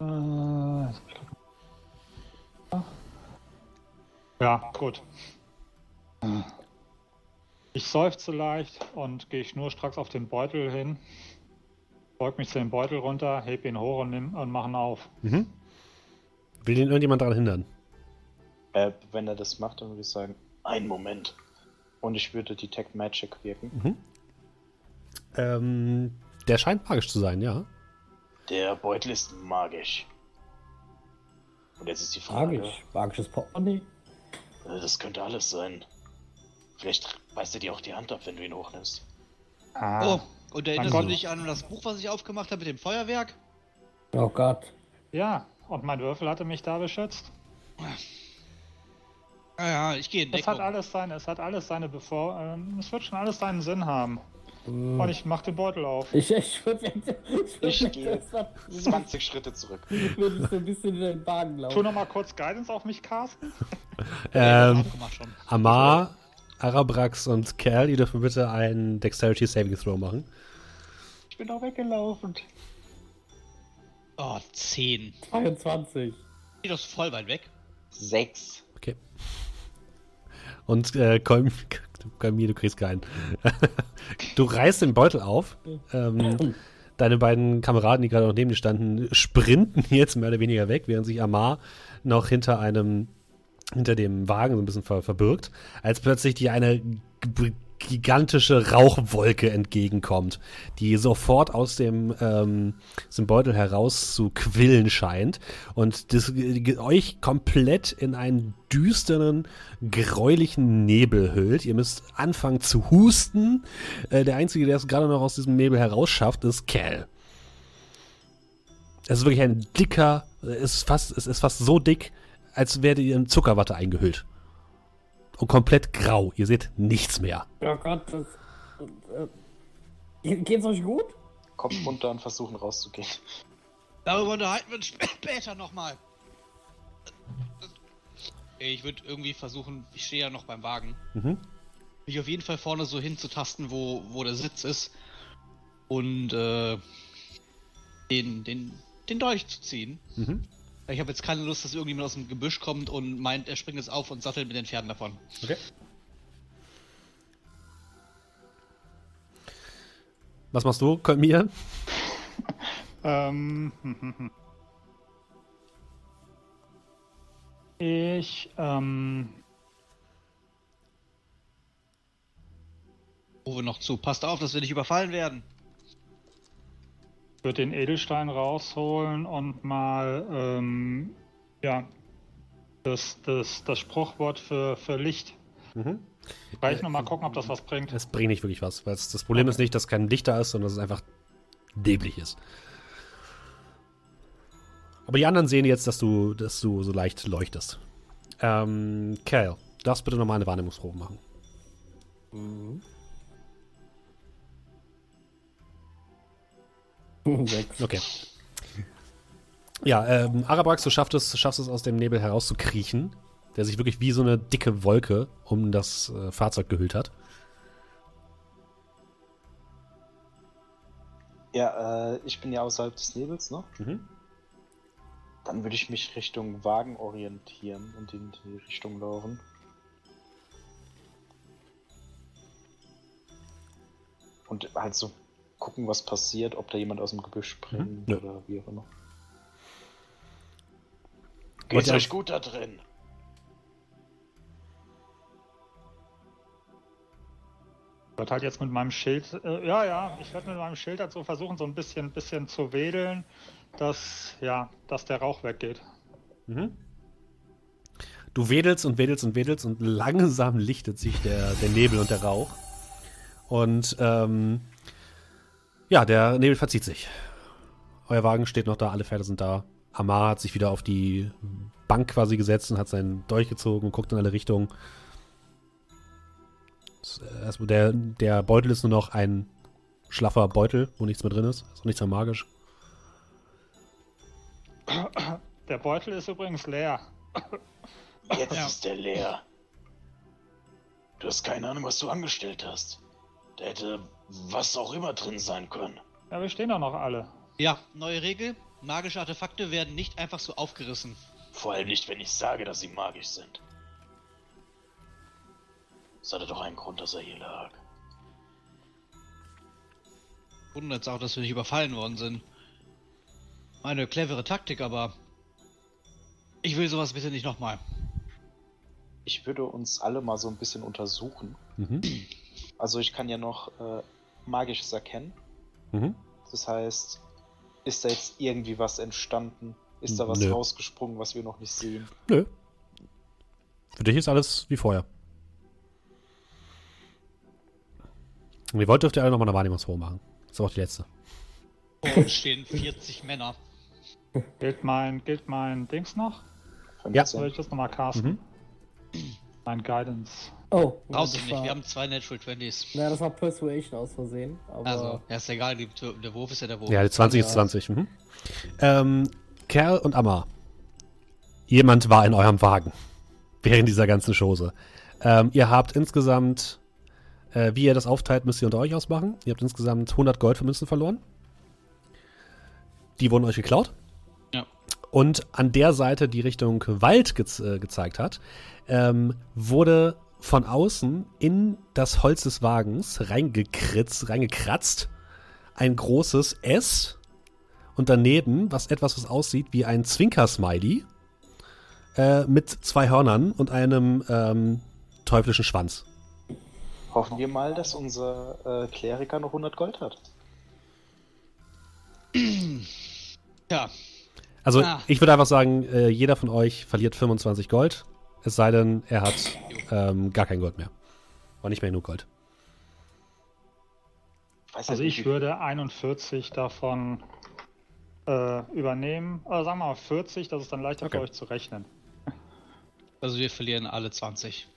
S3: Äh, ja, gut. Ich seufze leicht und gehe schnurstracks auf den Beutel hin. Beug mich zu dem Beutel runter, heb ihn hoch und, nimm, und mach ihn auf.
S1: Mhm. Will ihn irgendjemand daran hindern?
S5: äh, wenn er das macht, dann würde ich sagen, einen Moment. Und ich würde Detect Magic wirken.
S1: Mhm. Ähm, der scheint magisch zu sein, ja.
S5: Der Beutel ist magisch. Und jetzt ist die Frage,
S4: Magisch. Magisches Portemonnaie.
S5: das könnte alles sein. Vielleicht beißt er dir auch die Hand ab, wenn du ihn hochnimmst.
S3: Ah,
S2: Oh, Und erinnerst du dich an das Buch, was ich aufgemacht habe mit dem Feuerwerk?
S4: Oh Gott.
S3: Ja, und mein Würfel hatte mich da beschützt.
S2: Ja, ja, ich gehe in
S3: Es hat
S2: Deckung.
S3: alles seine, es hat alles seine Bevor, ähm, es wird schon alles seinen Sinn haben.
S4: Hm.
S3: Und ich mach den Beutel auf.
S4: Ich, ich würde ich
S5: Ich
S4: würd
S5: gehe
S4: jetzt mal-
S5: 20 Schritte zurück.
S4: würde so ein bisschen in den Wagen
S3: Tu
S4: laufen.
S3: noch mal kurz Guidance auf mich casten.
S2: Ja,
S1: Ähm. Amar, Arabrax und Kerl, ihr dürfen bitte einen Dexterity Saving Throw machen.
S3: Ich bin doch weggelaufen.
S2: Oh, 10.
S4: 22.
S2: Geht das voll weit weg.
S5: 6.
S1: Okay. Und äh, Kolm, Kolmir, du kriegst keinen. du reißt den Beutel auf. Ähm, deine beiden Kameraden, die gerade noch neben dir standen, sprinten jetzt mehr oder weniger weg, während sich Amar noch hinter einem, hinter dem Wagen so ein bisschen ver verbirgt, als plötzlich dir eine gigantische Rauchwolke entgegenkommt, die sofort aus dem, ähm, aus dem Beutel heraus zu quillen scheint und das, euch komplett in einen düsteren, gräulichen Nebel hüllt. Ihr müsst anfangen zu husten. Äh, der Einzige, der es gerade noch aus diesem Nebel herausschafft, ist Cal. Es ist wirklich ein dicker, es ist fast, es ist fast so dick, als wäre ihr in Zuckerwatte eingehüllt. Und komplett grau. Ihr seht nichts mehr.
S4: Oh Gott, das. Äh, geht's euch gut?
S5: Kopf runter und versuchen rauszugehen.
S2: Darüber unterhalten wir uns sp- später nochmal. Ich würde irgendwie versuchen, ich stehe ja noch beim Wagen,
S1: Mhm.
S2: mich auf jeden Fall vorne so hinzutasten, wo, wo der Sitz ist. Und äh, den, den, den Dolch zu ziehen.
S1: Mhm.
S2: Ich habe jetzt keine Lust, dass irgendjemand aus dem Gebüsch kommt und meint, er springt jetzt auf und sattelt mit den Pferden davon.
S1: Okay. Was machst du, Kolmir?
S3: Ähm, hm, hm, hm. Ich, ähm,
S2: Rufe noch zu. Passt auf, dass wir nicht überfallen werden.
S3: Würde den Edelstein rausholen und mal, ähm, ja, das, das, das Spruchwort für, für Licht
S1: Mhm.
S3: reichen und mal gucken, ob das was bringt.
S1: Es bringt nicht wirklich was, weil es- das Problem ist nicht, dass kein Licht da ist, sondern dass es einfach dämlich ist. Aber die anderen sehen jetzt, dass du, dass du so leicht leuchtest. Ähm, Cal, darfst bitte nochmal eine Wahrnehmungsprobe machen.
S4: Sechs.
S1: Okay. Ja, ähm, Arabrax, du schaffst es, schaffst es aus dem Nebel herauszukriechen, der sich wirklich wie so eine dicke Wolke um das äh, Fahrzeug gehüllt hat.
S5: Ja, äh, ich bin ja außerhalb des Nebels, ne?
S1: Mhm.
S5: Dann würde ich mich Richtung Wagen orientieren und in die Richtung laufen. Und halt so gucken, was passiert, ob da jemand aus dem Gebüsch springt
S1: Nö.
S5: oder wie auch immer.
S1: Ihr-
S5: euch gut da drin?
S3: Ich würde halt jetzt mit meinem Schild, äh, ja, ja, ich werde mit meinem Schild halt so versuchen, so ein bisschen, bisschen zu wedeln, dass, ja, dass der Rauch weggeht.
S1: Mhm. Du wedelst und wedelst und wedelst und langsam lichtet sich der, der Nebel und der Rauch. Und ähm, ja, der Nebel verzieht sich. Euer Wagen steht noch da, alle Pferde sind da. Amar hat sich wieder auf die Bank quasi gesetzt und hat seinen Dolch gezogen und guckt in alle Richtungen. Das, äh, erstmal Der, der Beutel ist nur noch ein schlaffer Beutel, wo nichts mehr drin ist. Ist auch nichts mehr magisch.
S3: Der Beutel ist übrigens leer.
S5: Jetzt
S2: Ja.
S5: ist der leer. Du hast keine Ahnung, was du angestellt hast. Da hätte was auch immer drin sein können.
S3: Ja, wir stehen doch noch alle.
S2: Ja, neue Regel. Magische Artefakte werden nicht einfach so aufgerissen.
S5: Vor allem nicht, wenn ich sage, dass sie magisch sind. Es hatte doch einen Grund, dass er hier lag.
S2: Wundert auch, dass wir nicht überfallen worden sind. Eine clevere Taktik, aber ich will sowas bitte nicht nochmal.
S5: Ich würde uns alle mal so ein bisschen untersuchen.
S1: Mhm.
S5: Also ich kann ja noch äh, Magisches erkennen.
S1: Mhm.
S5: Das heißt, ist da jetzt irgendwie was entstanden? Ist da was
S1: Nö.
S5: rausgesprungen, was wir noch nicht sehen?
S1: Nö. Für dich ist alles wie vorher. Und ihr wollt, dürft ihr alle nochmal eine Wahrnehmungsprobe machen. ist auch die letzte.
S2: Vor uns stehen 40 Männer.
S3: Gilt mein, gilt mein Dings noch?
S1: Ja.
S3: Soll ich das nochmal casten?
S1: Mhm.
S3: Mein Guidance.
S4: Oh,
S2: Brauchst du nicht,
S4: war-
S2: wir haben zwei Natural 20s.
S4: Naja, das war Persuasion aus Versehen. Aber
S2: Also, ja, ist egal, die, der Wurf ist ja der Wurf.
S1: Ja, die 20 ist
S4: Ja.
S1: 20. Mhm. Ähm, Kerl und Amma. Jemand war in eurem Wagen. Während dieser ganzen Chose. Ähm, ihr habt insgesamt, äh, wie ihr das aufteilt, müsst ihr unter euch ausmachen. Ihr habt insgesamt 100 Gold für Münzen verloren. Die wurden euch geklaut. Und an der Seite, die Richtung Wald gez äh, gezeigt hat, ähm, wurde von außen in das Holz des Wagens reingekritzt, reingekratzt ein großes S und daneben was etwas, was aussieht wie ein Zwinker-Smiley äh, mit zwei Hörnern und einem ähm, teuflischen Schwanz.
S5: Hoffen wir mal, dass unser äh, Kleriker noch 100 Gold hat.
S2: Ja,
S1: Also
S2: Ah.
S1: ich würde einfach sagen, äh, jeder von euch verliert 25 Gold, es sei denn, er hat ähm, gar kein Gold mehr. Oder nicht mehr genug Gold.
S3: Also ich würde 41 davon äh, übernehmen. Oder sagen wir mal 40, das ist dann leichter
S1: Okay.
S3: für euch zu rechnen.
S2: also wir verlieren alle 20.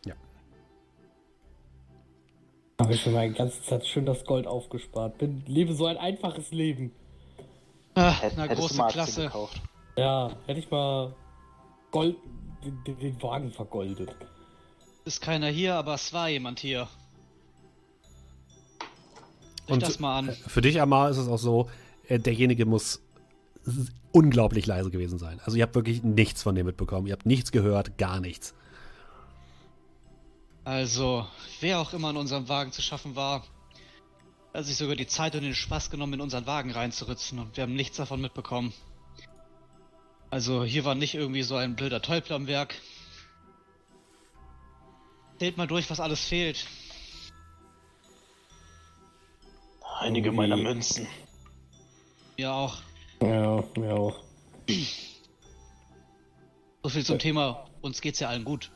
S4: habe ich mir meine ganze Zeit schön das Gold aufgespart. Bin, lebe so ein einfaches Leben.
S2: Ah,
S5: du
S2: große Klasse.
S5: gekauft.
S4: Ja, hätte ich mal Gold, den, den- Wagen vergoldet.
S2: Ist keiner hier, aber es war jemand hier. Sich
S1: Und-
S2: das mal an.
S1: Für dich, Amar, ist es auch so, äh, derjenige muss unglaublich leise gewesen sein. Also ihr habt wirklich nichts von dem mitbekommen. Ihr habt nichts gehört, gar nichts.
S2: Also, wer auch immer in unserem Wagen zu schaffen war, hat sich sogar die Zeit und den Spaß genommen, in unseren Wagen reinzuritzen und wir haben nichts davon mitbekommen. Also, hier war nicht irgendwie so ein blöder Teufel am Werk. Zählt mal durch, was alles fehlt.
S5: Einige
S4: Irgendwie-
S5: meiner Münzen.
S2: Ja, auch.
S4: Ja, ja auch.
S2: So viel zum Thema, uns geht's ja allen gut.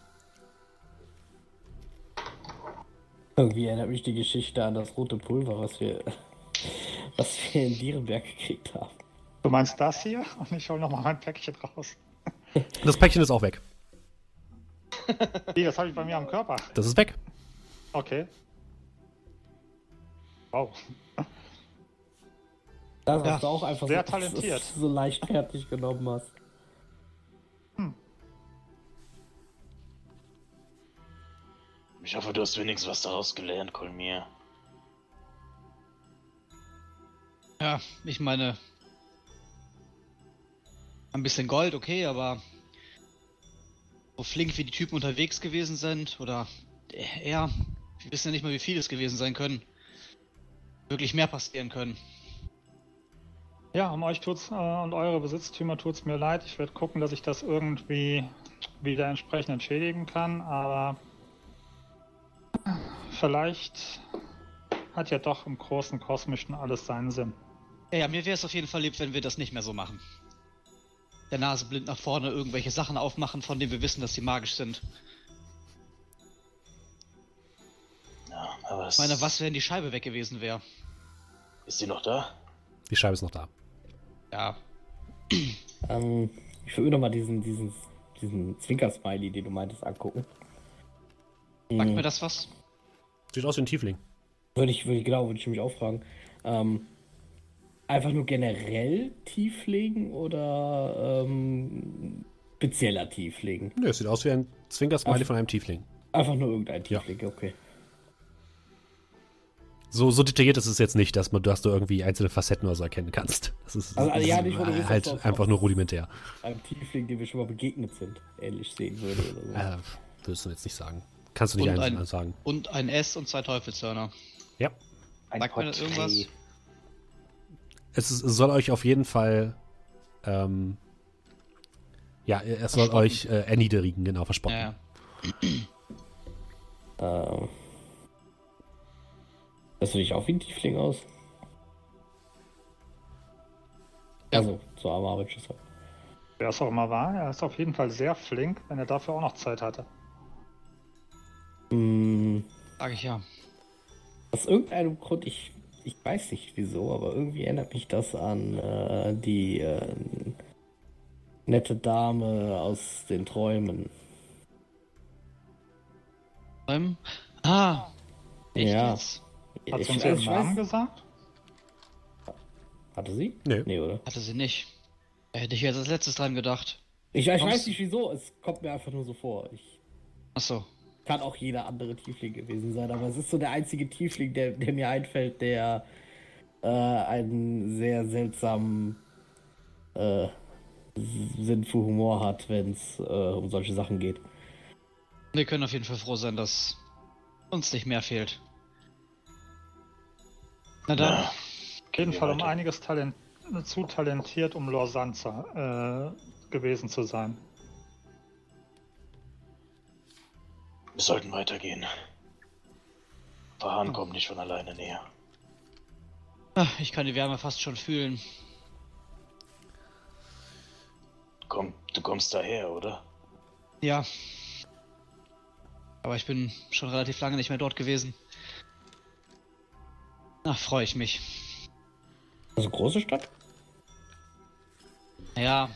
S4: Irgendwie erinnert mich die Geschichte an das rote Pulver, was wir, was wir in Dierenberg gekriegt haben.
S3: Du meinst das hier? Und ich hole nochmal mein Päckchen raus.
S1: Das Päckchen ist auch weg.
S3: Wie, das habe ich bei mir am Körper.
S1: Das ist weg.
S3: Okay. Wow.
S4: Das
S2: Ja,
S4: hast du auch einfach
S3: sehr
S4: so,
S3: talentiert.
S4: so leichtfertig genommen hast.
S5: Ich hoffe, du hast wenigstens was daraus gelernt, Kolmir.
S2: Ja, ich meine. Ein bisschen Gold, okay, aber. So flink wie die Typen unterwegs gewesen sind, oder er, wir wissen ja nicht mal, wie viel es gewesen sein können. Wirklich mehr passieren können.
S3: Ja, um euch tut's äh, und eure Besitztümer tut's mir leid. Ich werde gucken, dass ich das irgendwie wieder entsprechend entschädigen kann, aber vielleicht hat ja doch im großen Kosmischen alles seinen Sinn.
S2: Ja, ja mir wäre es auf jeden Fall lieb, wenn wir das nicht mehr so machen. Der Nase blind nach vorne irgendwelche Sachen aufmachen, von denen wir wissen, dass sie magisch sind.
S5: Ja, aber
S2: Ich meine, was, wenn die Scheibe weg gewesen wäre?
S5: Ist die noch da?
S1: Die Scheibe ist noch da.
S2: Ja,
S4: Ähm, ich würde mir noch mal diesen, diesen, diesen Zwinker-Smiley, den du meintest, angucken.
S2: sagt
S4: Hm,
S2: mir das was?
S1: Sieht aus wie ein Tiefling.
S4: Würde ich, würde ich, genau, würde ich mich auch fragen. Ähm, einfach nur generell tieflegen oder ähm, spezieller tieflegen?
S1: Nö, es sieht aus wie ein Zwinker-Smiley von einem Tiefling.
S4: Einfach nur irgendein
S1: Ja.
S4: Tiefling, okay.
S1: So, so detailliert ist es jetzt nicht, dass, man, dass du irgendwie einzelne Facetten oder so erkennen kannst. Das ist,
S4: Also,
S1: das
S4: ja,
S1: ist
S4: nicht, wo du willst,
S1: halt
S4: auf-
S1: einfach nur rudimentär.
S4: Einem Tiefling, dem wir schon mal begegnet sind, ähnlich sehen würde oder so.
S1: Äh, würdest du jetzt nicht sagen. Kannst du nicht
S2: Und
S1: einzeln
S2: ein-
S1: sagen.
S2: Und ein S und zwei Teufelshörner.
S1: Ja.
S5: Ein
S2: Sagt mir das irgendwas?
S1: Es, ist, es soll euch auf jeden Fall. Ähm, ja, es soll euch äh, erniedrigen, genau, verspotten.
S2: Ja, ja.
S4: Ähm, das sieht auch wie ein Tiefling aus.
S2: Ja.
S4: Also, so armer Arbeitsschüsse.
S3: Wer es auch immer war, er ist auf jeden Fall sehr flink, wenn er dafür auch noch Zeit hatte.
S4: Hm,
S2: Sag ich ja.
S4: aus irgendeinem Grund, ich, ich weiß nicht wieso, aber irgendwie erinnert mich das an äh, die äh, nette Dame aus den Träumen.
S2: Ähm, ah, echt
S4: Ja.
S2: jetzt?
S3: Hat sie
S4: Ich
S3: uns ihren Namen gesagt?
S4: Hatte sie?
S1: Nö.
S4: Nee, oder?
S2: Hatte sie nicht. Da hätte ich jetzt als letztes dran gedacht.
S4: Ich, ich weiß nicht wieso, es kommt mir einfach nur so vor. Ich
S2: Achso.
S4: Kann auch jeder andere Tiefling gewesen sein, aber es ist so der einzige Tiefling, der, der mir einfällt, der äh, einen sehr seltsamen äh, Sinn für Humor hat, wenn es äh, um solche Sachen geht.
S2: Wir können auf jeden Fall froh sein, dass uns nicht mehr fehlt. Na dann,
S5: Ja.
S3: Auf jeden Fall um einiges talent zu talentiert, um Lorsanza äh, gewesen zu sein.
S5: Wir sollten weitergehen. Verhahn kommt nicht von alleine näher.
S2: ich kann die Wärme fast schon fühlen.
S5: Komm, du kommst daher, oder?
S2: Ja. Aber ich bin schon relativ lange nicht mehr dort gewesen. Na, freue ich mich.
S4: Also große Stadt?
S2: Ja,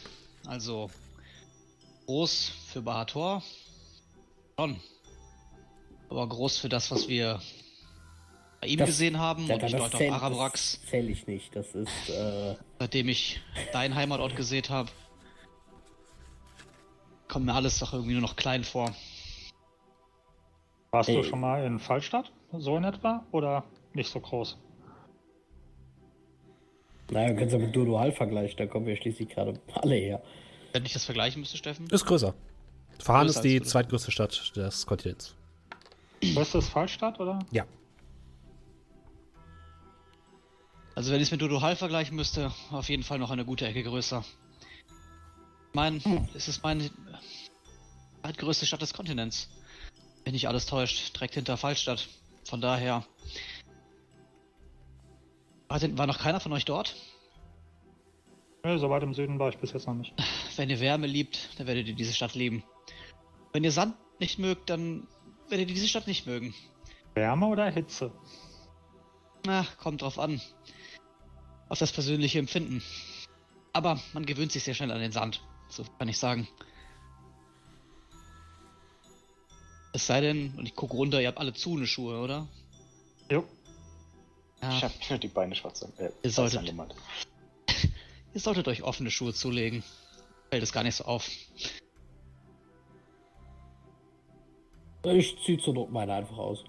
S2: also groß für Bahator. Schon. Aber groß für das, was wir bei ihm
S4: Das-
S2: gesehen haben
S4: Ja,
S2: und ich dort auf Arabrax,
S4: das zähl ich nicht. Das ist äh,
S2: seitdem ich deinen Heimatort gesehen habe, kommt mir alles doch irgendwie nur noch klein vor.
S3: Warst
S4: Ey.
S3: du schon mal in Fallstadt? So in etwa? Oder nicht so groß?
S4: Naja, wir können es ja mit Dual vergleichen, da kommen wir schließlich gerade alle her.
S2: Wenn ich das vergleichen müsste, Steffen?
S1: Ist größer.
S2: Größer
S1: ist die
S2: du.
S1: zweitgrößte Stadt des Kontinents.
S3: Größte ist Fallstadt, oder?
S1: Ja.
S2: Also wenn ich es mit Dodo Hall vergleichen müsste, auf jeden Fall noch eine gute Ecke größer. Mein, es ist meine zweitgrößte Stadt des Kontinents. Wenn nicht alles täuscht, direkt hinter Fallstadt. Von daher. War, denn, war noch keiner von euch dort?
S3: Nee, so weit im Süden war ich bis jetzt noch nicht.
S2: Wenn ihr Wärme liebt, dann werdet ihr diese Stadt lieben. Wenn ihr Sand nicht mögt, dann werdet ihr diese Stadt nicht mögen.
S3: Wärme oder Hitze?
S2: Na, kommt drauf an. Auf das persönliche Empfinden. Aber man gewöhnt sich sehr schnell an den Sand. So kann ich sagen. Es sei denn, und ich gucke runter, ihr habt alle zu eine Schuhe, oder?
S3: Jo.
S2: Ja,
S5: Ich hab mir die Beine schwarz an, äh,
S2: Ihr solltet- ihr solltet euch offene Schuhe zulegen. Fällt es gar nicht so auf.
S4: Ich zieh zur Not meine einfach aus.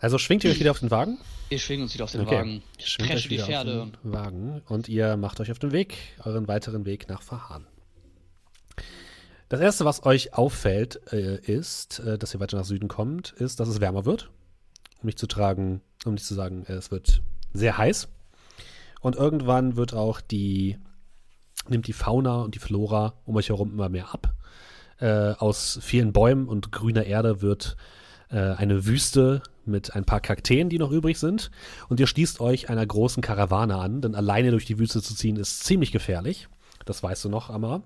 S1: Also schwingt ihr euch wieder auf den Wagen?
S2: Wir schwingen uns wieder auf den
S1: Okay.
S2: Wagen. Ich
S1: Schwingt
S2: presche
S1: euch
S2: die
S1: wieder
S2: Pferde.
S1: auf den Wagen und ihr macht euch auf den Weg, euren weiteren Weg nach Verhan. Das erste, was euch auffällt, äh, ist, äh, dass ihr weiter nach Süden kommt, ist, dass es wärmer wird. Um nicht zu tragen, um nicht zu sagen, äh, es wird sehr heiß. Und irgendwann wird auch die, nimmt die Fauna und die Flora um euch herum immer mehr ab. Äh, aus vielen Bäumen und grüner Erde wird äh, eine Wüste mit ein paar Kakteen, die noch übrig sind. Und ihr schließt euch einer großen Karawane an, denn alleine durch die Wüste zu ziehen ist ziemlich gefährlich. Das weißt du noch, Amar.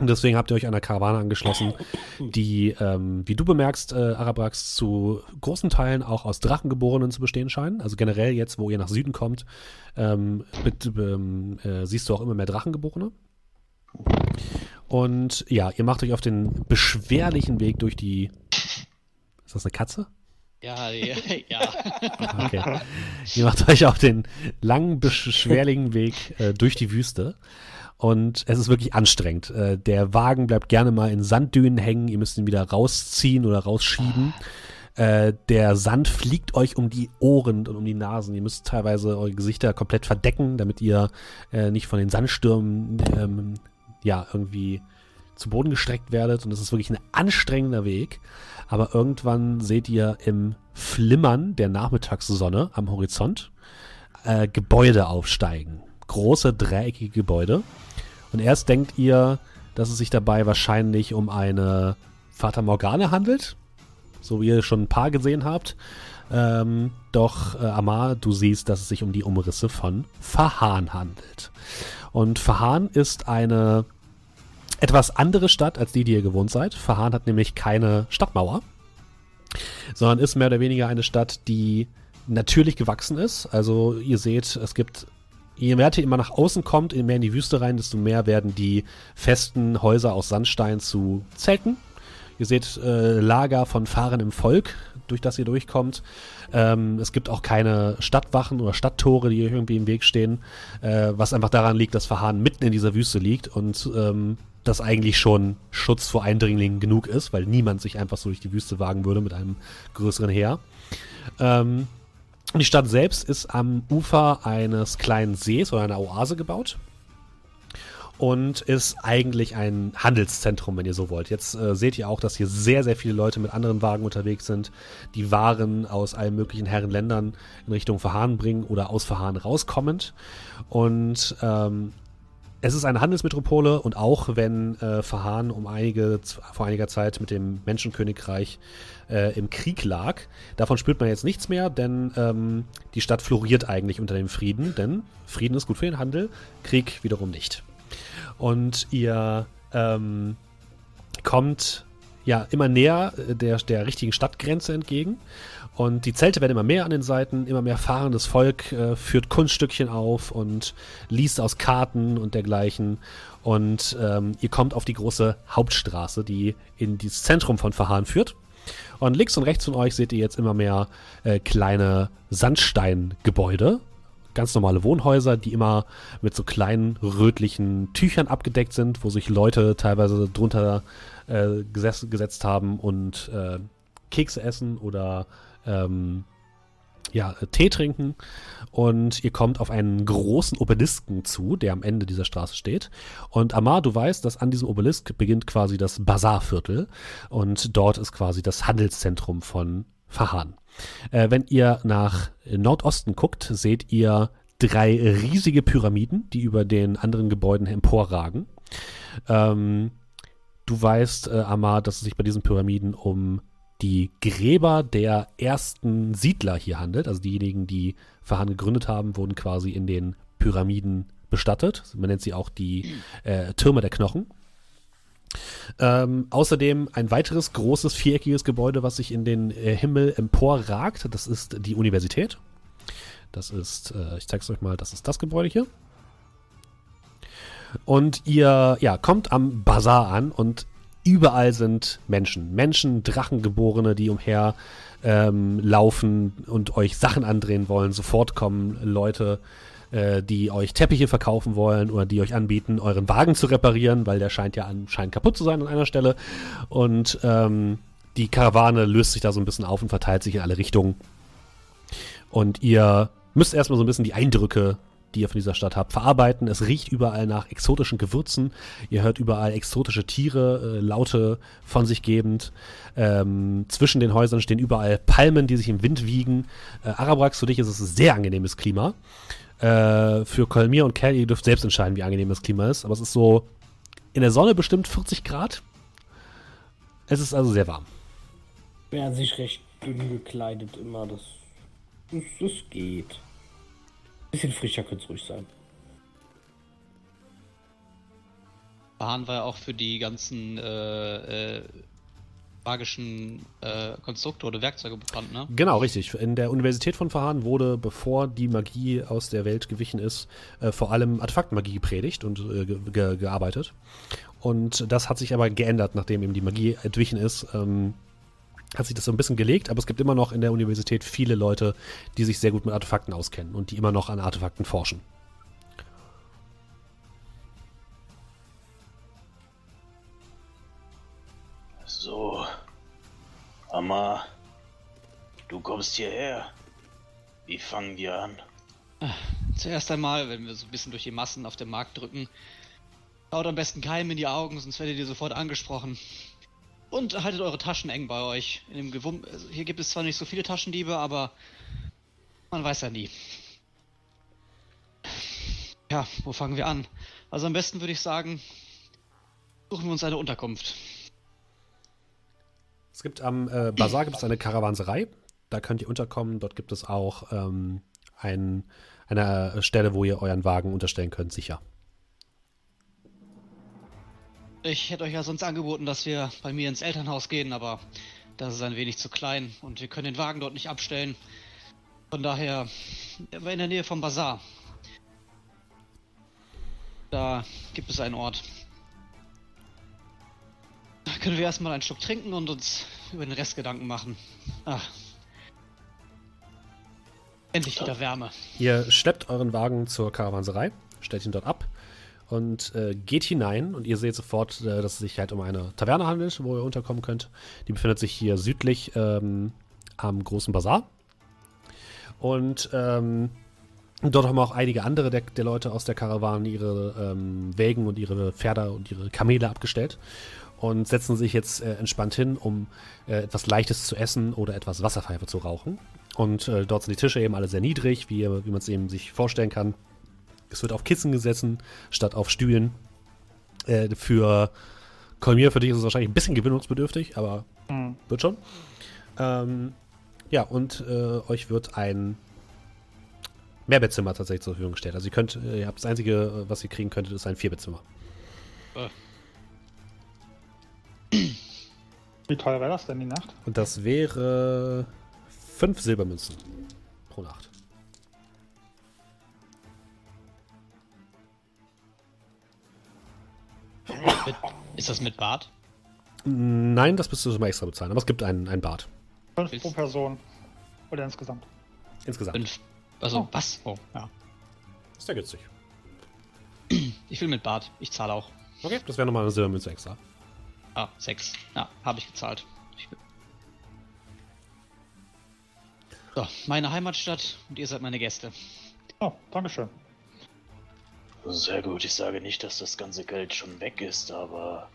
S1: Und deswegen habt ihr euch einer Karawane angeschlossen, die, ähm, wie du bemerkst, äh, Arabrax zu großen Teilen auch aus Drachengeborenen zu bestehen scheinen. Also generell jetzt, wo ihr nach Süden kommt, ähm, mit, ähm, äh, siehst du auch immer mehr Drachengeborene. Und ja, ihr macht euch auf den beschwerlichen Weg durch die. Ist das eine Katze?
S2: Ja, ja, ja.
S1: Okay. Ihr macht euch auf den langen, beschwerlichen Weg äh, durch die Wüste. Und es ist wirklich anstrengend. Äh, der Wagen bleibt gerne mal in Sanddünen hängen. Ihr müsst ihn wieder rausziehen oder rausschieben. Äh, der Sand fliegt euch um die Ohren und um die Nasen. Ihr müsst teilweise eure Gesichter komplett verdecken, damit ihr äh, nicht von den Sandstürmen ähm, ja irgendwie zu Boden gestreckt werdet. Und es ist wirklich ein anstrengender Weg. Aber irgendwann seht ihr im Flimmern der Nachmittagssonne am Horizont äh, Gebäude aufsteigen. Große, dreieckige Gebäude. Und erst denkt ihr, dass es sich dabei wahrscheinlich um eine Fata Morgane handelt. So wie ihr schon ein paar gesehen habt. Ähm, doch, äh, Amar, du siehst, dass es sich um die Umrisse von Fahan handelt. Und Fahan ist eine etwas andere Stadt als die, die ihr gewohnt seid. Fahan hat nämlich keine Stadtmauer. sondern ist mehr oder weniger eine Stadt, die natürlich gewachsen ist. Also ihr seht, es gibt, je mehr ihr immer nach außen kommt, je mehr in die Wüste rein, desto mehr werden die festen Häuser aus Sandstein zu Zelten. Ihr seht äh, Lager von fahrendem Volk, durch das ihr durchkommt. Ähm, es gibt auch keine Stadtwachen oder Stadttore, die irgendwie im Weg stehen, äh, was einfach daran liegt, dass Verhahn mitten in dieser Wüste liegt und ähm, das eigentlich schon Schutz vor Eindringlingen genug ist, weil niemand sich einfach so durch die Wüste wagen würde mit einem größeren Heer. Ähm, die Stadt selbst ist am Ufer eines kleinen Sees oder einer Oase gebaut und ist eigentlich ein Handelszentrum, wenn ihr so wollt. Jetzt äh, seht ihr auch, dass hier sehr, sehr viele Leute mit anderen Wagen unterwegs sind, die Waren aus allen möglichen Herrenländern in Richtung Verhahn bringen oder aus Verhahn rauskommend. Und ähm, es ist eine Handelsmetropole und auch wenn äh, Verhahn um einige, vor einiger Zeit mit dem Menschenkönigreich äh, im Krieg lag, davon spürt man jetzt nichts mehr, denn ähm, die Stadt floriert eigentlich unter dem Frieden, denn Frieden ist gut für den Handel, Krieg wiederum nicht. Und ihr ähm, kommt ja immer näher äh, der, der richtigen Stadtgrenze entgegen. Und die Zelte werden immer mehr an den Seiten, immer mehr fahrendes Volk äh, führt Kunststückchen auf und liest aus Karten und dergleichen. Und ähm, ihr kommt auf die große Hauptstraße, die in das Zentrum von Verhahn führt. Und links und rechts von euch seht ihr jetzt immer mehr äh, kleine Sandsteingebäude. Ganz normale Wohnhäuser, die immer mit so kleinen rötlichen Tüchern abgedeckt sind, wo sich Leute teilweise drunter äh, gesetzt, gesetzt haben und äh, Kekse essen oder ähm, ja, Tee trinken und ihr kommt auf einen großen Obelisken zu, der am Ende dieser Straße steht. Und Amar, du weißt, dass an diesem Obelisk beginnt quasi das Bazarviertel und dort ist quasi das Handelszentrum von Fahan. Äh, wenn ihr nach Nordosten guckt, seht ihr drei riesige Pyramiden, die über den anderen Gebäuden emporragen. Ähm, du weißt, äh, Amar, dass es sich bei diesen Pyramiden um die Gräber der ersten Siedler hier handelt. Also diejenigen, die Verhan gegründet haben, wurden quasi in den Pyramiden bestattet. Man nennt sie auch die äh, Türme der Knochen. Ähm, außerdem ein weiteres großes viereckiges Gebäude, was sich in den äh, Himmel emporragt. Das ist die Universität. Das ist, äh, ich zeige es euch mal, das ist das Gebäude hier. Und ihr ja, kommt am Bazar an und überall sind Menschen. Menschen, Drachengeborene, die umher ähm, laufen und euch Sachen andrehen wollen. Sofort kommen Leute, äh, die euch Teppiche verkaufen wollen oder die euch anbieten, euren Wagen zu reparieren, weil der scheint ja anscheinend kaputt zu sein an einer Stelle. Und ähm, die Karawane löst sich da so ein bisschen auf und verteilt sich in alle Richtungen. Und ihr müsst erstmal so ein bisschen die Eindrücke die ihr von dieser Stadt habt, verarbeiten. Es riecht überall nach exotischen Gewürzen. Ihr hört überall exotische Tiere, äh, Laute von sich gebend. Ähm, zwischen den Häusern stehen überall Palmen, die sich im Wind wiegen. Äh, Arabrax, für dich ist es ein sehr angenehmes Klima. Äh, für Kolmir und Kel, ihr dürft selbst entscheiden, wie angenehm das Klima ist. Aber es ist so in der Sonne bestimmt 40 Grad. Es ist also sehr warm.
S4: Werden sich recht dünn gekleidet immer. Das, das, das geht bisschen frischer könnte es ruhig sein.
S2: Bahn war ja auch für die ganzen äh, äh, magischen äh, Konstrukte oder Werkzeuge bekannt, ne?
S1: Genau, richtig. In der Universität von Verhahn wurde, bevor die Magie aus der Welt gewichen ist, äh, vor allem Artefaktmagie gepredigt und äh, ge gearbeitet. Und das hat sich aber geändert, nachdem eben die Magie entwichen ist. Ähm, hat sich das so ein bisschen gelegt, aber es gibt immer noch in der Universität viele Leute, die sich sehr gut mit Artefakten auskennen und die immer noch an Artefakten forschen.
S5: So, Amma, du kommst hierher. Wie fangen wir an?
S2: Zuerst einmal, wenn wir so ein bisschen durch die Massen auf dem Markt drücken, schaut am besten keinem in die Augen, sonst werdet ihr sofort angesprochen. Und haltet eure Taschen eng bei euch. Also hier gibt es zwar nicht so viele Taschendiebe, aber man weiß ja nie. Ja, wo fangen wir an? Also am besten würde ich sagen, suchen wir uns eine Unterkunft.
S1: Es gibt am äh, Bazar gibt es eine Karawanserei. Da könnt ihr unterkommen. Dort gibt es auch ähm, ein, eine Stelle, wo ihr euren Wagen unterstellen könnt, sicher.
S2: Ich hätte euch ja sonst angeboten, dass wir bei mir ins Elternhaus gehen, aber das ist ein wenig zu klein und wir können den Wagen dort nicht abstellen. Von daher, er war in der Nähe vom Bazar. Da gibt es einen Ort. Da können wir erstmal einen Schluck trinken und uns über den Rest Gedanken machen. Ach. Endlich wieder Wärme.
S1: Ihr schleppt euren Wagen zur Karawanserei, stellt ihn dort ab und äh, geht hinein und ihr seht sofort, äh, dass es sich halt um eine Taverne handelt, wo ihr unterkommen könnt. Die befindet sich hier südlich ähm, am großen Bazar. Und ähm, dort haben auch einige andere der, der Leute aus der Karawane ihre ähm, Wägen und ihre Pferde und ihre Kamele abgestellt und setzen sich jetzt äh, entspannt hin, um äh, etwas Leichtes zu essen oder etwas Wasserpfeife zu rauchen. Und äh, dort sind die Tische eben alle sehr niedrig, wie, wie man es eben sich vorstellen kann. Es wird auf Kissen gesessen, statt auf Stühlen. Äh, für Kolmir, für dich ist es wahrscheinlich ein bisschen gewinnungsbedürftig, aber
S3: Hm.
S1: wird schon. Ähm, ja, und äh, euch wird ein Mehrbettzimmer tatsächlich zur Verfügung gestellt. Also ihr könnt, äh, ihr habt das einzige, was ihr kriegen könntet, ist ein Vierbettzimmer.
S3: Wie teuer wäre das denn die Nacht?
S1: Und das wäre fünf Silbermünzen pro Nacht.
S2: Ist das mit Bad?
S1: Nein, das müsstest du mal extra bezahlen, aber es gibt einen, ein Bad.
S3: Fünf pro Person. Oder insgesamt.
S1: Insgesamt.
S2: Fünf. Also,
S3: Oh.
S2: was? Oh, ja.
S1: Ist ja günstig.
S2: Ich will mit Bad. Ich zahle auch.
S1: Okay, das wäre nochmal eine Silbermünze extra.
S2: Ah, sechs. Ja, habe ich gezahlt. Ich So, meine Heimatstadt und ihr seid meine Gäste.
S3: Oh, Dankeschön.
S5: Sehr gut, ich sage nicht, dass das ganze Geld schon weg ist, aber.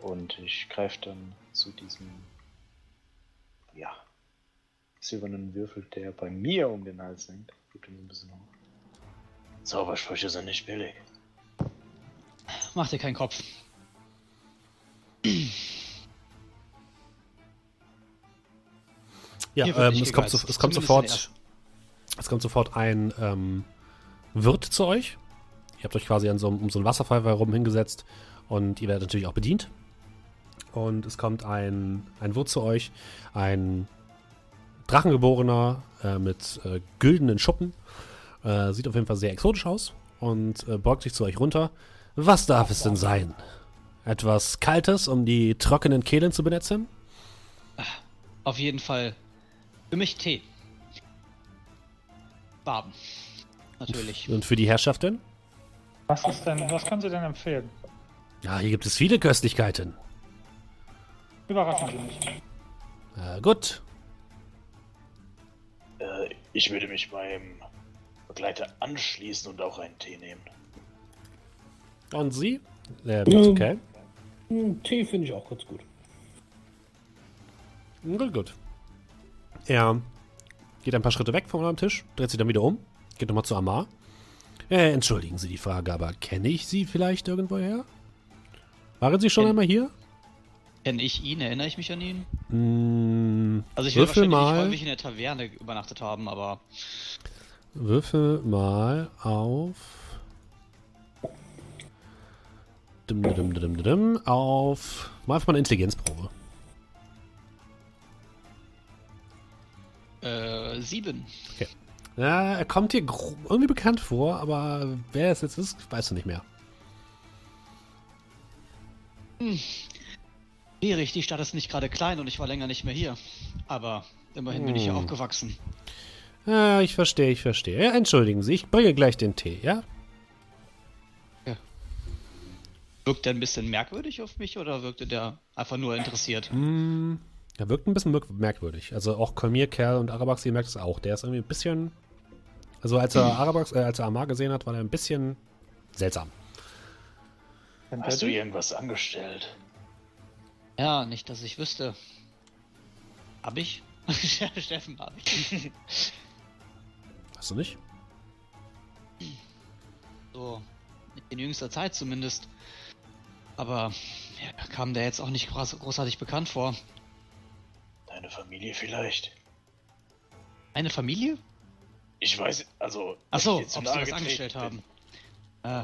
S5: Und ich greife dann zu diesem. Ja. Silbernen Würfel, der bei mir um den Hals hängt. Tut ihn so ein bisschen hoch. Zaubersprüche sind nicht billig.
S2: Mach dir keinen Kopf.
S1: Ja, ähm, es, kommt, so, es, kommt sofort, es kommt sofort ein ähm, Wirt zu euch. Ihr habt euch quasi an so, um so einen Wasserfall herum hingesetzt und ihr werdet natürlich auch bedient. Und es kommt ein, ein Wirt zu euch, ein Drachengeborener äh, mit äh, güldenen Schuppen. Äh, sieht auf jeden Fall sehr exotisch aus und äh, beugt sich zu euch runter. Was darf es denn sein? Etwas Kaltes, um die trockenen Kehlen zu benetzen?
S2: Auf jeden Fall für mich Tee. Barben. Natürlich.
S1: Und für die Herrschaften?
S3: Was ist denn, was können Sie denn empfehlen?
S1: Ja, hier gibt es viele Köstlichkeiten.
S3: Überraschen Sie mich.
S1: Äh, gut.
S5: Äh, ich würde mich meinem Begleiter anschließen und auch einen Tee nehmen.
S1: Und Sie? Äh, ist okay.
S4: Tee finde ich auch ganz gut.
S1: Gut, gut. Er geht ein paar Schritte weg von eurem Tisch, dreht sich dann wieder um, geht nochmal zu Amar. Äh, entschuldigen Sie die Frage, aber kenne ich Sie vielleicht irgendwoher? Waren Sie schon
S2: Kenn-
S1: einmal hier?
S2: Kenne ich ihn? Erinnere ich mich an ihn?
S1: Hm,
S2: Also ich will wahrscheinlich nicht
S1: mal,
S2: häufig in der Taverne übernachtet haben, aber
S1: würfel mal auf. Dim, dim, dim, dim, auf. Mal einfach mal eine Intelligenzprobe.
S2: äh, sieben.
S1: Ja, er kommt dir irgendwie bekannt vor, aber wer es jetzt ist, weißt du nicht mehr.
S2: Schwierig, die Stadt ist nicht gerade klein und ich war länger nicht mehr hier. Aber immerhin bin ich hier
S1: Hm.
S2: aufgewachsen.
S1: Ja, ich verstehe, ich verstehe. Ja, entschuldigen Sie, ich bringe gleich den Tee, ja?
S2: Wirkt der ein bisschen merkwürdig auf mich oder wirkte der einfach nur interessiert?
S1: Hm, er wirkt ein bisschen merk- merkwürdig. Also auch Kolmir, Kerl und Arabax, ihr merkt es auch. Der ist irgendwie ein bisschen. Also als er Arabax, äh, als er Amar gesehen hat, war er ein bisschen seltsam.
S5: Hast du irgendwas angestellt?
S2: Ja, nicht, dass ich wüsste. Hab ich? Steffen hab ich.
S1: Weißt du nicht?
S2: So, in jüngster Zeit zumindest. Aber ja, kam der jetzt auch nicht groß, großartig bekannt vor.
S5: Deine Familie vielleicht?
S2: Eine Familie?
S5: Ich weiß, also.
S2: Ach so,
S5: wenn ich dir zu
S2: ob sie
S5: getreten
S2: angestellt
S5: bin.
S2: haben. Äh,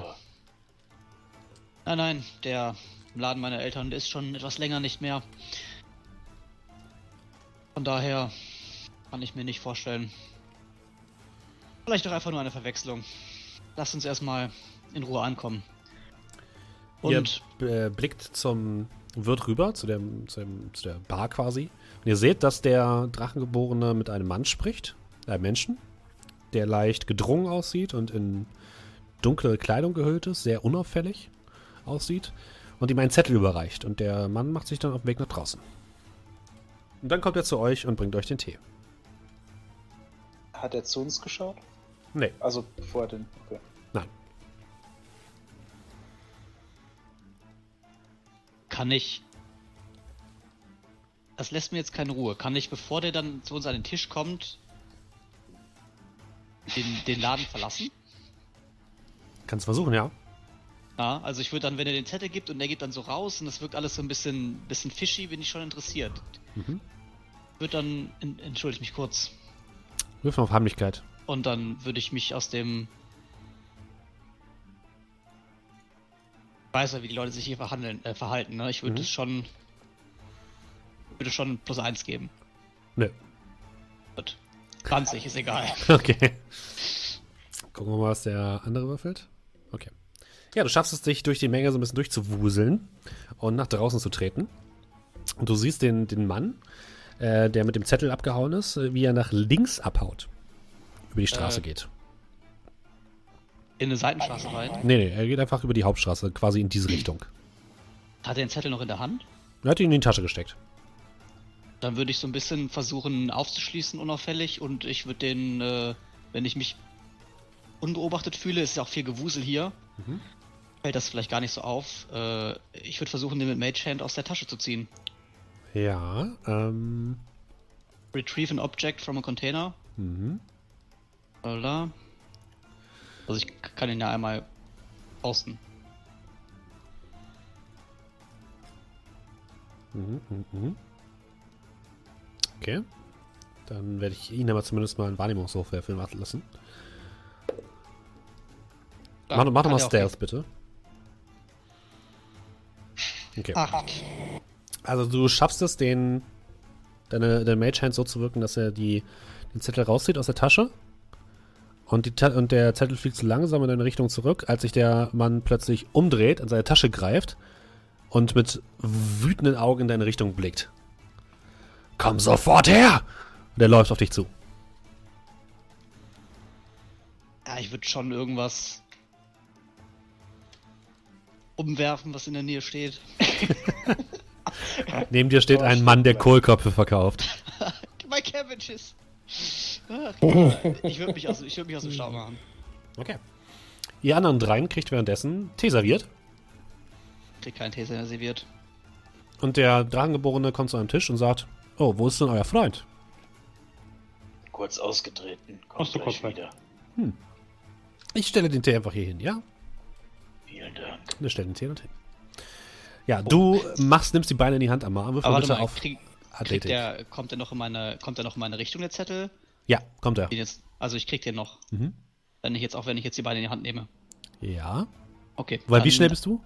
S2: nein, nein, der im Laden meiner Eltern ist schon etwas länger nicht mehr. Von daher kann ich mir nicht vorstellen. Vielleicht doch einfach nur eine Verwechslung. Lasst uns erstmal in Ruhe ankommen. Und
S1: ihr äh, blickt zum Wirt rüber, zu, dem, zu, dem, zu der Bar quasi. Und ihr seht, dass der Drachengeborene mit einem Mann spricht, einem Menschen, der leicht gedrungen aussieht und in dunkle Kleidung gehüllt ist, sehr unauffällig aussieht und ihm einen Zettel überreicht. Und der Mann macht sich dann auf den Weg nach draußen. Und dann kommt er zu euch und bringt euch den Tee.
S5: Hat er zu uns geschaut?
S1: Nee,
S5: Also bevor er den. Okay.
S1: nein.
S2: kann ich. Das lässt mir jetzt keine Ruhe. Kann ich, bevor der dann zu uns an den Tisch kommt, den, den Laden verlassen?
S1: Kannst versuchen, ja.
S2: Ja, also ich würde dann, wenn er den Zettel gibt und er geht dann so raus und das wirkt alles so ein bisschen, bisschen fishy, bin ich schon interessiert.
S1: Mhm.
S2: Würde dann, en, entschuldige mich kurz,
S1: mal auf Heimlichkeit.
S2: und dann würde ich mich aus dem. Ich weiß ja, wie die Leute sich hier verhandeln, äh, verhalten, ne? Ich würde
S1: Mhm.
S2: es schon. Würde schon plus eins geben.
S1: Nö.
S2: Gut. 20 ist egal.
S1: Okay. Gucken wir mal, was der andere würfelt. Okay. Ja, du schaffst es, dich durch die Menge so ein bisschen durchzuwuseln und nach draußen zu treten. Und du siehst den, den Mann, äh, der mit dem Zettel abgehauen ist, äh, wie er nach links abhaut. Über die Straße
S2: Äh.
S1: geht.
S2: In eine Seitenstraße rein.
S1: Nee, nee, er geht einfach über die Hauptstraße, quasi in diese Richtung.
S2: Hat er den Zettel noch in der Hand?
S1: Er hat ihn in die Tasche gesteckt.
S2: Dann würde ich so ein bisschen versuchen aufzuschließen, unauffällig. Und ich würde den, äh, wenn ich mich unbeobachtet fühle, ist ja auch viel Gewusel hier,
S1: Mhm.
S2: fällt das vielleicht gar nicht so auf. Äh, ich würde versuchen, den mit Mage Hand aus der Tasche zu ziehen.
S1: Ja, ähm.
S2: Retrieve an object from a container.
S1: Mhm.
S2: Oder? Also ich kann ihn ja einmal posten.
S1: Mhm, mhm, mhm. Okay. Dann werde ich ihn aber zumindest mal einen Wahrnehmungswurf werfen lassen.
S2: Ja,
S1: mach mach doch mal Stealth, bitte. Okay.
S2: Acht.
S1: Also du schaffst es, den deine, deine Mage Hand so zu wirken, dass er die, den Zettel rauszieht aus der Tasche. Und, die, und der Zettel fliegt so langsam in deine Richtung zurück, als sich der Mann plötzlich umdreht, in seine Tasche greift und mit wütenden Augen in deine Richtung blickt. Komm sofort her! Und er läuft auf dich zu.
S2: Ja, ich würde schon irgendwas umwerfen, was in der Nähe steht.
S1: Neben dir steht
S5: Oh,
S1: ein Mann, der. Kohlköpfe verkauft.
S2: My cabbages! Ach, ich würde mich, aus, ich würd mich aus dem Stau machen.
S1: Okay. Ihr anderen dreien kriegt währenddessen Tee serviert.
S2: Krieg keinen Tee serviert.
S1: Und der Dragengeborene kommt zu einem Tisch und sagt: Oh, wo ist denn euer Freund?
S5: Kurz ausgetreten. Kommt
S3: Kommst du
S5: gleich
S3: kurz
S5: wieder.
S1: Ich stelle den Tee einfach hier hin, ja?
S5: Vielen Dank.
S1: Er stellt den Tee hin. Ja, du machst, nimmst die Beine in die Hand am Arm,
S2: warte
S1: bitte
S2: mal,
S1: auf
S2: krieg,
S1: Athletik.
S2: der, kommt der noch in meine, kommt der noch in meine Richtung, der Zettel?
S1: Ja, kommt er.
S2: Jetzt, also ich krieg den noch.
S1: Mhm.
S2: Wenn ich jetzt, auch wenn ich jetzt die Beine in die Hand nehme.
S1: Ja.
S2: Okay.
S1: Weil wie schnell bist du?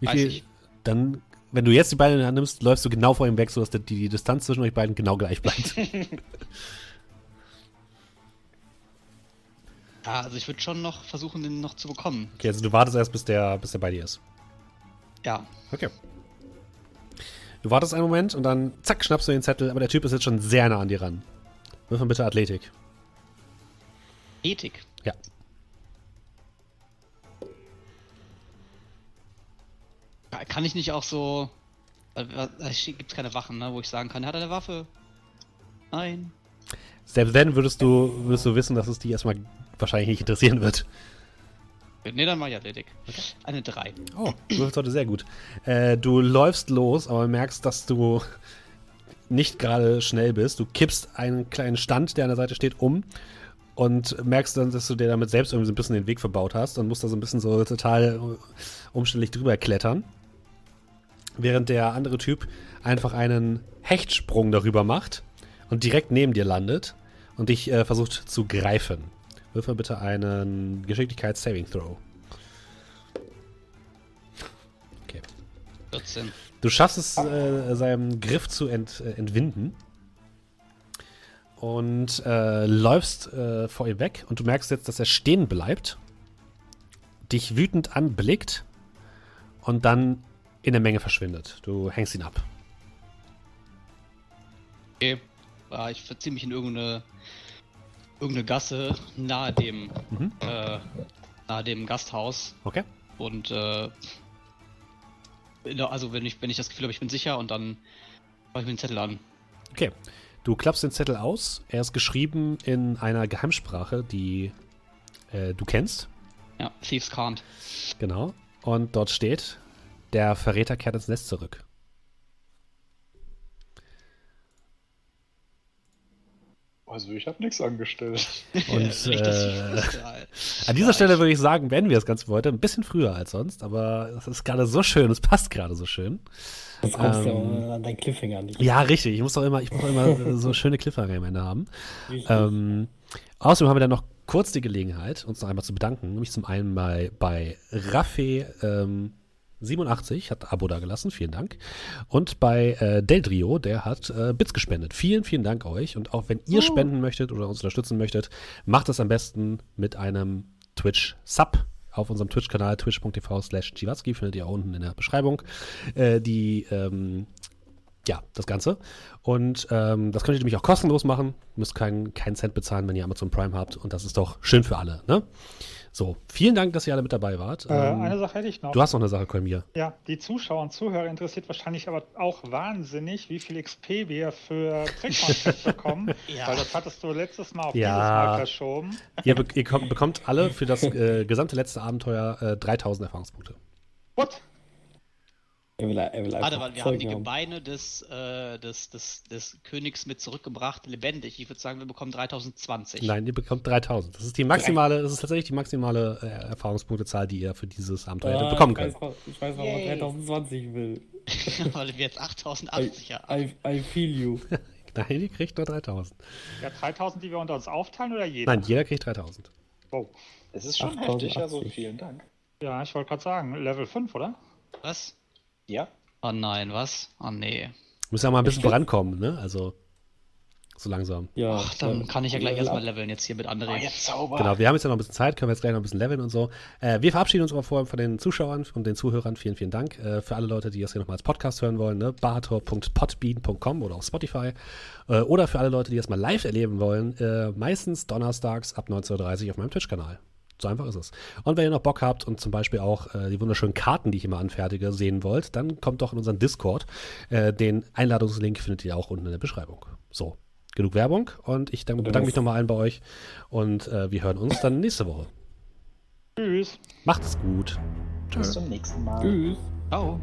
S1: Wie
S2: Weiß
S1: viel?
S2: ich.
S1: Dann, wenn du jetzt die Beine in die Hand nimmst, läufst du genau vor ihm weg, sodass die, die Distanz zwischen euch beiden genau gleich bleibt.
S2: Ja, also ich würde schon noch versuchen, den noch zu bekommen.
S1: okay, also du wartest erst, bis der, bis der bei dir ist.
S2: Ja.
S1: Okay. Du wartest einen Moment und dann zack, schnappst du den Zettel, aber der Typ ist jetzt schon sehr nah an dir ran. Wirf mal bitte Athletik.
S2: Ethik.
S1: Ja.
S2: Kann ich nicht auch so. äh, Es gibt keine Wachen, ne, wo ich sagen kann, hat er eine Waffe? Nein.
S1: Selbst dann würdest du, würdest du wissen, dass es dich erstmal wahrscheinlich nicht interessieren wird.
S2: Ne, dann mach ich Athletik. Eine 3.
S1: Oh, du wirfst heute sehr gut. Äh, du läufst los, aber merkst, dass du nicht gerade schnell bist. Du kippst einen kleinen Stand, der an der Seite steht, um und merkst dann, dass du dir damit selbst irgendwie so ein bisschen den Weg verbaut hast und musst da so ein bisschen so total umständlich drüber klettern. Während der andere Typ einfach einen Hechtsprung darüber macht und direkt neben dir landet und dich äh, versucht zu greifen. Wirf mal bitte einen Geschicklichkeits-Saving Throw. Okay.
S2: 14.
S1: Du schaffst es, äh, seinem Griff zu ent, äh, entwinden. Und äh, läufst äh, vor ihm weg und du merkst jetzt, dass er stehen bleibt, dich wütend anblickt und dann in der Menge verschwindet. Du hängst ihn ab.
S2: Okay. Ja, ich verziehe mich in irgendeine, irgendeine Gasse nahe dem,
S1: Mhm.
S2: äh, nahe dem Gasthaus
S1: Okay?
S2: und äh, also wenn ich, wenn ich das Gefühl habe, ich bin sicher und dann mache ich mir den Zettel an.
S1: Okay. Du klappst den Zettel aus. Er ist geschrieben in einer Geheimsprache, die äh, du kennst.
S2: Ja, Thieves can't.
S1: Genau. Und dort steht, der Verräter kehrt ins Nest zurück.
S5: Also ich habe nichts angestellt.
S1: Und äh, an dieser Stelle würde ich sagen, beenden wir das Ganze heute. Ein bisschen früher als sonst, aber es ist gerade so schön, es passt gerade so schön.
S4: Jetzt kommst
S1: Ähm,
S4: du an deinen Cliffhanger nicht.
S1: Ja, richtig. Ich muss doch immer, ich muss doch immer so schöne Cliffhanger am Ende haben. Ähm, außerdem haben wir dann noch kurz die Gelegenheit, uns noch einmal zu bedanken. Nämlich zum einen bei, bei Raffe ähm, 87, hat ein Abo da gelassen, vielen Dank. Und bei äh, Deldrio, der hat äh, Bits gespendet. Vielen, vielen Dank euch. Und auch wenn ihr spenden möchtet oder uns unterstützen möchtet, macht es am besten mit einem Twitch-Sub auf unserem Twitch-Kanal twitch.tv slash findet ihr auch unten in der Beschreibung. Äh, die ähm, ja, das Ganze. Und ähm, das könnt ihr nämlich auch kostenlos machen. Müsst keinen keinen Cent bezahlen, wenn ihr Amazon Prime habt. Und das ist doch schön für alle. Ne? So, vielen Dank, dass ihr alle mit dabei wart.
S3: Äh,
S1: Ähm,
S3: eine Sache hätte ich noch.
S1: du hast noch eine Sache, Kolmir.
S3: Ja, die Zuschauer und Zuhörer interessiert wahrscheinlich aber auch wahnsinnig, wie viel XP wir für Trickcontests bekommen.
S2: Ja.
S3: Weil das hattest du letztes Mal auf
S1: Ja.
S3: dieses Mal verschoben.
S1: Ihr, be ihr kommt, bekommt alle für das äh, gesamte letzte Abenteuer äh, 3000 Erfahrungspunkte.
S3: What?
S4: Er will, er will
S2: Warte, weil wir haben die
S4: haben.
S2: Gebeine des, äh, des, des, des Königs mit zurückgebracht, lebendig. Ich würde sagen, wir bekommen 3020.
S1: Nein, ihr bekommt 3000. Das ist die maximale, das ist tatsächlich die maximale äh, Erfahrungspunktezahl, die ihr für dieses Abenteuer hättet
S4: Ah,
S1: bekommen könnt.
S4: ich weiß was
S2: Yay.
S4: 3020 will.
S2: weil wir jetzt
S4: I,
S2: 8080 haben.
S4: I, I feel you.
S1: Nein, ihr kriegt nur 3000.
S3: Ja, 3000, die wir unter uns aufteilen oder jeder?
S1: Nein, jeder kriegt 3000.
S3: Oh.
S5: Es ist schon
S4: 8080.
S5: heftig, also vielen Dank.
S3: Ja, ich wollte gerade sagen, Level 5, oder?
S2: Was?
S5: Ja?
S2: Oh nein, was? Oh nee.
S1: Müssen ja mal ein bisschen vorankommen, ne? Also, so langsam.
S4: Ja,
S2: Ach, dann kann ich ja gleich
S4: Level
S2: erstmal leveln jetzt hier mit
S5: Oh,
S2: André.
S5: jetzt Zauber.
S1: Genau, wir haben jetzt ja noch ein bisschen Zeit, können wir jetzt gleich noch ein bisschen leveln und so. Äh, wir verabschieden uns aber vorher von den Zuschauern und den Zuhörern. Vielen, vielen Dank. Äh, für alle Leute, die das hier nochmal als Podcast hören wollen, ne? bahator.podbean.com oder auf Spotify. Äh, oder für alle Leute, die das mal live erleben wollen, äh, meistens donnerstags ab 19.30 Uhr auf meinem Twitch-Kanal. So einfach ist es. Und wenn ihr noch Bock habt und zum Beispiel auch äh, die wunderschönen Karten, die ich immer anfertige, sehen wollt, dann kommt doch in unseren Discord. Äh, den Einladungslink findet ihr auch unten in der Beschreibung. So, genug Werbung und ich dann, bedanke mich nochmal allen bei euch und äh, wir hören uns dann nächste Woche.
S3: Tschüss.
S1: Macht's gut.
S5: Bis zum nächsten Mal.
S4: Tschüss.
S2: Ciao.